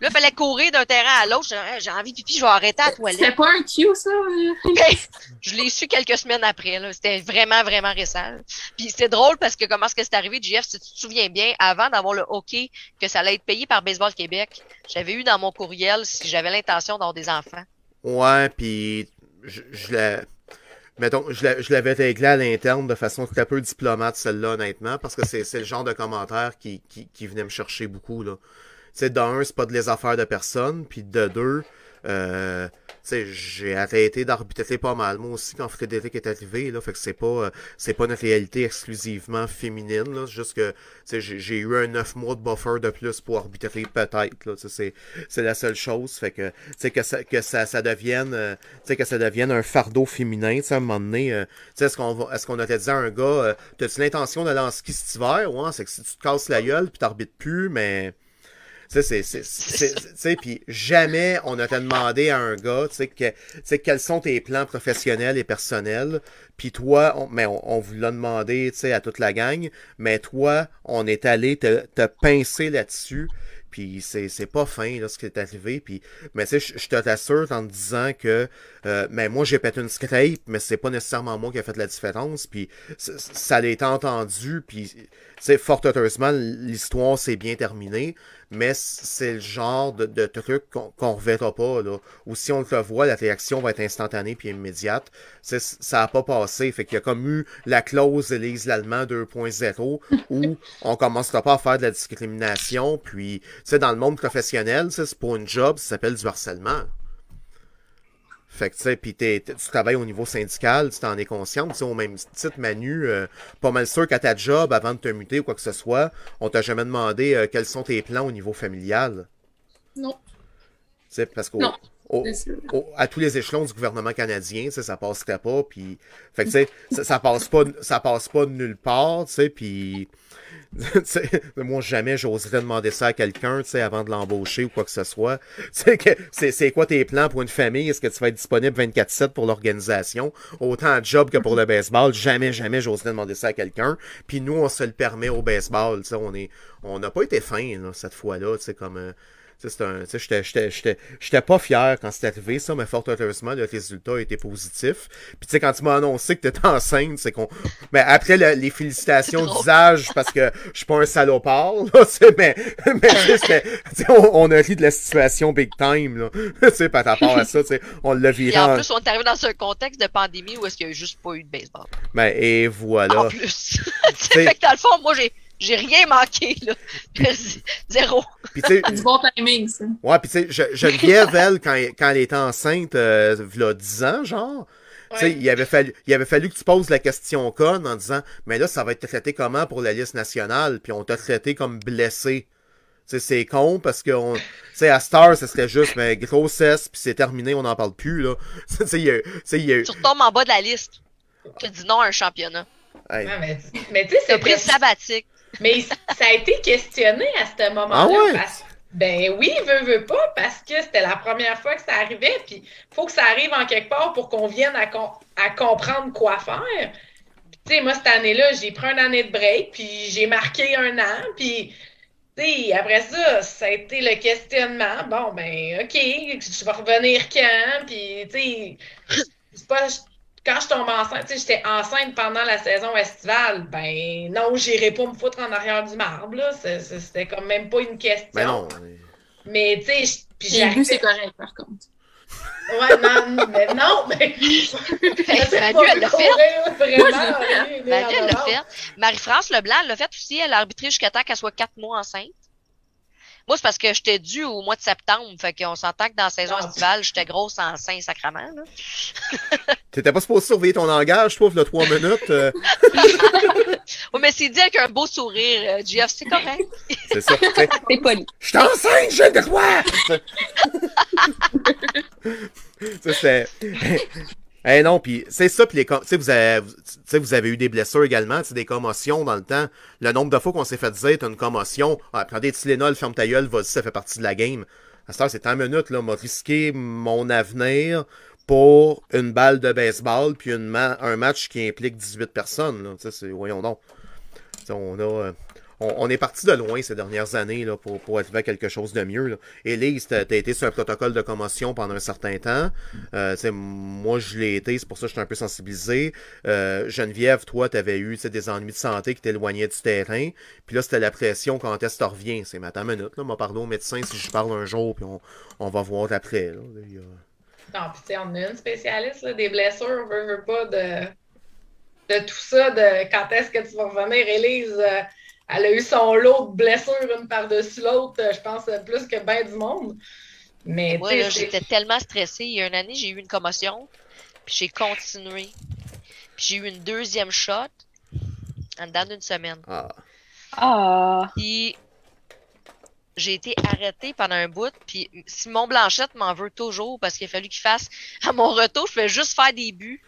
Là, il fallait courir d'un terrain à l'autre. J'ai envie de pipi, je vais arrêter à la toilette.
C'était pas un cue, ça?
Ben, je l'ai su quelques semaines après. C'était vraiment, vraiment récent. Puis c'est drôle parce que comment est-ce que c'est arrivé, JF, si tu te souviens bien, avant d'avoir le hockey, que ça allait être payé par Baseball Québec, j'avais eu dans mon courriel si j'avais l'intention d'avoir des enfants.
Ouais, puis je, je l'avais réglé à l'interne de façon très peu diplomate, celle-là, honnêtement, parce que c'est le genre de commentaire qui, qui, venait me chercher beaucoup, là. Tu sais, d'un, c'est pas de les affaires de personne, puis de deux, euh, j'ai arrêté d'arbitrer. Pas mal. Moi aussi quand Frédéric est arrivé là fait que c'est pas euh, c'est pas une réalité exclusivement féminine là. Juste que j'ai eu un neuf mois de buffer de plus pour arbitrer peut-être c'est c'est la seule chose. Fait que que ça que ça ça devienne euh, que ça devienne un fardeau féminin à un moment donné euh, est-ce qu'on va est-ce qu'on dit à un gars t'as-tu l'intention de lancer ski cet hiver? Ouais c'est que si tu te casses la gueule puis t'arbitres plus mais Tu sais, c'est, c'est, c'est, tu sais, puis jamais on a te demandé à un gars, tu sais, que, tu sais, quels sont tes plans professionnels et personnels. Puis toi, on, mais on, on vous l'a demandé, tu sais, à toute la gang. Mais toi, on est allé te, te pincer là-dessus. Puis c'est, c'est pas fin là, ce qui est arrivé. Puis, mais tu sais, je- te t'assure en te disant que euh, mais moi j'ai pété une scrape, mais c'est pas nécessairement moi qui a fait la différence. Puis ça a été entendu. Puis c'est fort heureusement l'histoire s'est bien terminée. Mais c'est le genre de, truc qu'on qu'on reverra pas là. Ou si on le voit, la réaction va être instantanée puis immédiate. Ça a pas passé. Fait qu'il y a comme eu la clause Élise l'Allemand 2.0 où on commencera pas à faire de la discrimination. Puis, tu dans le monde professionnel, c'est pour une job, ça s'appelle du harcèlement. Fait que, tu sais, t'es- tu travailles au niveau syndical, tu t'en es conscient, tu sais, au même titre, Manu, euh, pas mal sûr qu'à ta job, avant de te muter ou quoi que ce soit, on t'a jamais demandé euh, quels sont tes plans au niveau familial?
Non.
Tu sais, parce qu'au
Non.
au- au- à tous les échelons du gouvernement canadien, sais, ça passerait pas, puis fait que ça, ça passe pas, ça passe pas de nulle part, tu sais, puis moi jamais j'oserais demander ça à quelqu'un, tu sais, avant de l'embaucher ou quoi que ce soit. Tu sais que c'est c'est quoi tes plans pour une famille? Est-ce que tu vas être disponible 24/7 pour l'organisation? Autant à job que pour le baseball, jamais jamais j'oserais demander ça à quelqu'un. Puis nous on se le permet au baseball, tu sais, on est on n'a pas été fin là, cette fois-là, tu sais comme euh, j'étais- j'étais- j'étais j'étais pas fier quand c'est arrivé, ça, mais fort heureusement, le résultat a été positif. Puis, tu sais, quand tu m'as annoncé que t'étais enceinte, c'est qu'on. Mais après, le- les félicitations
drôle.
d'usage, parce que je suis pas un salopard, là, tu sais, mais, mais tu sais, c'était- tu sais, on, on a ri de la situation big time, là. Tu sais, par rapport à ça, tu sais, on l'a viré
Et en
en.
plus, on est arrivé dans un contexte de pandémie où est-ce qu'il n'y a juste pas eu de baseball.
Ben, et voilà.
En plus. fait que dans le fond, moi, j'ai, j'ai rien manqué, là. Zéro.
C'est du bon timing, ça.
ouais, puis tu sais, Je- Geneviève, elle, quand, quand elle était enceinte, euh, v'là 10 ans, genre, Tu sais,
Ouais.
il avait fallu, il avait fallu que tu poses la question conne en disant, mais là, ça va être traité comment pour la liste nationale, puis on t'a traité comme blessé. Tu sais, c'est con parce que, on, à Star, ça serait juste, mais grossesse, puis c'est terminé, on n'en parle plus, là. Il y a, tu il y a,
retombes en bas de la liste. Tu as dit non à un championnat.
hey.
Ouais, mais mais tu sais,
Tu as pris
c'était-
le sabbatique.
Mais ça a été questionné à ce moment-là.
Ah ouais?
parce- Ben oui, veut, veut pas, parce que c'était la première fois que ça arrivait, puis faut que ça arrive en quelque part pour qu'on vienne à, com- à comprendre quoi faire. Puis, Tu sais, moi, cette année-là, j'ai pris une année de break, puis j'ai marqué un an, puis, tu sais, après ça, ça a été le questionnement. Bon, ben, OK, je vais revenir quand, puis, tu sais, c'est pas... Quand je tombe enceinte, tu sais, j'étais enceinte pendant la saison estivale, ben non, j'irai pas me foutre en arrière du marbre, là. C'était comme même pas une question.
Ben non.
Mais, tu sais, je- puis
buts, c'est correct, par contre.
Ouais, non, mais non, mais...
Manu, elle l'a fait.
Vraiment,
Manu, elle l'a fait. Marie-France Leblanc, elle l'a fait aussi. Elle a arbitré jusqu'à temps qu'elle soit quatre mois enceinte. Moi, c'est parce que j'étais due au mois de septembre. Fait qu'on s'entend que dans la saison
Ah.
estivale, j'étais grosse enceinte sacrament. Là.
T'étais pas supposé surveiller ton langage, je trouve, là, trois minutes. euh,
Oui, mais c'est dit avec un beau sourire, euh, Jeff, c'est correct.
c'est ça.
C'est poli.
Je enceinte, j'ai le droit! ça, c'est. Eh non, puis c'est ça, puis les com- tu sais vous avez vous- avez eu des blessures également, des commotions dans le temps. Le nombre de fois qu'on s'est fait dire t'as une commotion, ah, prends des Tylenol, ferme ta gueule, vas-y, ça fait partie de la game. À cette heure, c'est en minute là, m'a risqué mon avenir pour une balle de baseball puis un match qui implique 18 personnes là, voyons donc. On a euh, on, on est parti de loin ces dernières années là, pour, pour arriver à quelque chose de mieux. Là. Élise, t'as été sur un protocole de commotion pendant un certain temps. Euh, moi, je l'ai été, c'est pour ça que je suis un peu sensibilisé. Euh, Geneviève, toi, t'avais eu des ennuis de santé qui t'éloignaient du terrain. Puis là, c'était la pression quand est-ce que tu reviens? C'est ma minute. Là, m'a parlé au médecin si je parle un jour, puis on, on va voir après. Là.
Non, puis tu sais, on a une spécialiste des blessures, veut, veut pas de, de tout ça, de quand est-ce que tu vas revenir. Élise, euh, elle a eu son lot de blessures une par-dessus l'autre, je pense plus que bien du monde. Mais
Moi, là, j'étais tellement stressée. Il y a une année, j'ai eu une commotion, puis j'ai continué. Puis j'ai eu une deuxième shot en dedans d'une semaine.
Ah.
Ah,
Puis j'ai été arrêtée pendant un bout. Puis Simon Blanchette m'en veut toujours parce qu'il a fallu qu'il fasse à mon retour, je fais juste faire des buts.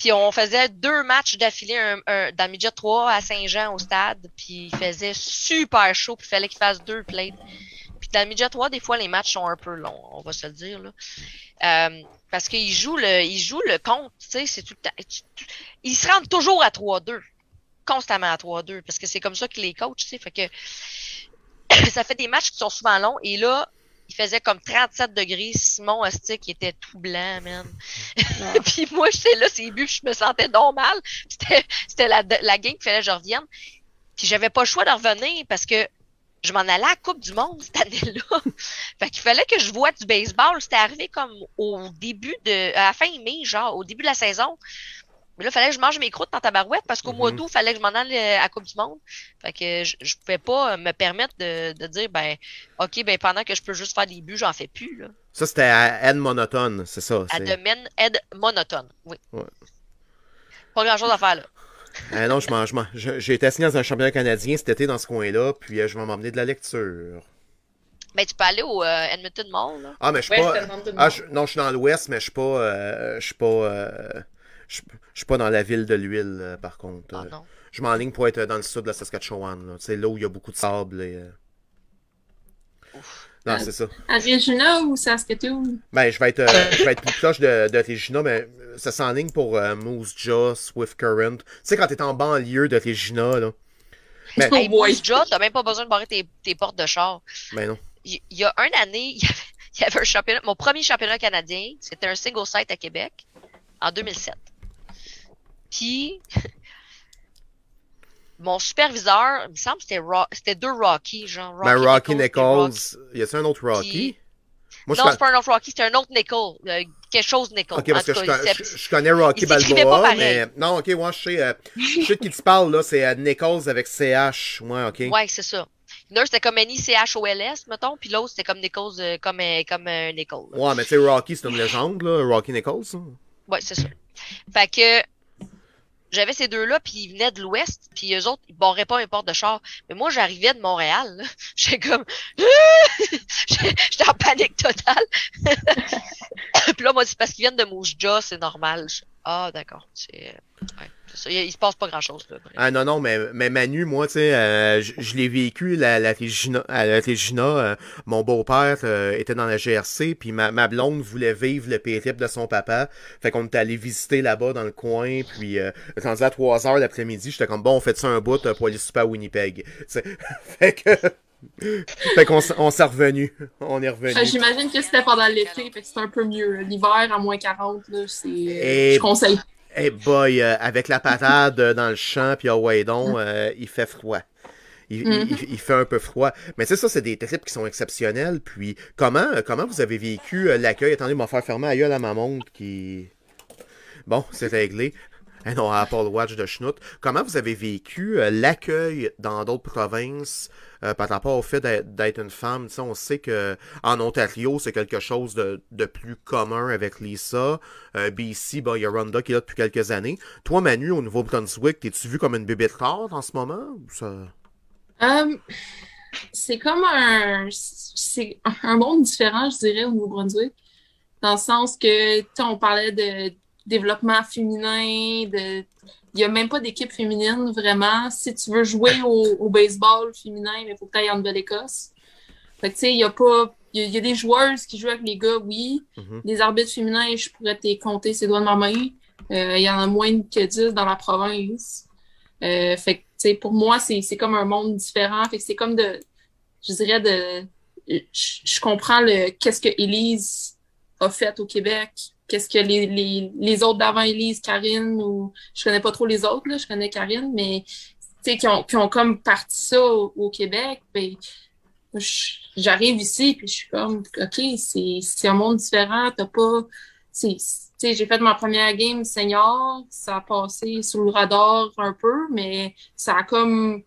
Puis on faisait deux matchs d'affilée un, un- dans midget 3 à Saint-Jean au stade. Puis il faisait super chaud. Puis il fallait qu'il fasse deux plates. Puis dans midget 3, des fois, les matchs sont un peu longs, on va se le dire. Là. Euh, parce qu'il joue le, il joue le compte, tu sais, c'est tout le temps. tu- tu- il se rend toujours à 3-2. Constamment à 3-2. Parce que c'est comme ça qu'il les coach, tu sais. Fait que ça fait des matchs qui sont souvent longs. Et là, il faisait comme 37 degrés. Simon qui était tout blanc, man. puis moi, je sais, là, c'est but, je me sentais donc mal. C'était, c'était la, la game qu'il fallait que je revienne. Puis j'avais pas le choix de revenir parce que je m'en allais à la Coupe du Monde cette année-là. fait qu'il fallait que je voie du baseball. C'était arrivé comme au début de, à la fin mai, genre, au début de la saison. Mais là, il fallait que je mange mes croûtes dans tabarouette parce qu'au mois
Mhm.
d'août, il fallait que je m'en aille euh, à la Coupe du Monde. Fait que je, je pouvais pas euh, me permettre de, de dire, ben, OK, ben, pendant que je peux juste faire des buts, j'en fais plus, là.
Ça, c'était à aide monotone, c'est ça.
À domaine aide monotone, oui.
Ouais.
Pas grand chose à faire, là.
Ah non, je je- j'ai été assigné dans un championnat canadien cet été dans ce coin-là, puis euh, je vais m'emmener de la lecture.
Ben, tu peux aller au euh, Edmonton Mall, là.
Ah, mais je suis pas. Ah, je- non, je suis dans l'ouest, mais je suis pas. euh, je suis pas. Je je suis pas dans la ville de l'huile, euh, par contre.
Ah
Euh,
non?
je m'enligne pour être dans le sud de la Saskatchewan, là. Sais, là où il y a beaucoup de sable et. euh, Non, c'est ça.
À Regina ou Saskatoon?
Ben, je vais être, euh, je vais être plus proche de, de Regina, mais ça s'enligne pour euh, Moose Jaw, Swift Current. Tu sais, quand t'es en banlieue de Regina, là. Ben,
Oh
Hey,
boy.
Moose Jaw, t'as même pas besoin de barrer tes, tes portes de char.
ben non.
Il il y a une année, il y avait, il y avait un championnat, mon premier championnat canadien, c'était un single site à Québec, en 2007. Puis, mon superviseur, il me semble que c'était deux Rocky, genre Rocky,
ben, Rocky
puis
Nichols.
Rocky-
Y a-tu un autre Rocky?
Puis-
Moi, je
Non, c'est pas un autre Rocky, c'était un autre Nickel. euh, quelque chose Nickel.
Ok, parce que je, connais Rocky
pas
Balboa, mais non, ok, moi je sais, euh, je sais de qui tu parles là, c'est euh, Nichols avec CH, ouais, ok.
Ouais, c'est ça. L'un, c'était comme N-I-C-H-O-L-S, mettons, puis l'autre, c'était comme Nichols, euh, comme, comme Nickel. là.
Ouais, mais tu sais, Rocky c'est une légende là, Rocky Nichols. hein.
Ouais, c'est ça. Fait que j'avais ces deux-là, puis ils venaient de l'Ouest, puis eux autres, ils barraient pas un porte de char. Mais moi, j'arrivais de Montréal. J'étais comme... J'étais en panique totale. puis là, moi, c'est parce qu'ils viennent de Moose Jaw, c'est normal. Ah, d'accord. Ça. Il, il se passe pas grand-chose, là. Bref.
Ah non, non, mais, mais Manu, moi, tu sais, euh, je, l'ai vécu, la, la à la Regina, euh, mon beau-père euh, était dans la GRC, puis ma, ma blonde voulait vivre le périple de son papa, fait qu'on est allé visiter là-bas dans le coin, puis euh, rendu à 3 heures l'après-midi, j'étais comme, bon, on fait ça un bout euh, pour aller super à Winnipeg, fait que... fait qu'on on s'est revenu, on est revenu.
Euh, J'imagine que c'était pendant l'été, fait que c'est un peu mieux. L'hiver à moins 40, là, c'est. euh,
Et-
Je conseille.
Eh boy, euh, avec la euh, dans le champ, puis oh ouais donc, euh, il fait froid. Il,
Mhm.
il- il fait un peu froid. Mais sais, ça, c'est des trips qui sont exceptionnels. Puis, comment, euh, comment vous avez vécu l'accueil? Attendez, m'a faire fermer aïeul à ma montre qui... Bon, c'est réglé. Eh non, Apple Watch de schnout. Comment vous avez vécu euh, l'accueil dans d'autres provinces euh, par rapport au fait d'être une femme? On sait que en Ontario, c'est quelque chose de, de plus commun avec Lisa. Euh, BC, il y a Rhonda qui est là depuis quelques années. Toi, Manu, au Nouveau-Brunswick, t'es-tu vu comme une bébête rare en ce moment? Ça...
C'est comme un, c'est un monde différent, je dirais, au Nouveau-Brunswick. Dans le sens que, on parlait de développement féminin, de, il y a même pas d'équipe féminine, vraiment. Si tu veux jouer au, au baseball féminin, il faut que tu ailles en Nouvelle-Écosse. Fait que, tu sais, il y a pas, il y, a- il y a des joueuses qui jouent avec les gars, oui.
Mhm.
Les arbitres féminins, je pourrais te compter ces doigts de ma main. Euh, il y en a moins que 10 dans la province. Euh, fait que, tu sais, pour moi, c'est, c'est comme un monde différent. Fait que c'est comme de, je dirais de, je, je comprends le, qu'est-ce que Élise a fait au Québec. Qu'est-ce que les, les, les autres d'avant Élise, Karine, ou, je connais pas trop les autres, là, je connais Karine, mais, qui ont, qui ont comme parti ça au, Québec, ben, j'arrive ici, puis je suis comme, OK, c'est, un monde différent, t'as pas, j'ai fait ma première game senior, ça a passé sous le radar un peu, mais ça a comme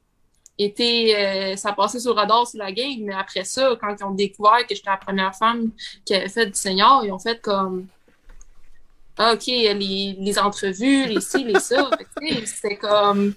été, euh, ça a passé sous le radar sur la game, mais après ça, quand ils ont découvert que j'étais la première femme qui avait fait du senior, ils ont fait comme, ah, OK, les, les entrevues, les ci, les ça, Fait que, tu sais, c'était comme,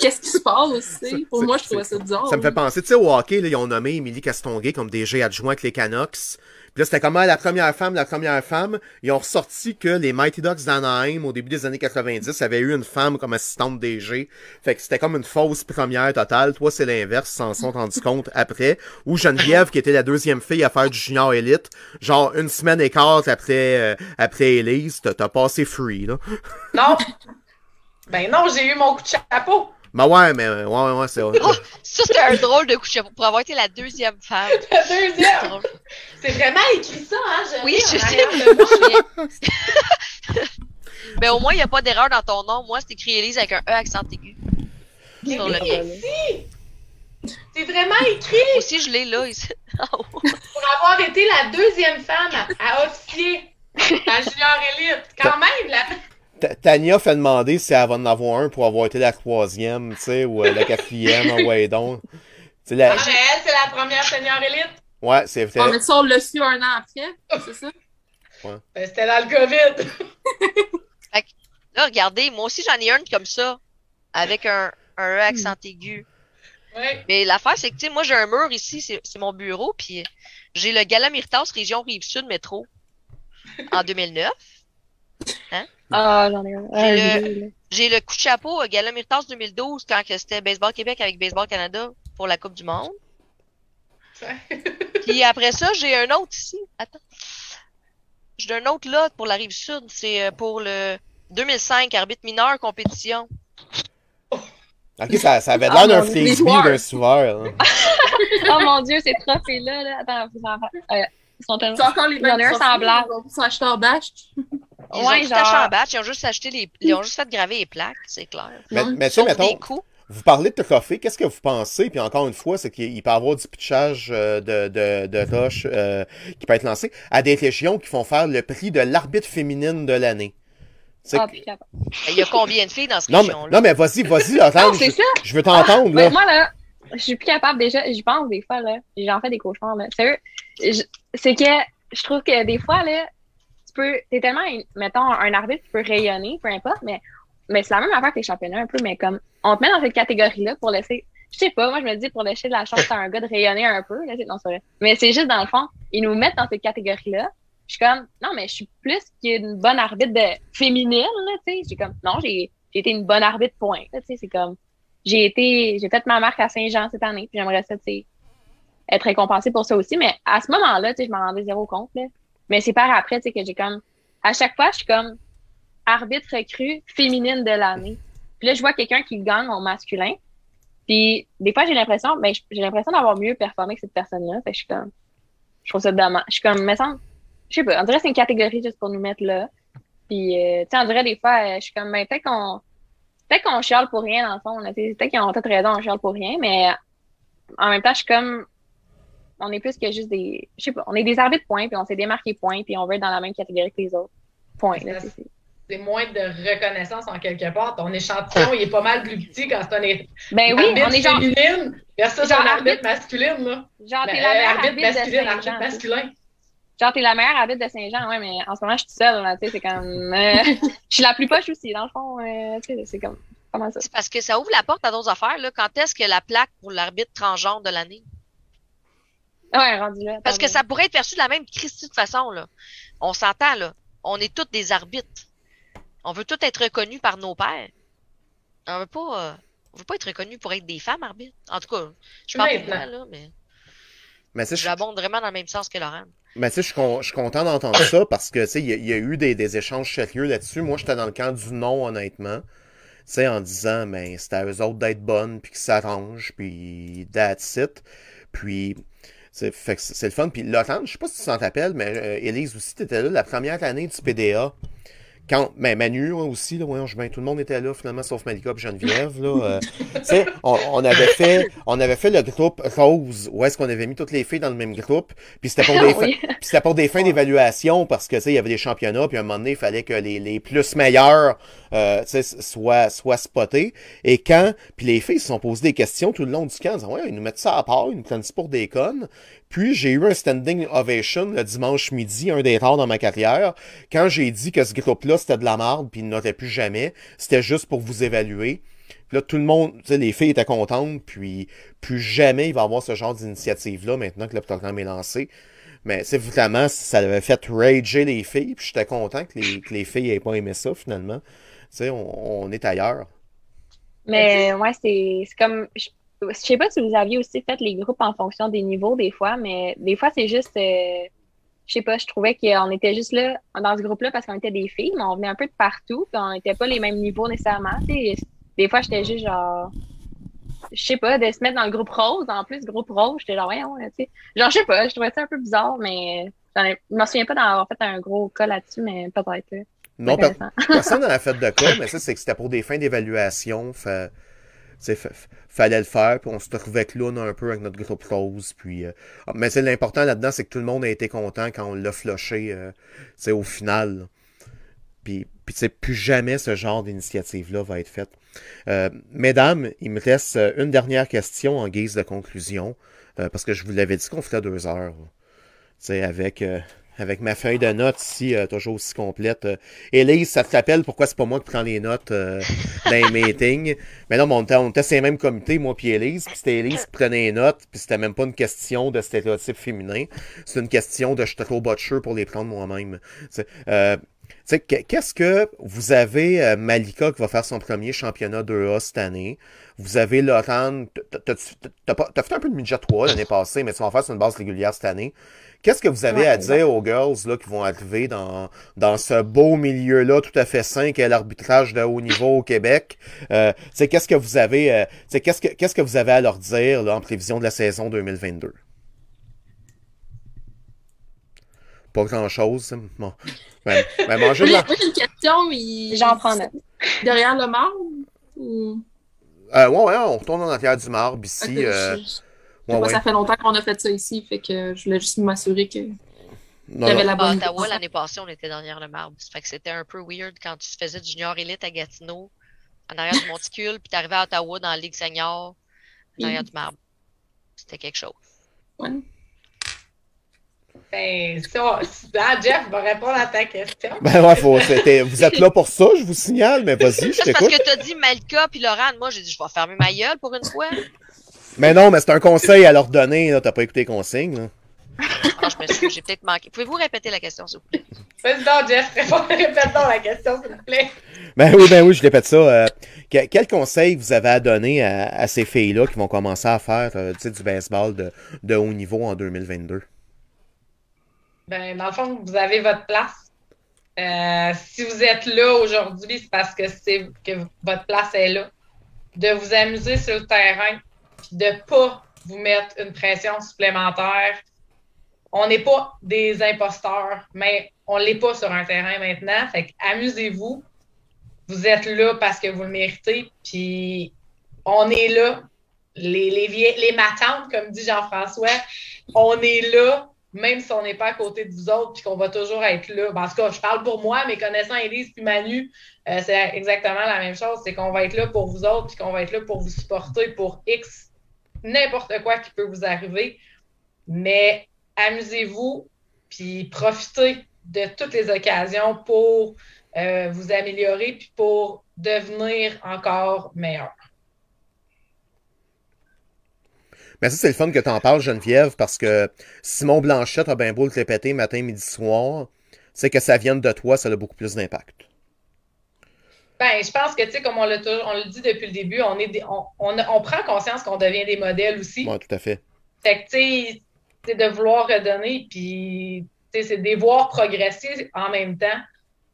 Qu'est-ce qui se passe, tu sais?
C'est-
Pour moi, je trouvais ça bizarre.
Ça me fait penser, tu sais, au hockey, là, ils ont nommé Émilie Castonguay comme DG adjoint avec les Canucks. Puis là, c'était comme la première femme, la première femme. Ils ont ressorti que les Mighty Ducks d'Anaheim, au début des années 90, avaient eu une femme comme assistante DG. Fait que c'était comme une fausse première totale. Toi, c'est l'inverse, s'en sont rendus compte après. Ou Geneviève, qui était la deuxième fille à faire du junior élite, genre une semaine et quart après, euh, après Elise, t'as passé free, là.
Non! Ben non, j'ai eu mon coup de chapeau.
Ben ouais, mais ouais, ouais, ouais, c'est...
Oh, ça, c'était un drôle de coup de chapeau pour avoir été la deuxième femme.
La
C'est
deuxième?
drôle.
C'est vraiment écrit ça, hein? Je
Oui, je sais. Mais au moins, il n'y a pas d'erreur dans ton nom. Moi, c'est écrit Élise avec un E accent aigu.
Mais
Sur
oui! C'est vraiment écrit
Moi aussi, je l'ai là. ici.
Pour avoir été la deuxième femme à, à officier à Junior Elite. Quand même, la...
Ta- Tania fait demander si elle va en avoir un pour avoir été la troisième, tu sais, ou euh, la quatrième, ah ouais, donc. La-
Ah, elle, c'est la première Senior Elite.
Ouais, c'est vrai.
Ah, mais ça, on l'a su un an après, c'est ça?
Ben, c'était dans le COVID.
Là, regardez, moi aussi, j'en ai une comme ça. Avec un, un E accent aigu.
Ouais.
Mais l'affaire, c'est que, tu sais, moi, j'ai un mur ici, c'est mon bureau, puis j'ai le Gala Myrtas Région Rive-Sud métro en 2009.
Ah, j'en ai un. un
Le-
vieux, là.
J'ai le coup de chapeau au Gala Myrtas 2012 quand que c'était Baseball Québec avec Baseball Canada pour la Coupe du Monde. Puis après ça, j'ai un autre ici. Attends. J'ai un autre là pour la rive sud. C'est euh, pour le 2005 arbitre mineur compétition.
Ok, ça, ça avait
Ah,
l'air d'un
mon-
les
frisbee d'un souverain. hein.
Oh mon dieu, ces trophées-là, là. Attends, s'en faire. Euh, ils sont tellement.
C'est encore les
Il y en a
mêmes
un.
On va s'acheter en bâche.
Ils
Ouais,
ont tout acheté en batch, ils ont juste acheté les, ils ont juste fait graver les plaques, c'est clair.
Mais, mais tu sais, mettons,
des coups.
vous parlez de trophée, qu'est-ce que vous pensez? Puis encore une fois, c'est qu'il il peut y avoir du pitchage euh, de, de, de roches euh, qui peut être lancé à des régions qui font faire le prix de l'arbitre féminine de l'année. Tu sais
Ah,
que-.
Il y a combien de filles dans cette
non, mais,
région-là?
non, mais vas-y, vas-y,
c'est
je,
ça.
je veux t'entendre, là.
Ouais, moi, là, je suis plus capable déjà. J'y pense des fois, là. J'en fais des cauchemars, là. Sérieux? C'est que je trouve que des fois, là, tu peux. T'es tellement, mettons, un arbitre, tu peux rayonner, peu importe, mais, mais c'est la même affaire que les championnats, un peu, mais comme, on te met dans cette catégorie-là pour laisser. Je sais pas, moi, je me dis, pour laisser de la chance à un gars de rayonner un peu, là, non, vrai. Mais c'est juste, dans le fond, ils nous mettent dans cette catégorie-là. Je suis comme, non, mais je suis plus qu'une bonne arbitre de féminine, là, tu sais. J'ai comme, non, j'ai j'ai été une bonne arbitre, point. Tu sais, c'est comme, j'ai été, j'ai fait ma marque à Saint-Jean cette année, puis j'aimerais ça, tu sais, être récompensée pour ça aussi. Mais à ce moment-là, tu sais, je m'en rendais zéro compte, là. Mais c'est par après, tu sais, que j'ai comme, à chaque fois, je suis comme arbitre recrue féminine de l'année. Puis là, je vois quelqu'un qui gagne au masculin. Puis des fois, j'ai l'impression, ben, j'ai l'impression d'avoir mieux performé que cette personne-là. Fait que je suis comme, je trouve ça dommage. Je suis comme, me semble, je sais pas, on dirait que c'est une catégorie juste pour nous mettre là. Puis, euh, tu sais, on dirait des fois, euh, je suis comme, ben, peut-être qu'on, peut-être qu'on chiale pour rien dans le fond. Peut-être qu'ils ont peut-être raison, on chiale pour rien, mais en même temps, je suis comme, on est plus que juste des, je sais pas, on est des arbitres points, puis on s'est démarqué points, puis on veut être dans la même catégorie que les autres. Point. C'est-
moins de reconnaissance en quelque part. Ton échantillon, il est pas mal plus petit quand c'est un
Ben oui,
arbitre
on est genre,
féminine versus
genre
un arbitre
arbitre-
masculine. Là.
genre,
Ben,
t'es la meilleure
arbitre
arbitre de
arbitre masculin.
Genre, t'es la meilleure arbitre de Saint-Jean, ouais, mais en ce moment, je suis seule, là, tu sais, c'est comme, euh, je suis la plus poche aussi, dans le fond, euh, tu sais, c'est comme, comment ça?
C'est parce que ça ouvre la porte à d'autres affaires, là. Quand est-ce que la plaque pour l'arbitre transgenre de l'année?
Ouais, rendu là.
Parce que ça pourrait être perçu de la même Christie de façon, là. On s'entend, là. On est tous des arbitres. On veut tous être reconnus par nos pères. On veut pas, euh, on veut pas être reconnus pour être des femmes arbitres. En tout cas, je parle pour moi, là, mais
Mais tu sais, je-
j'abonde vraiment dans le même sens que Laurent.
Mais tu sais, je suis con- je suis content d'entendre ça parce que, tu sais, il y, a- il y a eu des, des échanges sérieux là-dessus. Moi, j'étais dans le camp du non, honnêtement. Tu sais, en disant, ben, c'est à eux autres d'être bonnes, puis qu'ils s'arrangent, puis that's it. Puis, c'est fait que c'est le fun. Puis, Laurent, je sais pas si tu t'en rappelles, mais euh, Élise aussi, t'étais là la première année du PDA. Quand, ben, Manu hein, aussi, là, voyons, ben, tout le monde était là, finalement, sauf Malika et Geneviève, là. euh, tu sais, on, on avait fait, on avait fait le groupe Rose, où est-ce qu'on avait mis toutes les filles dans le même groupe, puis c'était pour des,
Oui.
c'était pour des fins d'évaluation parce que tu sais il y avait des championnats puis à un moment donné il fallait que les, les plus meilleurs euh, tu sais, soient soient spotés et quand puis les filles se sont posées des questions tout le long du camp en disant ouais ils nous mettent ça à part ils nous prennent ça pour des connes puis j'ai eu un standing ovation le dimanche midi un des rares dans ma carrière quand j'ai dit que ce groupe là c'était de la merde puis il n'aurait plus jamais c'était juste pour vous évaluer là, tout le monde, les filles étaient contentes, puis plus jamais il va y avoir ce genre d'initiative-là maintenant que le programme est lancé. Mais c'est vraiment, ça avait fait rager les filles, puis j'étais content que les, filles n'aient pas aimé ça finalement. Tu sais, on, est ailleurs.
Mais ouais, c'est c'est comme. Je, je sais pas si vous aviez aussi fait les groupes en fonction des niveaux des fois, mais des fois, c'est juste. euh, je sais pas, je trouvais qu'on était juste là dans ce groupe-là parce qu'on était des filles, mais on venait un peu de partout, puis on n'était pas les mêmes niveaux nécessairement. tu sais. Des fois, j'étais juste genre. Je sais pas, de se mettre dans le groupe rose, en plus, groupe rose, j'étais genre, ouais, ouais, tu sais. Genre, je sais pas, je trouvais ça un peu bizarre, mais ai- je m'en souviens pas d'avoir fait un gros cas là-dessus, mais peut-être. euh,
Non, personne n'en a fait de cas, mais ça, c'est que c'était pour des fins d'évaluation. Fa... fallait le faire, puis on se trouvait clown un peu avec notre groupe rose. Puis, euh, ah, Mais c'est l'important là-dedans, c'est que tout le monde a été content quand on l'a flushé euh, au final. Puis, puis plus jamais ce genre d'initiative-là va être faite. Euh, mesdames, il me reste une dernière question en guise de conclusion, parce que je vous l'avais dit qu'on ferait deux heures. là. Avec, avec ma feuille de notes ici, euh, toujours aussi complète. Euh, Élise, ça te rappelle pourquoi c'est pas moi qui prends les notes euh, dans les meetings? Mais non, mais on était, on était sur les mêmes comités, moi puis Élise, puis c'était Élise qui prenait les notes, puis c'était même pas une question de stéréotype féminin, c'est une question de j'étais trop botcheux pour les prendre moi-même. Euh, qu'est-ce que vous avez euh, Malika qui va faire son premier championnat 2A cette année? Vous avez Laurent, t'as- t'as- t'as pas- t'as fait un peu de midget 3 l'année passée, mais tu vas en faire sur une base régulière cette année. Qu'est-ce que vous avez
Ouais,
à dire aux girls là, qui vont arriver dans, dans ce beau milieu-là tout à fait sain qu'est l'arbitrage de haut niveau au Québec? Euh, qu'est-ce que vous avez, euh, qu'est-ce que, qu'est-ce que vous avez à leur dire là, en prévision de la saison 2022? Pas grand-chose. hein. Bon. Ben, ben, manger de la...
une question. il-
J'en prends note.
Derrière le marbre? Ou...
Euh, ouais, ouais, on retourne en arrière du marbre ici. Euh,
je- je-
ouais,
moi,
ouais.
Ça fait longtemps qu'on a fait ça ici, fait que je voulais juste m'assurer que
Non,
il y avait
non.
la
À
bonne
Ottawa,
réponse.
l'année passée, on était derrière le marbre. Ça fait que c'était un peu weird quand tu faisais du junior élite à Gatineau, en arrière du monticule, puis t'arrivais à Ottawa dans la Ligue senior, en arrière du marbre. C'était quelque chose.
Ouais.
Ben, ça, là, Jeff va répondre à ta question.
Ben ouais, faut, vous êtes là pour ça, je vous signale, mais vas-y, je
parce que t'as dit Malka puis Laurent. Moi, j'ai dit, je vais fermer ma gueule pour une fois.
Mais non, mais c'est un conseil à leur donner, là, t'as pas écouté les consignes, là.
Ah, je m'excuse, j'ai peut-être manqué. Pouvez-vous répéter la question, s'il vous plaît?
Vas-y donc, Jeff, répète donc la question, s'il vous plaît.
Ben oui, ben oui, je répète ça. Euh, que- quel conseil vous avez à donner à, à ces filles-là qui vont commencer à faire euh, du baseball de, de haut niveau en 2022?
Ben, dans le fond, vous avez votre place. Euh, si vous êtes là aujourd'hui, c'est parce que c'est que votre place est là. De vous amuser sur le terrain, puis de pas vous mettre une pression supplémentaire. On n'est pas des imposteurs, mais on l'est pas sur un terrain maintenant. Fait amusez-vous. Vous êtes là parce que vous le méritez, puis on est là. Les, les, vieilles- les matantes, comme dit Jean-François, on est là même si on n'est pas à côté de vous autres, puis qu'on va toujours être là. Ben, en tout cas, je parle pour moi, mais connaissant Élise puis Manu, euh, c'est exactement la même chose. C'est qu'on va être là pour vous autres, puis qu'on va être là pour vous supporter pour X, n'importe quoi qui peut vous arriver. Mais amusez-vous, puis profitez de toutes les occasions pour euh, vous améliorer, puis pour devenir encore meilleur.
Mais ça, c'est le fun que t'en parles, Geneviève, parce que Simon Blanchette a bien beau le répéter matin, midi, soir. C'est que ça vienne de toi, ça a beaucoup plus d'impact.
Ben, je pense que, tu sais, comme on l'a toujours- on le dit depuis le début, on, est des- on, on, on prend conscience qu'on devient des modèles aussi.
Ouais, tout à fait.
Fait que, tu sais, c'est de vouloir redonner, puis, tu sais, c'est de voir progresser en même temps.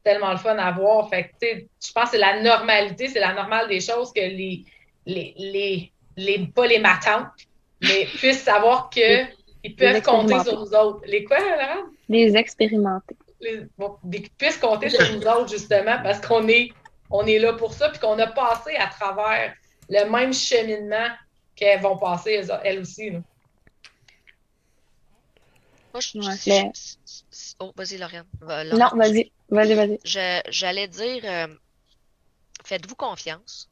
Tellement le fun à voir. Fait que, tu sais, je pense que c'est la normalité, c'est la normale des choses que les, les, les, les pas les matantes, mais puissent savoir qu'ils peuvent compter
expérimentés.
sur nous autres. Les quoi, Laurent?
Les expérimenter.
les- bon, qu'ils puissent compter sur nous autres, justement, parce qu'on est, on est là pour ça, puis qu'on a passé à travers le même cheminement qu'elles vont passer, elles, elles aussi. là.
Moi, je,
Ouais,
je-
mais-
je- Oh, vas-y, Lauriane. Va-
Non, vas-y. Vas-y, vas-y.
Je- J'allais dire, euh, faites-vous confiance.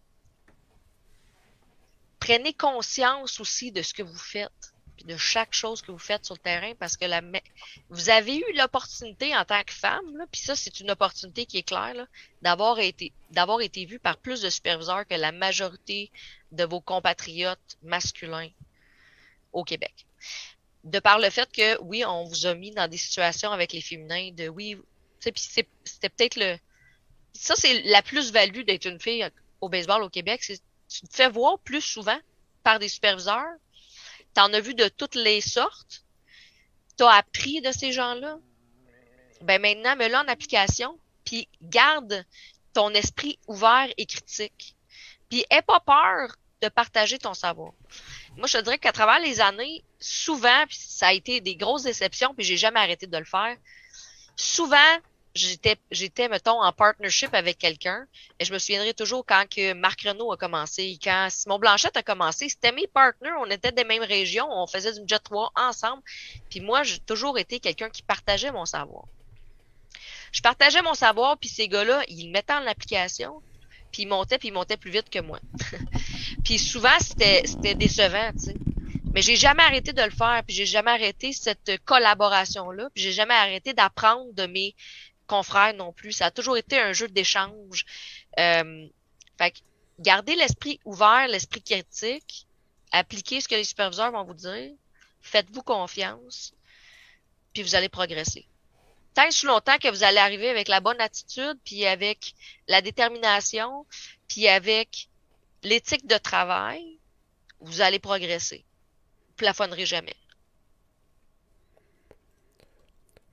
Prenez conscience aussi de ce que vous faites. puis de chaque chose que vous faites sur le terrain parce que la vous avez eu l'opportunité en tant que femme, là, puis ça, c'est une opportunité qui est claire, d'avoir été d'avoir été vue par plus de superviseurs que la majorité de vos compatriotes masculins au Québec. De par le fait que, oui, on vous a mis dans des situations avec les féminins, de oui, tu c'était peut-être le. Ça, c'est la plus-value d'être une fille au baseball au Québec, c'est tu te fais voir plus souvent par des superviseurs. Tu en as vu de toutes les sortes. Tu as appris de ces gens-là. Ben maintenant, mets-le en application, puis garde ton esprit ouvert et critique. Puis aie pas peur de partager ton savoir. Moi, je te dirais qu'à travers les années, souvent, puis ça a été des grosses déceptions, puis j'ai jamais arrêté de le faire. Souvent, j'étais, j'étais, mettons, en partnership avec quelqu'un. Et je me souviendrai toujours quand que Marc Renault a commencé, quand Simon Blanchette a commencé, c'était mes partners, on était des mêmes régions, on faisait du Jet 3 ensemble. Puis moi, j'ai toujours été quelqu'un qui partageait mon savoir. Je partageais mon savoir, puis ces gars-là, ils le mettaient en application, puis ils montaient, puis ils montaient plus vite que moi. puis souvent, c'était, c'était décevant, tu sais. Mais j'ai jamais arrêté de le faire, puis j'ai jamais arrêté cette collaboration-là, puis j'ai jamais arrêté d'apprendre de mes confrères non plus. Ça a toujours été un jeu d'échange. Euh, fait que gardez l'esprit ouvert, l'esprit critique, appliquez ce que les superviseurs vont vous dire, faites-vous confiance, puis vous allez progresser. Tant que longtemps que vous allez arriver avec la bonne attitude, puis avec la détermination, puis avec l'éthique de travail, vous allez progresser. Vous plafonnerez jamais.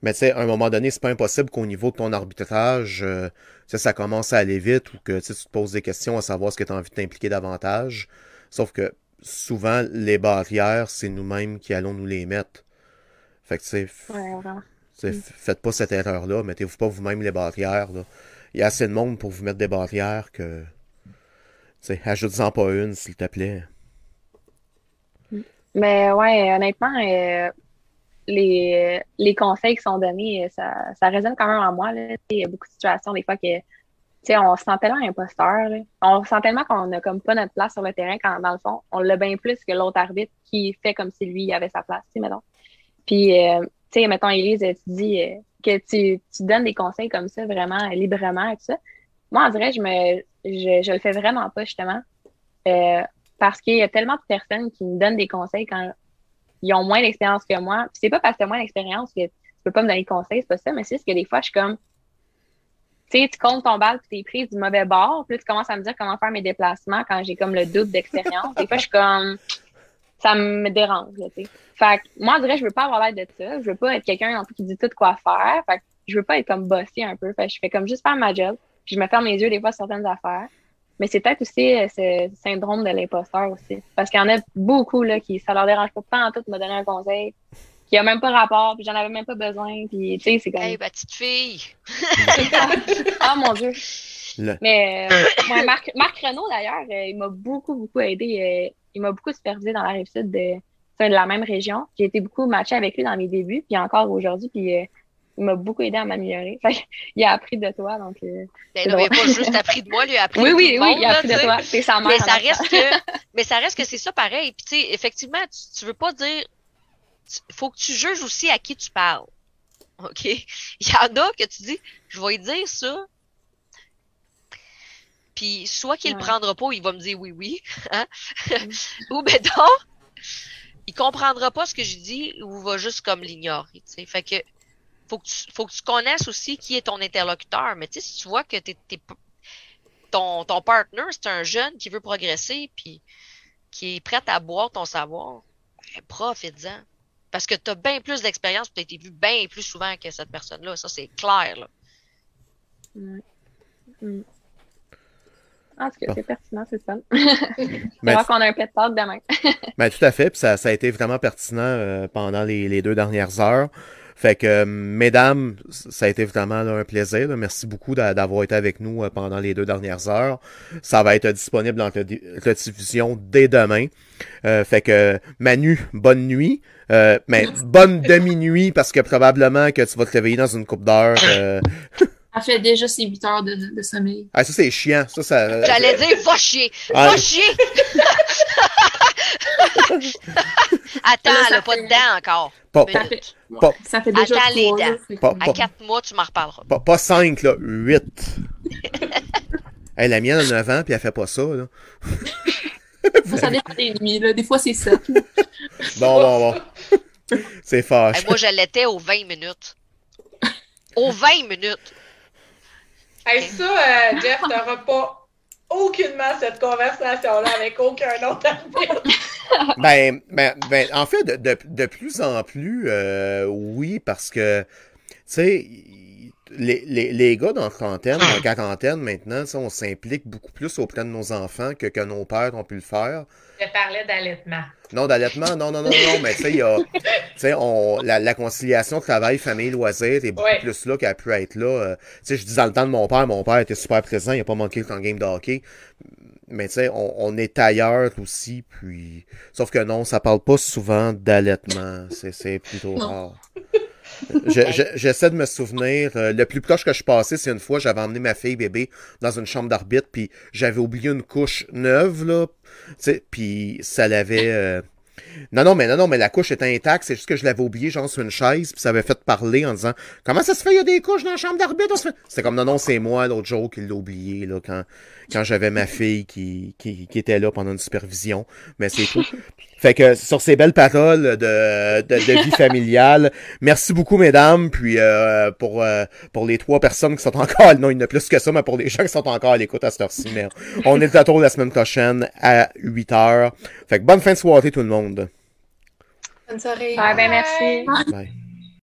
Mais tu sais, à un moment donné, c'est pas impossible qu'au niveau de ton arbitrage, euh, ça commence à aller vite ou que tu te poses des questions à savoir ce que tu as envie de t'impliquer davantage. Sauf que souvent, les barrières, c'est nous-mêmes qui allons nous les mettre. Fait que tu sais, mm. faites pas cette erreur-là, mettez-vous pas vous-même les barrières. Il y a assez de monde pour vous mettre des barrières que. Tu sais, ajoute-en pas une, s'il te plaît.
Mais ouais, honnêtement, euh, les, les conseils qui sont donnés, ça, ça résonne quand même en moi. Là. Il y a beaucoup de situations, des fois, que on se sent tellement imposteur. On sent tellement qu'on n'a comme pas notre place sur le terrain quand, dans le fond, on l'a bien plus que l'autre arbitre qui fait comme si lui avait sa place, mettons. Puis, euh, tu sais, mettons, Elise, tu dis euh, que tu, tu donnes des conseils comme ça, vraiment librement et tout ça. Moi, en vrai, je me je, je le fais vraiment pas, justement. Euh, parce qu'il y a tellement de personnes qui me donnent des conseils quand ils ont moins d'expérience que moi. Puis c'est pas parce que moins d'expérience que tu peux pas me donner de conseils, c'est pas ça, mais c'est juste que des fois, je suis comme, tu sais, tu comptes ton balle puis t'es prise du mauvais bord, puis tu commences à me dire comment faire mes déplacements quand j'ai comme le doute d'expérience. des fois, je suis comme, ça me dérange, tu sais. Fait que moi, en vrai, je veux pas avoir l'air de ça. Je veux pas être quelqu'un qui dit tout quoi faire. Fait que je veux pas être comme bossé un peu. Fait que je fais comme juste faire ma job. Puis je me ferme les yeux des fois sur certaines affaires. Mais c'est peut-être aussi euh, ce syndrome de l'imposteur aussi. Parce qu'il y en a beaucoup là, qui ça leur dérange pas tant tout de me donner un conseil qui a même pas rapport, puis j'en avais même pas besoin. Puis tu sais, c'est comme.
Hey, petite fille!
ah mon Dieu! Mais euh, Marc, Marc Renault, d'ailleurs, euh, il m'a beaucoup, beaucoup aidé. il m'a beaucoup supervisé dans la rive sud de, de la même région. J'ai été beaucoup matché avec lui dans mes débuts, puis encore aujourd'hui. Puis m'a beaucoup aidé à m'améliorer. il a appris de toi, donc. Euh,
ben, il n'a pas juste appris de moi, lui a appris
oui,
de
oui,
tout oui,
il a appris de toi. C'est sa mère.
Mais ça reste que, mais ça reste que c'est ça pareil. Puis tu sais, effectivement, tu, tu veux pas dire, il faut que tu juges aussi à qui tu parles. OK? Il y en a que tu dis, je vais lui dire ça. Puis soit qu'il ne le prendra pas, il va me dire oui, oui. Hein? Mm. ou ben donc, il comprendra pas ce que je dis ou va juste comme l'ignorer. Fait que faut que tu, faut que tu connaisses aussi qui est ton interlocuteur. Mais tu sais, si tu vois que t'es, ton, ton partner, c'est un jeune qui veut progresser puis qui est prêt à boire ton savoir, ben, profite-en. Parce que tu as bien plus d'expérience, tu as été vu bien plus souvent que cette personne-là. Ça, c'est clair. Là.
Mm. En tout cas, c'est pertinent, c'est ça. Mais qu'on a un pet talk demain.
ben, tout à fait. Puis ça, ça a été vraiment pertinent euh, pendant les, les, deux dernières heures. Fait que, mesdames, ça a été vraiment un plaisir. Merci beaucoup d'avoir été avec nous euh, pendant les deux dernières heures. Ça va être disponible en diffusion dès demain. Euh, fait que, Manu, bonne nuit. Euh, mais bonne demi-nuit parce que probablement que tu vas te réveiller dans une coupe d'heure. Euh...
Elle fait déjà ses 8 heures de, de sommeil.
Ah, ça, c'est chiant. Ça, ça...
J'allais dire, va chier! Va chier! Attends,
Là, ça
elle a pas
fait-
de dents encore.
Pas,
Ça ouais,
Pas-
ça fait déjà
Attends les dents.
Pas-
À quatre mois, tu m'en reparleras.
pas, pas 5, là, 8. hey, la mienne a 9 ans, puis elle fait pas ça, là.
Ça dépend des nuits, là. Des fois, c'est sept. là.
Bon, bon, bon. C'est
Hey,
fâche.
moi, je l'étais aux 20 minutes. Aux 20 minutes.
Hey, ça, euh, Jeff, t'auras pas aucunement cette conversation-là avec aucun autre arbitre.
Ben, ben, ben, en fait, de, de, de plus en plus, euh, oui, parce que, tu sais, les, les, les gars dans la trentaine, dans la quarantaine maintenant, on s'implique beaucoup plus auprès de nos enfants que, que nos pères ont pu le faire.
Je parlais d'allaitement.
Non, d'allaitement, non, non, non, non, mais tu sais, il y a, tu sais, on, la, la conciliation travail, famille, loisirs est beaucoup
Ouais.
plus là qu'elle a pu être là. Euh, tu sais, je dis dans le temps de mon père, mon père était super présent, il a pas manqué le temps game de hockey. Mais tu sais, on, on est ailleurs aussi, puis... Sauf que non, ça parle pas souvent d'allaitement, c'est, c'est plutôt
Non.
rare. Je- je- J'essaie de me souvenir. euh, le plus proche que je suis passé, c'est une fois, j'avais emmené ma fille bébé dans une chambre d'arbitre, puis j'avais oublié une couche neuve, là. Puis ça l'avait. euh, Non, non, mais non, non, mais la couche était intacte, c'est juste que je l'avais oublié, genre sur une chaise, puis ça avait fait parler en disant Comment ça se fait, il y a des couches dans la chambre d'arbitre? Fait- C'était comme non, non, c'est moi l'autre jour qui l'ai oublié, là, quand, quand j'avais ma fille qui, qui, qui était là pendant une supervision. Mais c'est tout. Fait que sur ces belles paroles de, de, de vie familiale, merci beaucoup, mesdames, puis euh, pour, euh, pour les trois personnes qui sont encore, non, il y en a plus que ça, mais pour les gens qui sont encore à l'écoute à cette heure-ci, mais on est de retour la semaine prochaine à 8 heures. Fait que bonne fin de soirée tout le monde.
Bonne soirée.
Ouais, ben merci.
Bye.